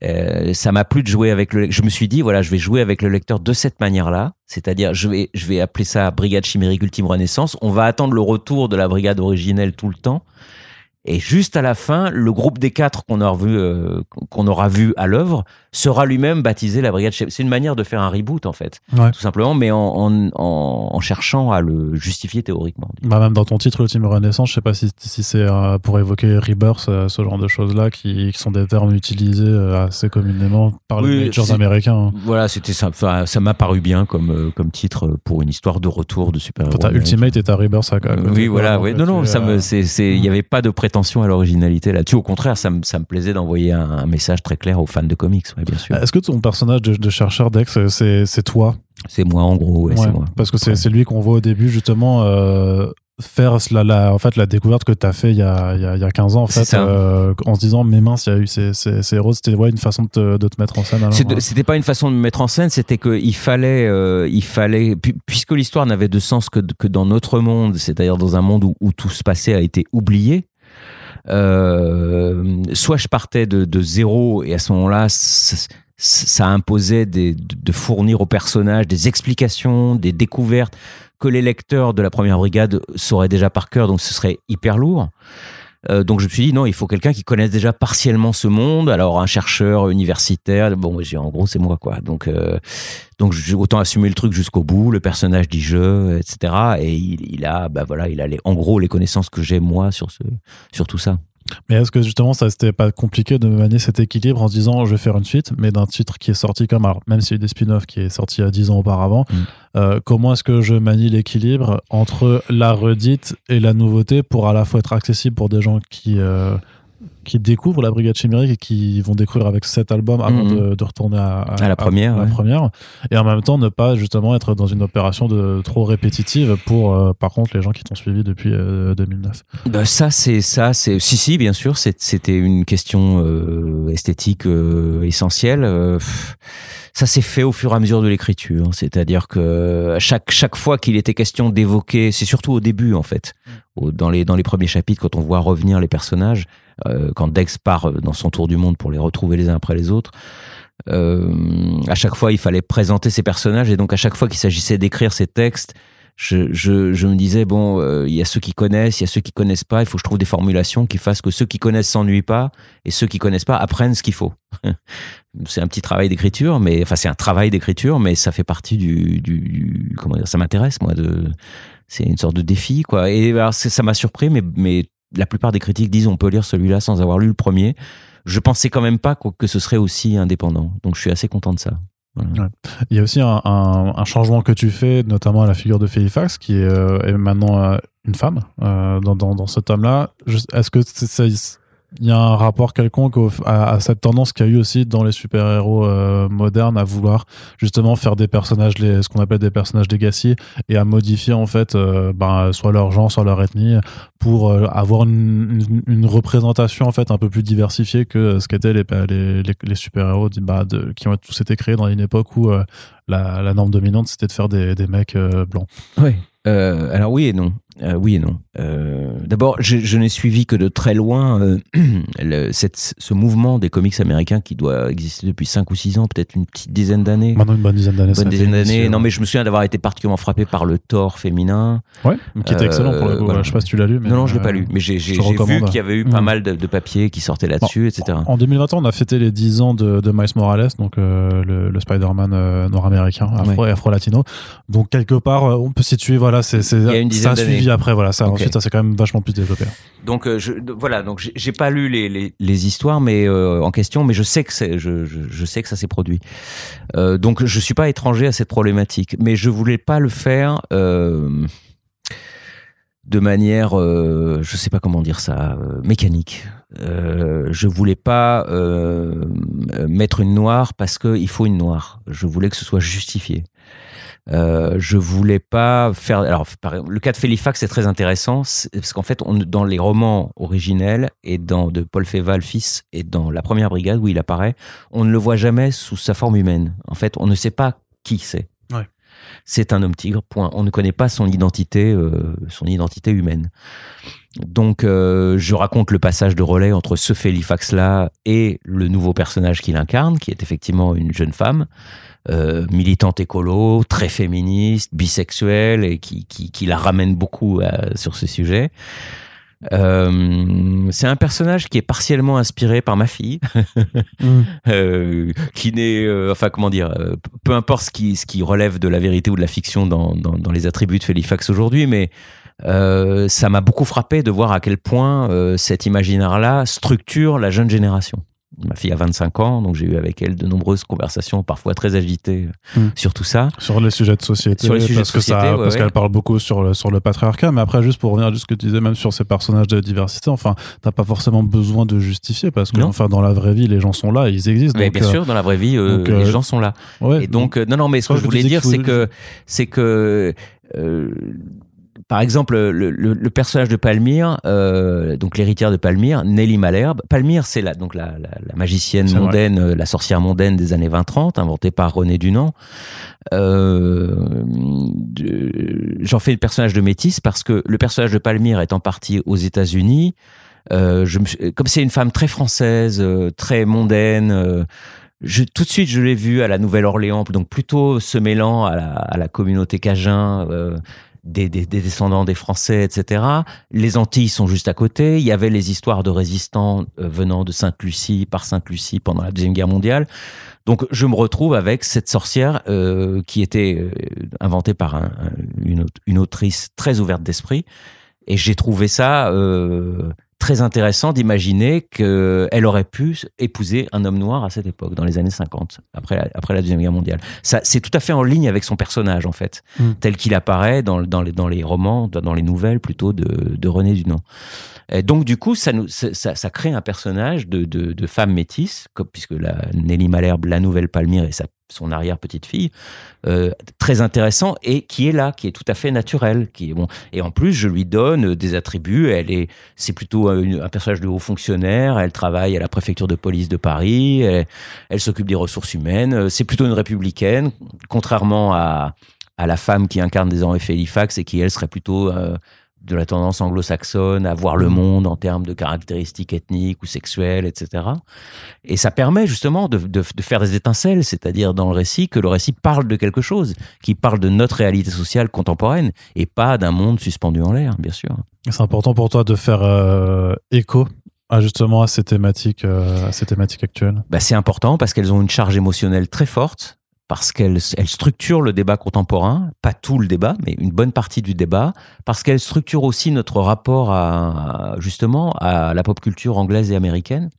Euh, ça m'a plu de jouer avec le. Je me suis dit voilà, je vais jouer avec le lecteur de cette manière-là, c'est-à-dire je vais je vais appeler ça Brigade chimérique ultime renaissance. On va attendre le retour de la brigade originelle tout le temps. Et juste à la fin, le groupe des quatre qu'on aura vu, euh, qu'on aura vu à l'œuvre sera lui-même baptisé la brigade. C'est une manière de faire un reboot en fait, tout simplement, mais en, en, en, cherchant à le justifier théoriquement. Bah même dans ton titre Ultime Renaissance, je sais pas si, si c'est euh, pour évoquer Rebirth, euh, ce genre de choses-là, qui, qui, sont des termes utilisés assez communément par les majors américains. Hein. Voilà, c'était ça. Ça m'a paru bien comme comme titre pour une histoire de retour de super-héros. Ultimate et ta Rebirth à, côté. Oui, voilà. Oui. Non, non, ça me, c'est, il y avait pas de prétention à l'originalité là-dessus. Au contraire, ça me, ça me plaisait d'envoyer un, message très clair aux fans de comics, bien sûr. Est-ce que ton personnage de, chercheur Dex, c'est toi? C'est moi, en gros, c'est moi. Parce que c'est lui qu'on voit au début, justement. Euh, faire la, la, en fait, la découverte que tu as fait il y a, il y a, 15 ans, en fait, euh, en se disant, mais mince, il y a eu ces, ces, héros, c'était ouais, une façon de te, de te, mettre en scène. C'était pas une façon de me mettre en scène, c'était qu'il fallait, euh, il fallait, puisque l'histoire n'avait de sens que, que dans notre monde, c'est-à-dire dans un monde où, où, tout se passait a été oublié, euh, soit je partais de, zéro et à ce moment-là, ça imposait de fournir aux personnages des explications, des découvertes que les lecteurs de la première brigade sauraient déjà par cœur, donc ce serait hyper lourd. Euh, donc je me suis dit non, il faut quelqu'un qui connaisse déjà partiellement ce monde. Alors un chercheur universitaire, bon, en gros c'est moi quoi. Donc euh, donc autant assumer le truc jusqu'au bout, le personnage du jeu, etc. Et il, a, bah voilà, il a les, en gros les connaissances que j'ai moi sur sur tout ça. Mais est-ce que justement, ça c'était pas compliqué de manier cet équilibre en se disant je vais faire une suite, mais d'un titre qui est sorti comme, alors même s'il y a eu des spin-offs qui est sorti il y a 10 ans auparavant, mm. euh, comment est-ce que je manie l'équilibre entre la redite et la nouveauté pour à la fois être accessible pour des gens qui. Euh, qui découvrent la Brigade Chimérique et qui vont découvrir avec cet album avant mhm. de, retourner à, la, première, la première. Et en même temps, ne pas justement être dans une opération de trop répétitive pour, euh, par contre, les gens qui t'ont suivi depuis 2009. Euh, bah, ça, c'est ça, c'est si si, bien sûr, c'était une question euh, esthétique essentielle. ça s'est fait au fur et à mesure de l'écriture, c'est-à-dire que chaque chaque fois qu'il était question d'évoquer, c'est surtout au début en fait, dans les dans les premiers chapitres quand on voit revenir les personnages euh, quand Dex part dans son tour du monde pour les retrouver les uns après les autres. Euh, à chaque fois, il fallait présenter ces personnages et donc à chaque fois qu'il s'agissait d'écrire ces textes, je, je, me disais bon, euh, il y a ceux qui connaissent, il y a ceux qui connaissent pas. Il faut que je trouve des formulations qui fassent que ceux qui connaissent s'ennuient pas et ceux qui connaissent pas apprennent ce qu'il faut. c'est un petit travail d'écriture, mais enfin c'est un travail d'écriture, mais ça fait partie du, du comment dire, ça m'intéresse moi de, c'est une sorte de défi quoi. Et ça m'a surpris, mais mais la plupart des critiques disent on peut lire celui-là sans avoir lu le premier. Je pensais quand même pas que ce serait aussi indépendant. Donc je suis assez content de ça. Il y a aussi un, changement que tu fais, notamment à la figure de Fax, qui est, euh, maintenant euh, une femme euh, dans, dans, ce tome-là. Est-ce que il y a un rapport quelconque à, cette tendance qu'il y a eu aussi dans les super-héros euh, modernes à vouloir justement faire des personnages, ce qu'on appelle des personnages legacy, et à modifier en fait euh, ben, soit leur genre, soit leur ethnie, pour euh, avoir une, une, représentation en fait un peu plus diversifiée que ce qu'étaient les, les, les, super-héros bah, qui ont tous été créés dans une époque où la, la, norme dominante c'était de faire des, des mecs blancs. Oui. alors oui et non. Euh, oui et non. Euh, d'abord, je, n'ai suivi que de très loin euh, ce mouvement des comics américains qui doit exister depuis 5 ou 6 ans, peut-être une petite dizaine d'années. Maintenant une bonne dizaine d'années. Bonne dizaine d'années. Non, mais je me souviens d'avoir été particulièrement frappé par le Thor féminin. Ouais, qui était excellent pour le coup. Je sais pas si tu l'as lu. non, non, je l'ai pas lu. Mais j'ai vu qu'il y avait eu pas mm. mal de, papiers qui sortaient là-dessus, etc. En, 2020, on a fêté les 10 ans de, Miles Morales, donc le, Spider-Man nord-américain, afro-latino. Donc quelque part, on peut situer, voilà, c'est ça a après, voilà, ça ça c'est quand même vachement plus développé. Donc euh, je, voilà, donc j'ai pas lu les, les, les histoires mais euh, en question, mais je sais que c'est, je, je, je, sais que ça s'est produit. Euh, donc je suis pas étranger à cette problématique, mais je voulais pas le faire euh, de manière, euh, je sais pas comment dire ça, mécanique. je voulais pas mettre une noire parce qu'il faut une noire. Je voulais que ce soit justifié. Euh, je voulais pas faire. Alors, le cas de Félifax est très intéressant parce qu'en fait, on, dans les romans originels et dans de Paul Féval fils et dans la première brigade où il apparaît, on ne le voit jamais sous sa forme humaine. En fait, on ne sait pas qui c'est. C'est un homme tigre. Point. On ne connaît pas son identité, euh, son identité humaine. Donc, euh, je raconte le passage de relais entre ce Félifax-là et le nouveau personnage qu'il incarne, qui est effectivement une jeune femme. Euh, militante écolo, très féministe, bisexuelle et qui, qui, qui la ramène beaucoup sur ce sujet. Euh, c'est un personnage qui est partiellement inspiré par ma fille, mm. euh, qui n'est, euh, enfin comment dire, peu importe ce qui, ce qui relève de la vérité ou de la fiction dans, dans, dans les attributs de Felifax aujourd'hui, mais ça m'a beaucoup frappé de voir à quel point cet imaginaire-là structure la jeune génération. Ma fille a 25 ans, donc j'ai eu avec elle de nombreuses conversations, parfois très agitées, hmm. sur tout ça. Sur les sujets de société. Sur les sujets parce de société, ça, Parce qu'elle parle beaucoup sur le, sur le patriarcat. Mais après, juste pour revenir à ce que tu disais, même sur ces personnages de diversité, enfin, t'as pas forcément besoin de justifier parce que, enfin, dans la vraie vie, les gens sont là, ils existent. Mais bien sûr, dans la vraie vie, euh, les euh, gens sont là. et donc, non, non, mais ce que je voulais dire, c'est que, c'est que, euh, par exemple, le, le, le, personnage de Palmyre, euh, donc l'héritière de Palmyre, Nelly Malherbe. Palmyre, c'est la, donc la, la, la magicienne mondaine, euh, la sorcière mondaine des années 20-30, inventée par René Dunant. Euh, J'en fais le personnage de métis parce que le personnage de Palmyre étant parti aux États-Unis, euh, je comme c'est une femme très française, euh, très mondaine. Euh, je, tout de suite, je l'ai vue à la Nouvelle-Orléans, donc plutôt se mêlant à la, à la communauté cajun, euh, des, descendants des Français, etc. Les Antilles sont juste à côté. Il y avait les histoires de résistants euh, venant de Sainte-Lucie, par Sainte-Lucie pendant la Deuxième Guerre mondiale. Donc je me retrouve avec cette sorcière euh, qui était euh, inventée par une, une, autrice très ouverte d'esprit. Et j'ai trouvé ça très intéressant d'imaginer qu'elle aurait pu épouser un homme noir à cette époque, dans les années 50, après la, après la Deuxième Guerre mondiale. Ça, c'est tout à fait en ligne avec son personnage, en fait, mm. tel qu'il apparaît dans, dans, les, dans les romans, dans les nouvelles plutôt de, de René Dunant. Et donc, du coup, ça, nous, ça, ça crée un personnage de, de, de femme métisse, comme, puisque la Nelly Malherbe, la nouvelle Palmyre, et sa son arrière-petite-fille, euh, très intéressant et qui est là, qui est tout à fait naturel, qui est bon. Et en plus, je lui donne des attributs. Elle est, c'est plutôt un, personnage de haut fonctionnaire. Elle travaille à la préfecture de police de Paris. Elle, s'occupe des ressources humaines. C'est plutôt une républicaine, contrairement à à la femme qui incarne désormais Felifax et qui elle serait plutôt euh, de la tendance anglo-saxonne à voir le mm. monde en termes de caractéristiques ethniques ou sexuelles, etc. Et ça permet justement de, de, de faire des étincelles, c'est-à-dire dans le récit que le récit parle de quelque chose, qui parle de notre réalité sociale contemporaine et pas d'un monde suspendu en l'air, bien sûr. C'est important pour toi de faire euh, écho à justement à ces thématiques, euh, à ces thématiques actuelles? Bah, c'est important parce qu'elles ont une charge émotionnelle très forte parce qu'elle elle structure le débat contemporain, pas tout le débat, mais une bonne partie du débat, parce qu'elle structure aussi notre rapport à justement à la pop culture anglaise et américaine,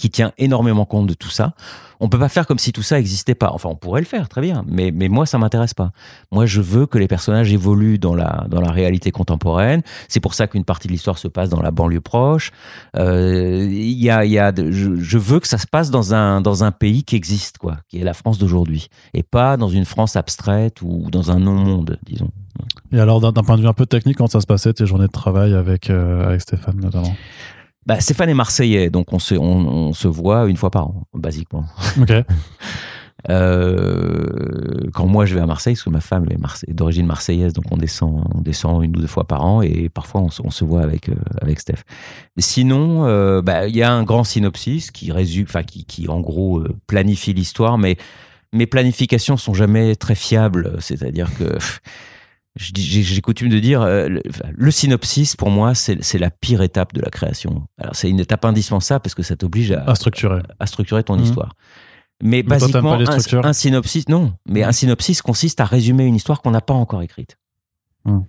qui tient énormément compte de tout ça. On peut pas faire comme si tout ça existait pas. Enfin, on pourrait le faire, très bien, mais, mais moi, ça m'intéresse pas. Moi, je veux que les personnages évoluent dans la, dans la réalité contemporaine. C'est pour ça qu'une partie de l'histoire se passe dans la banlieue proche. Euh, y a, y a, je, veux que ça se passe dans un, dans un pays qui existe, quoi, qui est la France d'aujourd'hui, et pas dans une France abstraite ou dans un non-monde, disons. Et alors, d'un d'un point de vue un peu technique, quand ça se passait, tes journées de travail avec, euh, avec Stéphane notamment? Bah, Stéphane est marseillais, donc on se, on, on se voit une fois par an, basiquement. Ok. Euh, quand moi je vais à Marseille, parce que ma femme est d'origine marseillaise, donc on descend, on descend une ou deux fois par an et parfois on, se- on se voit avec euh, avec Steph. Sinon, euh, bah, il y a un grand synopsis qui résume, enfin qui, qui en gros euh, planifie l'histoire, mais mes planifications sont jamais très fiables. C'est-à-dire que j'ai coutume de dire euh, le, synopsis pour moi c'est la pire étape de la création. Alors c'est une étape indispensable parce que ça t'oblige à, À structurer. à structurer ton Mhm. histoire. Mais, Mais toi, basiquement, les un, un synopsis, non. Mais un synopsis consiste à résumer une histoire qu'on n'a pas encore écrite. Mhm.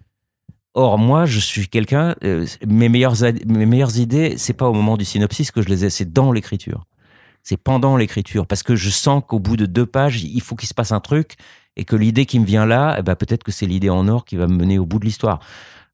Or, moi, je suis quelqu'un, euh, mes, meilleures, mes meilleures idées, c'est pas au moment du synopsis que je les ai, c'est dans l'écriture. C'est pendant l'écriture. Parce que je sens qu'au bout de deux pages, il faut qu'il se passe un truc et que l'idée qui me vient là, eh ben, peut-être que c'est l'idée en or qui va me mener au bout de l'histoire.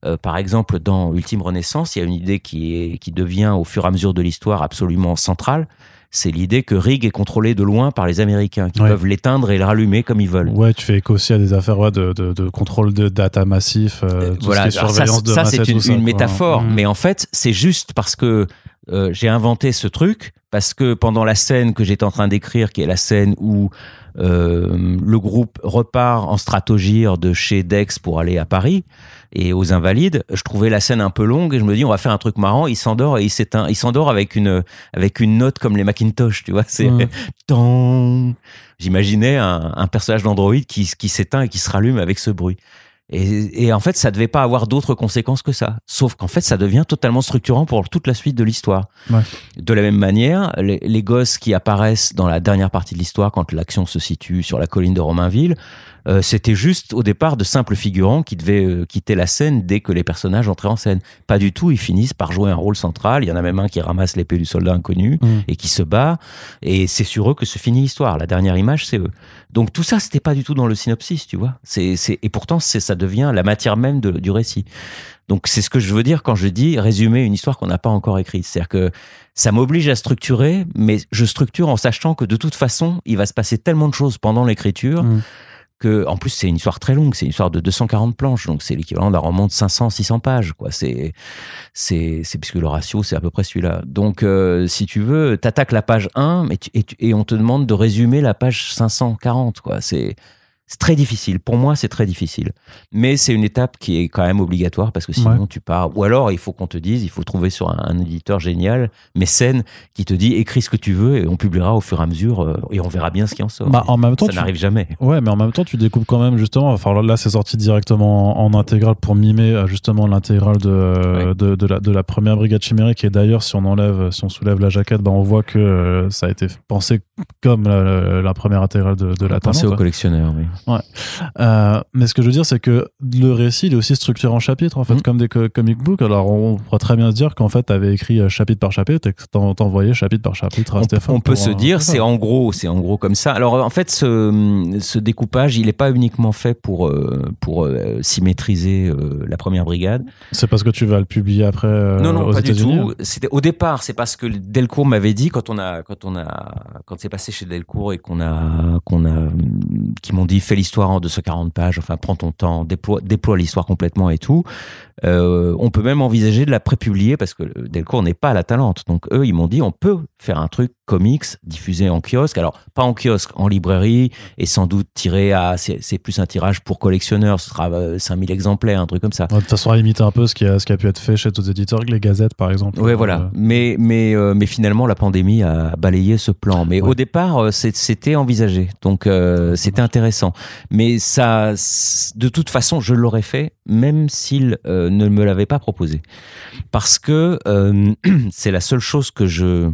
Euh, par exemple, dans Ultime Renaissance, il y a une idée qui, est, qui devient au fur et à mesure de l'histoire absolument centrale. C'est l'idée que Rig est contrôlé de loin par les Américains, qui Ouais. peuvent l'éteindre et le rallumer comme ils veulent. Ouais, tu fais écho aussi à des affaires ouais, de, de, de contrôle de data massif, euh, tout voilà, ce qui est alors ça, surveillance de ça, c'est une, métaphore, Mhm. mais en fait, c'est juste parce que euh, j'ai inventé ce truc, parce que pendant la scène que j'étais en train d'écrire, qui est la scène où euh, le groupe repart en stratogire de chez Dex pour aller à Paris et aux Invalides, je trouvais la scène un peu longue et je me dis on va faire un truc marrant. Il s'endort et il s'éteint. Il s'endort avec une avec une note comme les Macintosh, tu vois. C'est. Tong. J'imaginais un, un personnage d'Android qui, qui s'éteint et qui se rallume avec ce bruit. Et, et en fait, ça devait pas avoir d'autres conséquences que ça. Sauf qu'en fait, ça devient totalement structurant pour toute la suite de l'histoire. Ouais. De la même manière, les, les gosses qui apparaissent dans la dernière partie de l'histoire, quand l'action se situe sur la colline de Romainville, euh, c'était juste au départ de simples figurants qui devaient euh, quitter la scène dès que les personnages entraient en scène. Pas du tout, ils finissent par jouer un rôle central. Il y en a même un qui ramasse l'épée du soldat inconnu Mhm. et qui se bat. Et c'est sur eux que se finit l'histoire. La dernière image, c'est eux. Donc tout ça, c'était pas du tout dans le synopsis, tu vois. C'est, et pourtant, c'est, ça devient la matière même de- du récit. Donc c'est ce que je veux dire quand je dis résumer une histoire qu'on n'a pas encore écrite. C'est-à-dire que ça m'oblige à structurer, mais je structure en sachant que de toute façon, il va se passer tellement de choses pendant l'écriture Mhm. Que, en plus, c'est une histoire très longue. C'est une histoire de 240 planches, donc c'est l'équivalent d'un roman de 500, 600 pages, quoi. C'est, c'est, c'est puisque le ratio, c'est à peu près celui-là. Donc, euh, si tu veux, t'attaques la page 1, mais tu- et, et on te demande de résumer la page 540, quoi. C'est, c'est très difficile. Pour moi, c'est très difficile. Mais c'est une étape qui est quand même obligatoire parce que sinon Ouais. tu pars. Ou alors, il faut qu'on te dise, il faut trouver sur un, un éditeur génial, mécène, qui te dit écris ce que tu veux et on publiera au fur et à mesure euh, et on verra bien ce qui en sort. Bah, en même temps, ça tu- n'arrive jamais. Ouais, mais en même temps, tu découpes quand même justement. Enfin, là, c'est sorti directement en, en intégrale pour mimer euh, justement l'intégrale de, Ouais. de, de la, de la première brigade chimérique. Et d'ailleurs, si on enlève, si on soulève la jaquette, bah, on voit que euh, ça a été pensé comme la, la première intégrale de, de la Pensez Talente. aux collectionneurs, oui. Euh, mais ce que je veux dire, c'est que le récit, il est aussi structuré en chapitres, en fait, Mhm. comme des co- comic books. Alors, on pourrait très bien se dire qu'en fait, tu avais écrit euh, chapitre par chapitre et que t'en- t'envoyais chapitre par chapitre à On, Stéphane. on peut se dire, c'est en gros, c'est en gros comme ça. Alors en fait, ce, ce découpage, il n'est pas uniquement fait pour euh, pour euh, symétriser euh, la première brigade. C'est parce que tu vas le publier après non, non, aux pas du tout. C'était au départ, c'est parce que Delcourt m'avait dit quand on a quand on a quand c'est passé chez Delcourt et qu'on a qu'on a qui m'ont dit fais l'histoire en 240 pages. Enfin, prends ton temps, déploie déploie l'histoire complètement et tout. Euh, on peut même envisager de la prépublier parce que Delcourt n'est pas à la Talente. Donc eux, ils m'ont dit on peut faire un truc comics diffusé en kiosque. Alors pas en kiosque, en librairie et sans doute tiré à c'est plus un tirage pour collectionneurs. Ce sera euh, 5000 exemplaires, un truc comme ça. De toute façon, à imiter un peu ce qui a, ce qui a pu être fait chez d'autres éditeurs, les gazettes par exemple. Ouais, Euh, voilà. Mais mais euh, mais finalement, la pandémie a balayé ce plan. Mais Ouais. au départ, euh, c'était envisagé, donc euh, c'était intéressant. Mais ça, de toute façon, je l'aurais fait, même s'il ne me l'avait pas proposé, parce que euh, c'est la seule chose que je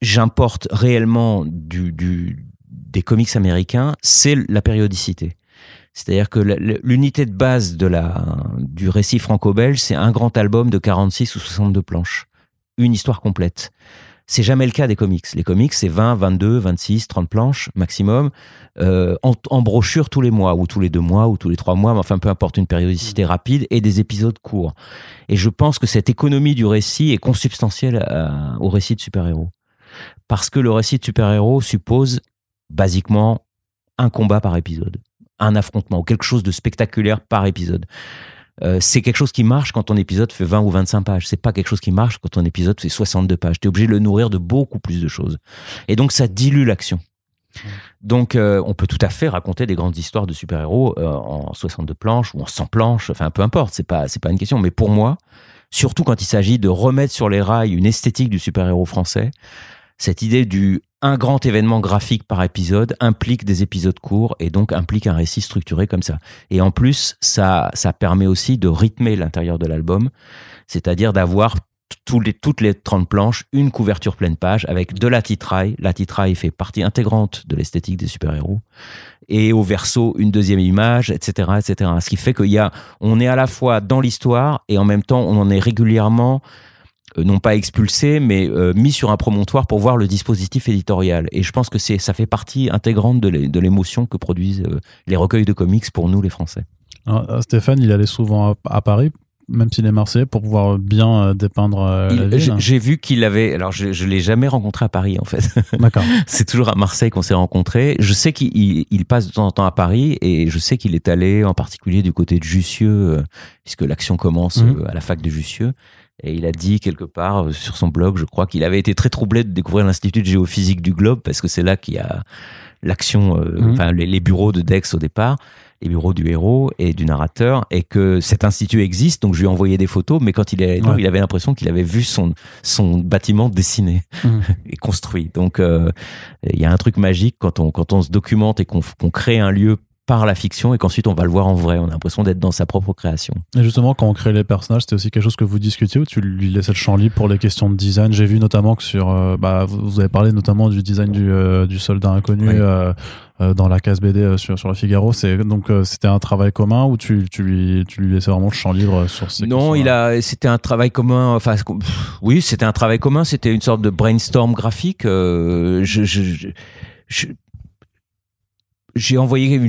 j'importe réellement du, des comics américains, c'est la périodicité. C'est-à-dire que l'unité de base de la, du récit franco-belge, c'est un grand album de 46 ou 62 planches. Une histoire complète. C'est jamais le cas des comics. Les comics, c'est 20, 22, 26, 30 planches maximum, euh, en, en, brochure tous les mois, ou tous les deux mois, ou tous les trois mois, mais enfin peu importe, une périodicité mm. rapide et des épisodes courts. Et je pense que cette économie du récit est consubstantielle au récit de super-héros. Parce que le récit de super-héros suppose, basiquement, un combat par épisode, un affrontement, ou quelque chose de spectaculaire par épisode. Euh, c'est quelque chose qui marche quand ton épisode fait 20 ou 25 pages. C'est pas quelque chose qui marche quand ton épisode fait 62 pages. Tu es obligé de le nourrir de beaucoup plus de choses. Et donc, ça dilue l'action. Donc, euh, on peut tout à fait raconter des grandes histoires de super-héros euh, en 62 planches ou en 100 planches. Enfin, peu importe. C'est pas, c'est pas une question. Mais pour moi, surtout quand il s'agit de remettre sur les rails une esthétique du super-héros français, cette idée du un grand événement graphique par épisode implique des épisodes courts et donc implique un récit structuré comme ça. Et en plus, ça, ça permet aussi de rythmer l'intérieur de l'album, c'est-à-dire d'avoir les, toutes les 30 planches, une couverture pleine page avec de la titraille. La titraille fait partie intégrante de l'esthétique des super-héros. Et au verso, une deuxième image, etc., etc. Ce qui fait qu'il y a, on est à la fois dans l'histoire et en même temps, on en est régulièrement non pas expulsé, mais euh, mis sur un promontoire pour voir le dispositif éditorial. Et je pense que c'est ça fait partie intégrante de l'émotion que produisent euh, les recueils de comics pour nous, les Français. Stéphane, il allait souvent à, Paris même s'il est marseillais, pour pouvoir bien dépeindre la ville. J'ai vu qu'il avait. Alors, je, je l'ai jamais rencontré à Paris, en fait. D'accord. C'est toujours à Marseille qu'on s'est rencontrés. Je sais qu'il passe de temps en temps à Paris et je sais qu'il est allé, en particulier du côté de Jussieu, puisque l'action commence mmh. à la fac de Jussieu. Et il a dit quelque part euh, sur son blog, je crois, qu'il avait été très troublé de découvrir l'Institut de géophysique du globe parce que c'est là qu'il y a l'action, euh, mhm. enfin les, bureaux de Dex au départ, les bureaux du héros et du narrateur, et que cet institut existe. Donc je lui ai envoyé des photos, mais quand il est il avait l'impression qu'il avait vu son son bâtiment dessiné mhm. et construit. Donc euh, il y a un truc magique quand on quand on se documente et qu'on crée un lieu par la fiction et qu'ensuite on va le voir en vrai. On a l'impression d'être dans sa propre création. Et justement, quand on crée les personnages, c'était aussi quelque chose que vous discutiez ou tu lui laissais le champ libre pour les questions de design? J'ai vu notamment que sur. Euh, bah, vous avez parlé notamment du design du, euh, du soldat inconnu. Euh, dans la case BD sur, sur le Figaro, c'est donc c'était un travail commun ou tu, tu, lui, tu lui laissais vraiment le champ libre sur ces Non, il a c'était un travail commun. Enfin, oui, c'était un travail commun. C'était une sorte de brainstorm graphique. je, je, je j'ai envoyé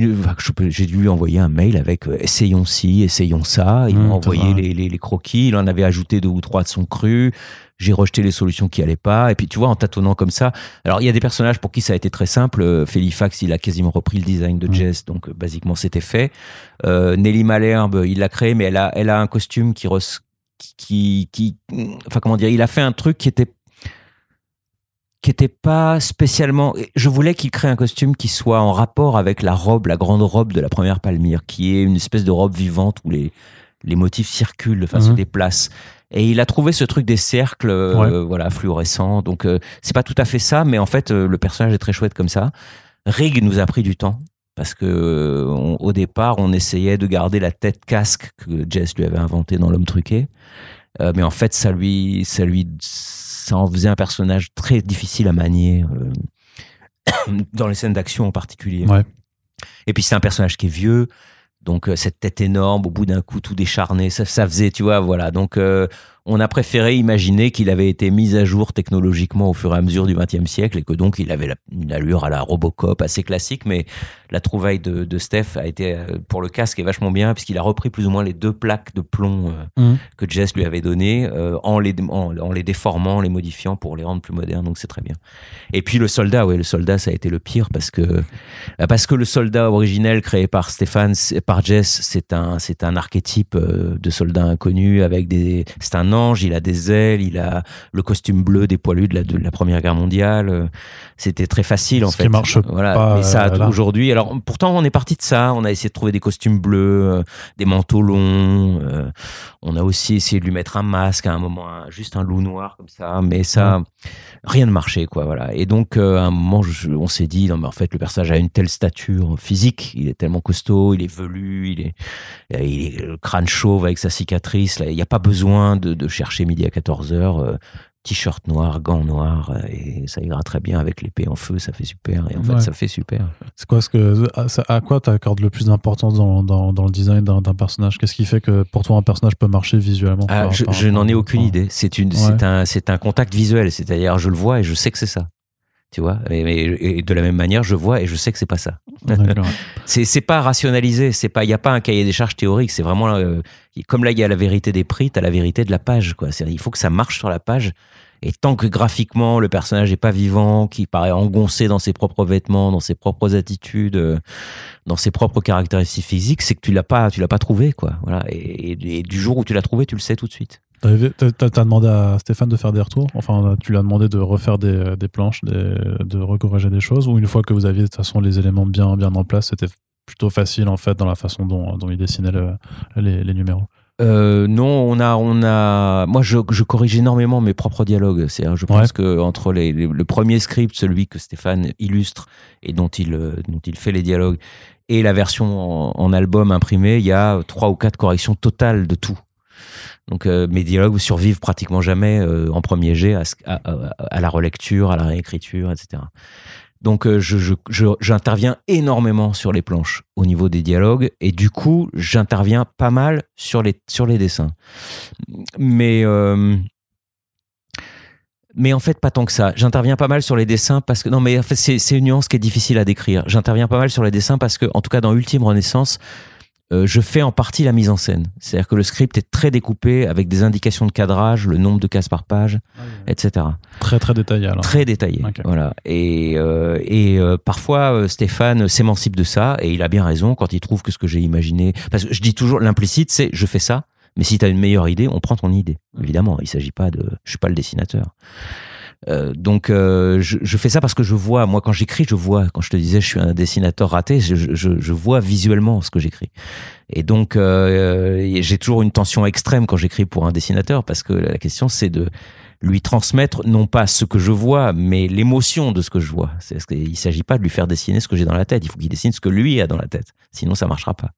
j'ai dû lui envoyer un mail avec euh, essayons ci, essayons ça. Il m'a mmh, envoyé les, les, les, croquis. Il en avait ajouté deux ou trois de son cru. J'ai rejeté les solutions qui allaient pas. Et puis, tu vois, en tâtonnant comme ça. Alors, il y a des personnages pour qui ça a été très simple. Euh, Felifax, il a quasiment repris le design de mmh. Jess. Donc, euh, basiquement, c'était fait. Euh, Nelly Malherbe, il l'a créé, mais elle a, elle a un costume qui, qui, qui, enfin, comment dire, il a fait un truc qui était qui était pas spécialement. Je voulais qu'il crée un costume qui soit en rapport avec la robe, la grande robe de la première Palmyre, qui est une espèce de robe vivante où les les motifs circulent, enfin se mhm. déplacent. Et il a trouvé ce truc des cercles, euh, voilà, fluorescents. Donc euh, c'est pas tout à fait ça, mais en fait euh, le personnage est très chouette comme ça. Rig nous a pris du temps parce que au départ on essayait de garder la tête casque que Jess lui avait inventé dans l'homme truqué, mais en fait ça lui ça lui ça en faisait un personnage très difficile à manier euh, dans les scènes d'action en particulier. Et puis c'est un personnage qui est vieux, donc euh, cette tête énorme, au bout d'un coup tout décharné, ça, ça faisait, tu vois, voilà. Donc euh, on a préféré imaginer qu'il avait été mis à jour technologiquement au fur et à mesure du XXe siècle et que donc il avait une allure à la Robocop assez classique, mais la trouvaille de, de Steph a été euh, pour le casque est vachement bien puisqu'il a repris plus ou moins les deux plaques de plomb euh, mmh. que Jess lui avait donné euh, en, les, en, les déformant, en les modifiant pour les rendre plus modernes. Donc c'est très bien. Et puis le soldat, ouais, le soldat ça a été le pire parce que parce que le soldat originel créé par Stéphane, par Jess, c'est un c'est un archétype de soldat inconnu avec des c'est un ange, il a des ailes, il a le costume bleu des poilus de la, de la Première Guerre mondiale. C'était très facile en Ce fait. Qui marche voilà. Pas, Mais ça aujourd'hui alors pourtant, on est parti de ça. On a essayé de trouver des costumes bleus, euh, des manteaux longs. Euh, on a aussi essayé de lui mettre un masque à un moment, juste un loup noir comme ça. Mais ça, rien ne marchait, quoi. Voilà. Et donc, euh, à un moment, on s'est dit, non, mais en fait, le personnage a une telle stature physique. Il est tellement costaud, il est velu, il est, il est le crâne chauve avec sa cicatrice. il n'y a pas besoin de, chercher midi à 14 heures t-shirt noir, gants noirs, euh, et ça ira très bien avec l'épée en feu, ça fait super. Et en fait, ça fait super. C'est quoi ce que à, quoi tu accordes le plus d'importance dans, dans, dans le design d'un personnage? Qu'est-ce qui fait que pour toi un personnage peut marcher visuellement? Ah, par- je n'en ai aucune idée. C'est une, Ouais. c'est un, c'est un contact visuel. C'est-à-dire, je le vois et je sais que c'est ça. Tu vois. Et, de la même manière, je vois et je sais que c'est pas ça. C'est, c'est pas rationalisé. C'est pas, il y a pas un cahier des charges théorique. C'est vraiment euh, comme là, il y a la vérité des prix, t'as la vérité de la page. Quoi. C'est, il faut que ça marche sur la page. Et tant que graphiquement le personnage est pas vivant, qui paraît engoncé dans ses propres vêtements, dans ses propres attitudes, euh, dans ses propres caractéristiques physiques, c'est que tu l'as pas, tu l'as pas trouvé, quoi. Voilà. Et du jour où tu l'as trouvé, tu le sais tout de suite. T'as demandé à Stéphane de faire des retours Enfin, tu lui as demandé de refaire des, des planches, des- de recorriger des choses Ou une fois que vous aviez de toute façon les éléments bien, bien en place, c'était plutôt facile en fait dans la façon dont, dont il dessinait le- les, les numéros Euh, non, on a, on a. Moi, je, je corrige énormément mes propres dialogues. C'est, je pense Ouais. que entre les, les- le premier script, celui que Stéphane illustre et dont il, euh, dont il fait les dialogues, et la version en, en album imprimé, il y a trois ou quatre corrections totales de tout. Donc euh, mes dialogues survivent pratiquement jamais euh, en premier jet à, la relecture, à la réécriture, etc. Donc euh, j'interviens énormément sur les planches au niveau des dialogues et du coup j'interviens pas mal sur les, sur les dessins. Mais mais en fait, pas tant que ça. J'interviens pas mal sur les dessins parce que non, mais en fait, c'est une nuance qui est difficile à décrire. J'interviens pas mal sur les dessins parce que, en tout cas, dans Ultime Renaissance, euh, je fais en partie la mise en scène. C'est-à-dire que le script est très découpé avec des indications de cadrage, le nombre de cases par page, etc. Très très détaillé alors. Très détaillé. Voilà. Et, euh, et euh, parfois, euh, Stéphane s'émancipe de ça et il a bien raison quand il trouve que ce que j'ai imaginé. Parce que je dis toujours, l'implicite, c'est je fais ça. Mais si tu as une meilleure idée, on prend ton idée. Évidemment, il s'agit pas de. Je suis pas le dessinateur. Euh, donc euh, je, je fais ça parce que je vois, moi quand j'écris, je vois, quand je te disais je suis un dessinateur raté, je, je, je vois visuellement ce que j'écris. Et donc euh, j'ai toujours une tension extrême quand j'écris pour un dessinateur parce que la question c'est de lui transmettre non pas ce que je vois, mais l'émotion de ce que je vois. C'est parce qu'il s'agit pas de lui faire dessiner ce que j'ai dans la tête. Il faut qu'il dessine ce que lui a dans la tête. Sinon, ça marchera pas.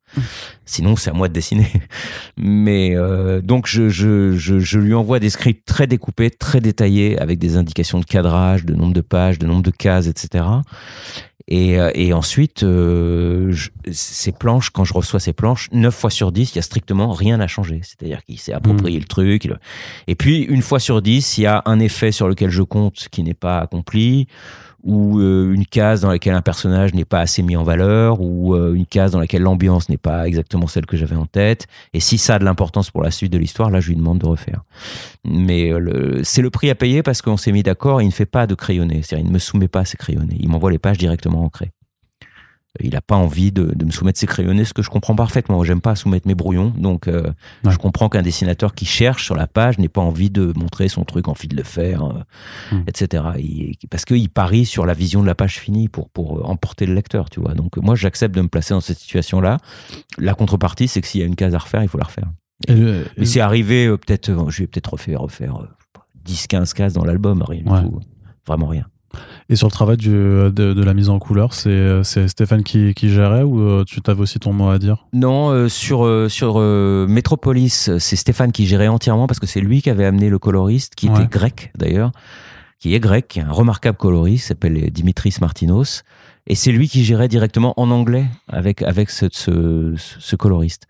Sinon, c'est à moi de dessiner. Mais euh, donc, je, je, je, je lui envoie des scripts très découpés, très détaillés, avec des indications de cadrage, de nombre de pages, de nombre de cases, etc. Et, euh, et ensuite, euh, je- ces planches, quand je reçois ces planches, 9 fois sur 10, il y a strictement rien à changer. C'est-à-dire qu'il s'est approprié le truc. Et puis, une fois sur 10, il y a un effet sur lequel je compte qui n'est pas accompli, ou euh, une case dans laquelle un personnage n'est pas assez mis en valeur, ou euh, une case dans laquelle l'ambiance n'est pas exactement celle que j'avais en tête. Et si ça a de l'importance pour la suite de l'histoire, là, je lui demande de refaire. Mais euh, c'est le prix à payer parce qu'on s'est mis d'accord, il ne fait pas de crayonné. C'est-à-dire, il ne me soumet pas ses crayonnés. Il m'envoie les pages directement ancrées. Il n'a pas envie de, de me soumettre ses crayonnés, ce que je comprends parfaitement. J'aime pas soumettre mes brouillons, donc euh, Ouais. je comprends qu'un dessinateur qui cherche sur la page n'ait pas envie de montrer son truc, envie de le faire, euh, etc. Il- parce qu'il parie sur la vision de la page finie pour, pour euh, emporter le lecteur, tu vois. Donc moi, j'accepte de me placer dans cette situation-là. La contrepartie, c'est que s'il y a une case à refaire, il faut la refaire. Et le- Mais c'est arrivé, euh, peut-être, euh, je vais peut-être refaire, refaire euh, 10-15 cases dans l'album, rien Ouais. du tout. Vraiment rien. Et sur le travail du, de, de la mise en couleur, c'est c'est Stéphane qui, qui gérait ou euh, tu t'avais aussi ton mot à dire? Non, euh, sur euh, sur euh, Metropolis, c'est Stéphane qui gérait entièrement parce que c'est lui qui avait amené le coloriste, qui Ouais. était grec d'ailleurs, qui est grec, qui est un remarquable coloriste, s'appelle Dimitris Martinos, et c'est lui qui gérait directement en anglais avec avec ce coloriste.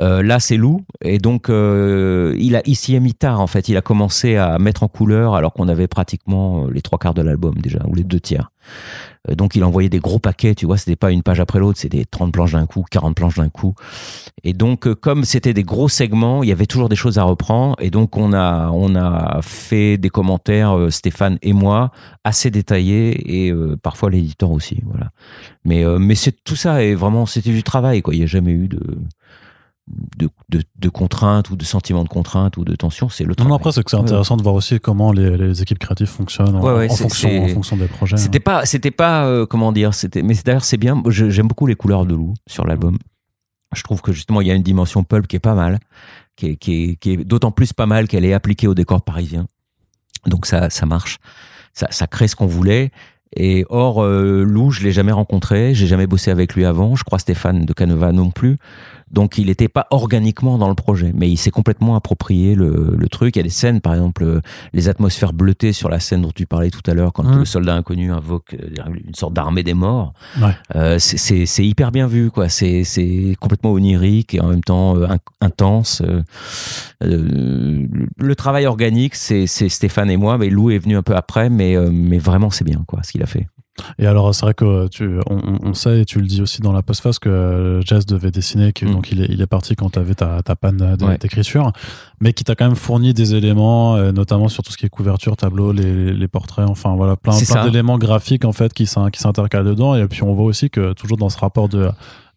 Euh, là, c'est Lou, et donc euh, il a ici mis tard en fait. Il a commencé à mettre en couleur alors qu'on avait pratiquement les trois quarts de l'album déjà ou les deux tiers. Euh, donc il envoyait des gros paquets, tu vois, c'était pas une page après l'autre, c'était des 30 planches d'un coup, 40 planches d'un coup. Et donc euh, comme c'était des gros segments, il y avait toujours des choses à reprendre et donc on a on a fait des commentaires euh, Stéphane et moi assez détaillés et parfois l'éditeur aussi, voilà. Mais mais c'est tout ça est vraiment c'était du travail quoi, il y a jamais eu de de, de, de contraintes ou de sentiments de contraintes ou de tension, c'est le Non, travail. non, après, c'est que c'est Ouais. intéressant de voir aussi comment les, les équipes créatives fonctionnent en, Ouais, ouais, en c'est- fonction, en fonction des projets. hein. C'était pas, c'était pas, euh, comment dire, c'était, mais d'ailleurs c'est bien. Je- J'aime beaucoup les couleurs de loup sur l'album. Je trouve que justement il y a une dimension pulp qui est pas mal, qui est, qui est, qui est d'autant plus pas mal qu'elle est appliquée au décor parisien. Donc ça, ça marche, ça, ça crée ce qu'on voulait. Et or, euh, Lou, je l'ai jamais rencontré, j'ai jamais bossé avec lui avant. Je crois Stéphane de Canova non plus. Donc il n'était pas organiquement dans le projet, mais il s'est complètement approprié le, le, truc. Il y a des scènes, par exemple, euh, les atmosphères bleutées sur la scène dont tu parlais tout à l'heure, quand mmh. le soldat inconnu invoque euh, une sorte d'armée des morts. Ouais. Euh, c'est hyper bien vu, quoi. C'est complètement onirique et en même temps euh, intense. Euh, le travail organique, c'est Stéphane et moi, mais Lou est venu un peu après, mais, mais vraiment c'est bien, quoi, ce qu'il a fait. Et alors, c'est vrai que tu, on, sait, et tu le dis aussi dans la postface, que Jazz devait dessiner, que, mm. donc il est, il est parti quand tu avais ta, ta panne d'écriture, mais qui t'a quand même fourni des éléments, euh, notamment sur tout ce qui est couverture, tableau, les, les portraits, enfin voilà, plein, plein d'éléments graphiques en fait qui s'intercalent dedans. Et puis on voit aussi que toujours dans ce rapport de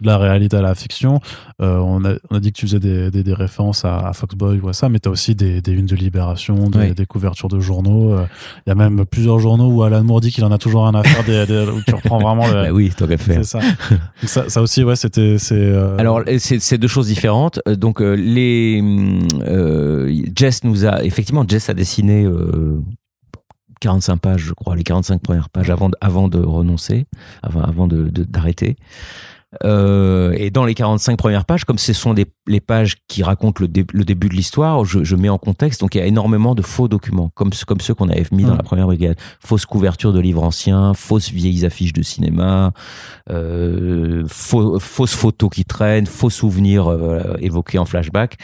de la réalité à la fiction. Euh, on, a, on, a, dit que tu faisais des, des, des références à, à, Foxboy ou à ça, mais tu as aussi des, des unes de Libération, des, des couvertures de journaux. Euh, il y a même plusieurs journaux où Alan Moore dit qu'il en a toujours un à faire, où tu reprends vraiment le. bah oui, tant qu'à faire. Ça. ça. ça. aussi, ouais, c'était. Euh... Alors, c'est deux choses différentes. Donc, les. Jess nous a. Effectivement, Jess a dessiné. 45 pages, je crois, les 45 premières pages avant de, avant de renoncer, avant, avant d'arrêter. Euh, et dans les 45 premières pages, comme ce sont des, les pages qui racontent le, le début de l'histoire, je, je, mets en contexte. Donc il y a énormément de faux documents, comme, comme ceux qu'on avait mis dans la première brigade. Fausses couvertures de livres anciens, fausses vieilles affiches de cinéma, euh, faux, fausses photos qui traînent, faux souvenirs euh, évoqués en flashback.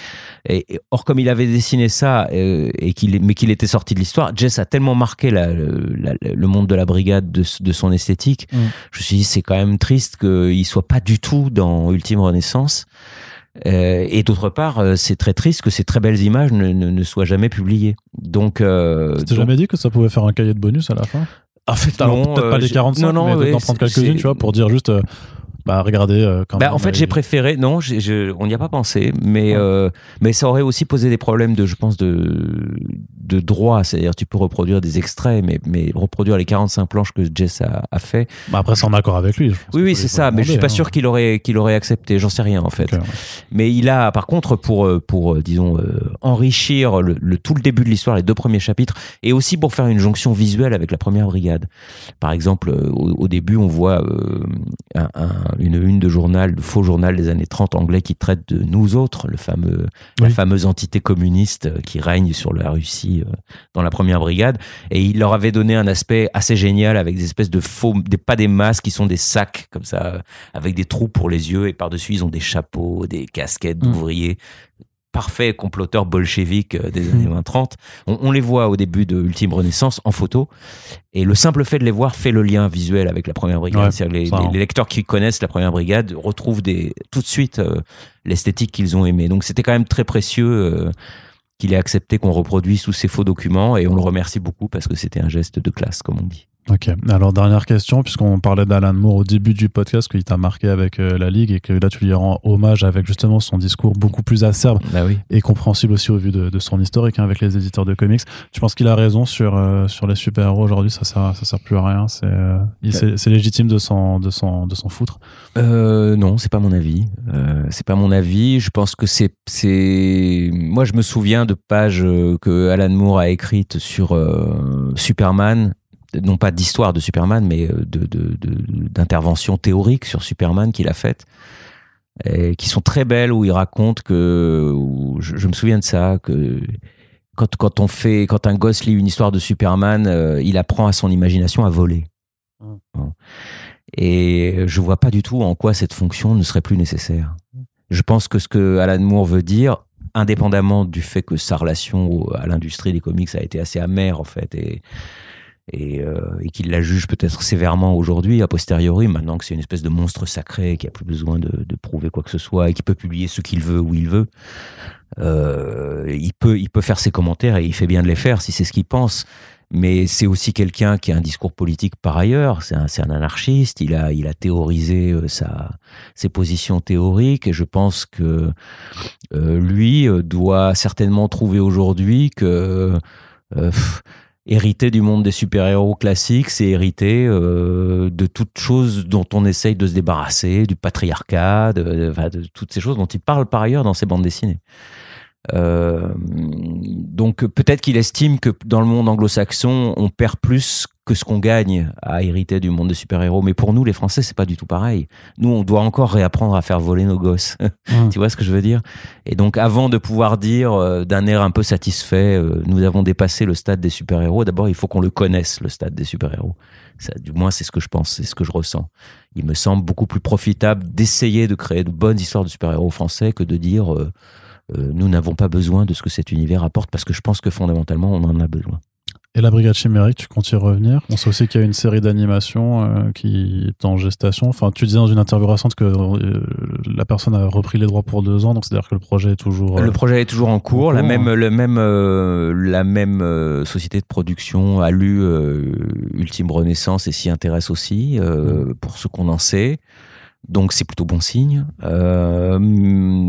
Et, or, comme il avait dessiné ça, et qu'il, mais qu'il était sorti de l'histoire, Jess a tellement marqué la, la, le monde de la brigade de, de son esthétique. Mm. Je me suis dit, c'est quand même triste qu'il soit pas du tout dans Ultime Renaissance. Euh, et d'autre part, euh, c'est très triste que ces très belles images ne, ne, ne soient jamais publiées. Donc, euh, jamais dit que ça pouvait faire un cahier de bonus à la fin? En fait, alors peut-être pas les 45, non, non, mais d'en prendre quelques-unes, tu vois, pour dire juste. Bah, regardez euh, quand bah, En fait, j'ai préféré. Non, on n'y a pas pensé, mais euh, mais ça aurait aussi posé des problèmes de, je pense, de de droit. C'est-à-dire, tu peux reproduire des extraits, mais mais reproduire les 45 planches que Jess a, a fait. Bah, après, c'est en accord avec lui. oui, oui, c'est ça. Mais je suis pas hein. sûr qu'il aurait qu'il aurait accepté. J'en sais rien en fait. Mais il a, par contre, pour euh, pour disons enrichir le, le, tout le début de l'histoire, les deux premiers chapitres, et aussi pour faire une jonction visuelle avec la première brigade. Par exemple, au, au début, on voit un, un une une de journal, de faux journal des années 30 anglais qui traite de nous autres, le fameux, la fameuse entité communiste euh, qui règne sur la Russie euh, dans la première brigade. Et il leur avait donné un aspect assez génial avec des espèces de faux, des, pas des masques, qui sont des sacs comme ça, avec des trous pour les yeux et par-dessus ils ont des chapeaux, des casquettes mm. d'ouvriers comploteur bolchevique euh, des années 20-30. On, on, les voit au début de Ultime Renaissance en photo. Et le simple fait de les voir fait le lien visuel avec la première brigade. les, les, lecteurs qui connaissent la première brigade retrouvent des, tout de suite euh, l'esthétique qu'ils ont aimé. Donc c'était quand même très précieux euh, qu'il ait accepté qu'on reproduise tous ces faux documents et on le remercie beaucoup parce que c'était un geste de classe, comme on dit. Ok. Alors, dernière question, puisqu'on parlait d'Alan Moore au début du podcast, qu'il t'a marqué avec euh, la Ligue et que là, tu lui rends hommage avec justement son discours beaucoup plus acerbe bah oui. et compréhensible aussi au vu de, de son historique hein, avec les éditeurs de comics. Tu penses qu'il a raison sur, euh, sur les super-héros aujourd'hui Ça sert, ça sert plus à rien C'est euh, légitime de s'en de s'en de s'en foutre Non, c'est pas mon avis. C'est pas mon avis. Je pense que c'est c'est moi je me souviens de pages que Alan Moore a écrites sur Superman non pas d'histoire de Superman, mais euh, d'intervention de, de, théorique sur Superman qu'il a faite, et qui sont très belles où il raconte que, je, je, me souviens de ça, que quand, quand on fait, quand un gosse lit une histoire de Superman, euh, il apprend à son imagination à voler. Mmh. Et je vois pas du tout en quoi cette fonction ne serait plus nécessaire. Je pense que ce que Alan Moore veut dire, indépendamment du fait que sa relation à l'industrie des comics a été assez amère en fait et et, euh, qu'il la juge peut-être sévèrement aujourd'hui, a posteriori, maintenant que c'est une espèce de monstre sacré qui a plus besoin de, prouver quoi que ce soit et qui peut publier ce qu'il veut où il veut. Euh, il peut, il peut faire ses commentaires et il fait bien de les faire si c'est ce qu'il pense. Mais c'est aussi quelqu'un qui a un discours politique par ailleurs. C'est un, anarchiste. Il a, il a théorisé euh, sa, ses positions théoriques. Et je pense que euh, lui doit certainement trouver aujourd'hui que hériter du monde des super-héros classiques, c'est hériter euh, de toutes choses dont on essaye de se débarrasser, du patriarcat, de, de, de, toutes ces choses dont il parle par ailleurs dans ses bandes dessinées. Donc peut-être qu'il estime que dans le monde anglo-saxon, on perd plus que ce qu'on gagne à hériter du monde des super-héros. Mais pour nous, les Français, c'est pas du tout pareil. Nous, on doit encore réapprendre à faire voler nos gosses. Mmh. tu vois ce que je veux dire? Et donc, avant de pouvoir dire euh, d'un air un peu satisfait, euh, nous avons dépassé le stade des super-héros, d'abord, il faut qu'on le connaisse, le stade des super-héros. du moins, c'est ce que je pense, c'est ce que je ressens. Il me semble beaucoup plus profitable d'essayer de créer de bonnes histoires de super-héros français que de dire euh, nous n'avons pas besoin de ce que cet univers apporte, parce que je pense que fondamentalement, on en a besoin. Et la Brigade Chimérique, tu comptes y revenir? On sait aussi qu'il y a une série d'animations euh, qui est en gestation. Enfin, tu disais dans une interview récente que euh, la personne a repris les droits pour deux ans, donc c'est-à-dire que le projet est toujours. le euh, projet est toujours en cours. la, même, le même, la même société de production a lu Ultime Renaissance et s'y intéresse aussi, mm. pour ce qu'on en sait. Donc c'est plutôt bon signe. Euh,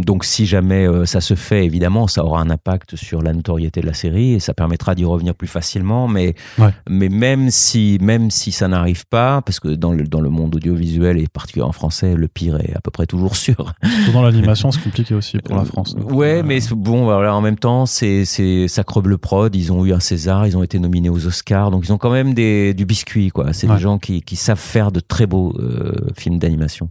donc si jamais euh, ça se fait, évidemment, ça aura un impact sur la notoriété de la série et ça permettra d'y revenir plus facilement. Mais, mais même si même si ça n'arrive pas, parce que dans le dans le monde audiovisuel et particulièrement en français, le pire est à peu près toujours sûr. dans l'animation, c'est compliqué aussi pour la France. ouais, euh, mais bon, voilà, en même temps, c'est c'est ça le prod. Ils ont eu un César, ils ont été nominés aux Oscars, donc ils ont quand même des du biscuit quoi. C'est des gens qui qui savent faire de très beaux films d'animation.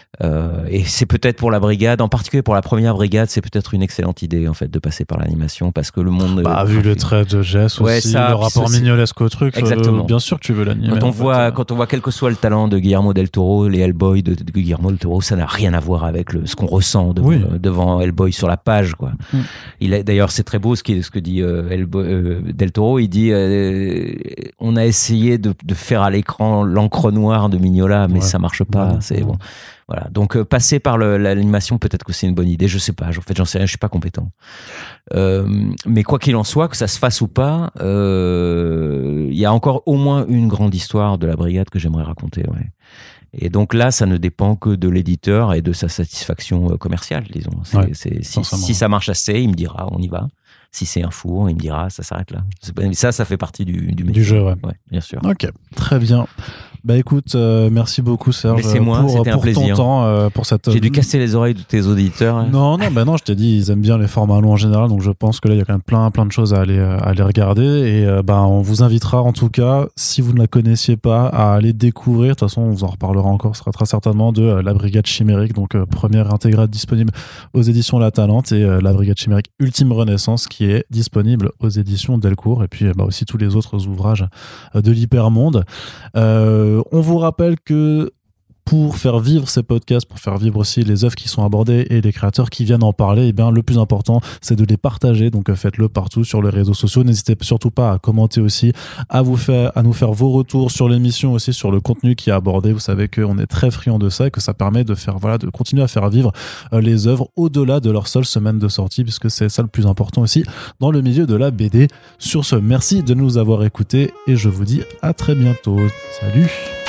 Euh, et c'est peut-être pour la brigade, en particulier pour la première brigade, c'est peut-être une excellente idée en fait de passer par l'animation parce que le monde. Bah, vu le trait de Jess aussi, le rapport mignolesque au truc, euh, exactement. bien sûr que tu veux l'animer. Quand on voit, euh. quand on voit quel que soit le talent de Guillermo del Toro, les Hellboy de, Guillermo del Toro, ça n'a rien à voir avec le, ce qu'on ressent devant, devant, Hellboy sur la page, quoi. Mm. Il d'ailleurs, c'est très beau ce, qui, ce que dit Hellboy, del Toro. Il dit, on a essayé de, de faire à l'écran l'encre noire de Mignola, mais ça marche pas. C'est bon. Voilà. Donc euh, passer par l'animation, peut-être que c'est une bonne idée. Je sais pas. En fait, j'en sais rien. Je suis pas compétent. Euh, mais quoi qu'il en soit, que ça se fasse ou pas, euh, il y a encore au moins une grande histoire de la brigade que j'aimerais raconter. Ouais. Et donc là, ça ne dépend que de l'éditeur et de sa satisfaction commerciale, disons. si, ça marche assez, il me dira, on y va. Si c'est un four, il me dira, ça s'arrête là. Ça, ça fait partie du, du, du jeu, ouais. bien sûr. Ok, très bien. Bah écoute, euh, merci beaucoup Serge moi, pour, pour un ton temps, euh, pour cette. J'ai dû casser les oreilles de tes auditeurs. Hein. Non, non, bah non, je t'ai dit, ils aiment bien les formats longs en général, donc je pense que là il y a quand même plein, plein de choses à aller, à aller regarder et bah on vous invitera en tout cas, si vous ne la connaissiez pas, à aller découvrir. De toute façon, on vous en reparlera encore, ce sera très certainement de la Brigade Chimérique, donc première intégrale disponible aux éditions La Talente et la Brigade Chimérique Ultime Renaissance qui est disponible aux éditions Delcourt et puis bah aussi tous les autres ouvrages de l'hypermonde. Euh, on vous rappelle que pour faire vivre ces podcasts, pour faire vivre aussi les œuvres qui sont abordées et les créateurs qui viennent en parler, eh bien, le plus important, c'est de les partager. Donc, euh, faites-le partout sur les réseaux sociaux. N'hésitez surtout pas à commenter aussi, à vous faire, à nous faire vos retours sur l'émission aussi, sur le contenu qui est abordé. Vous savez qu'on est très friand de ça et que ça permet de faire, voilà, de continuer à faire vivre euh, les œuvres au-delà de leur seule semaine de sortie, puisque c'est ça le plus important aussi dans le milieu de la BD. Sur ce, merci de nous avoir écoutés et je vous dis à très bientôt. Salut!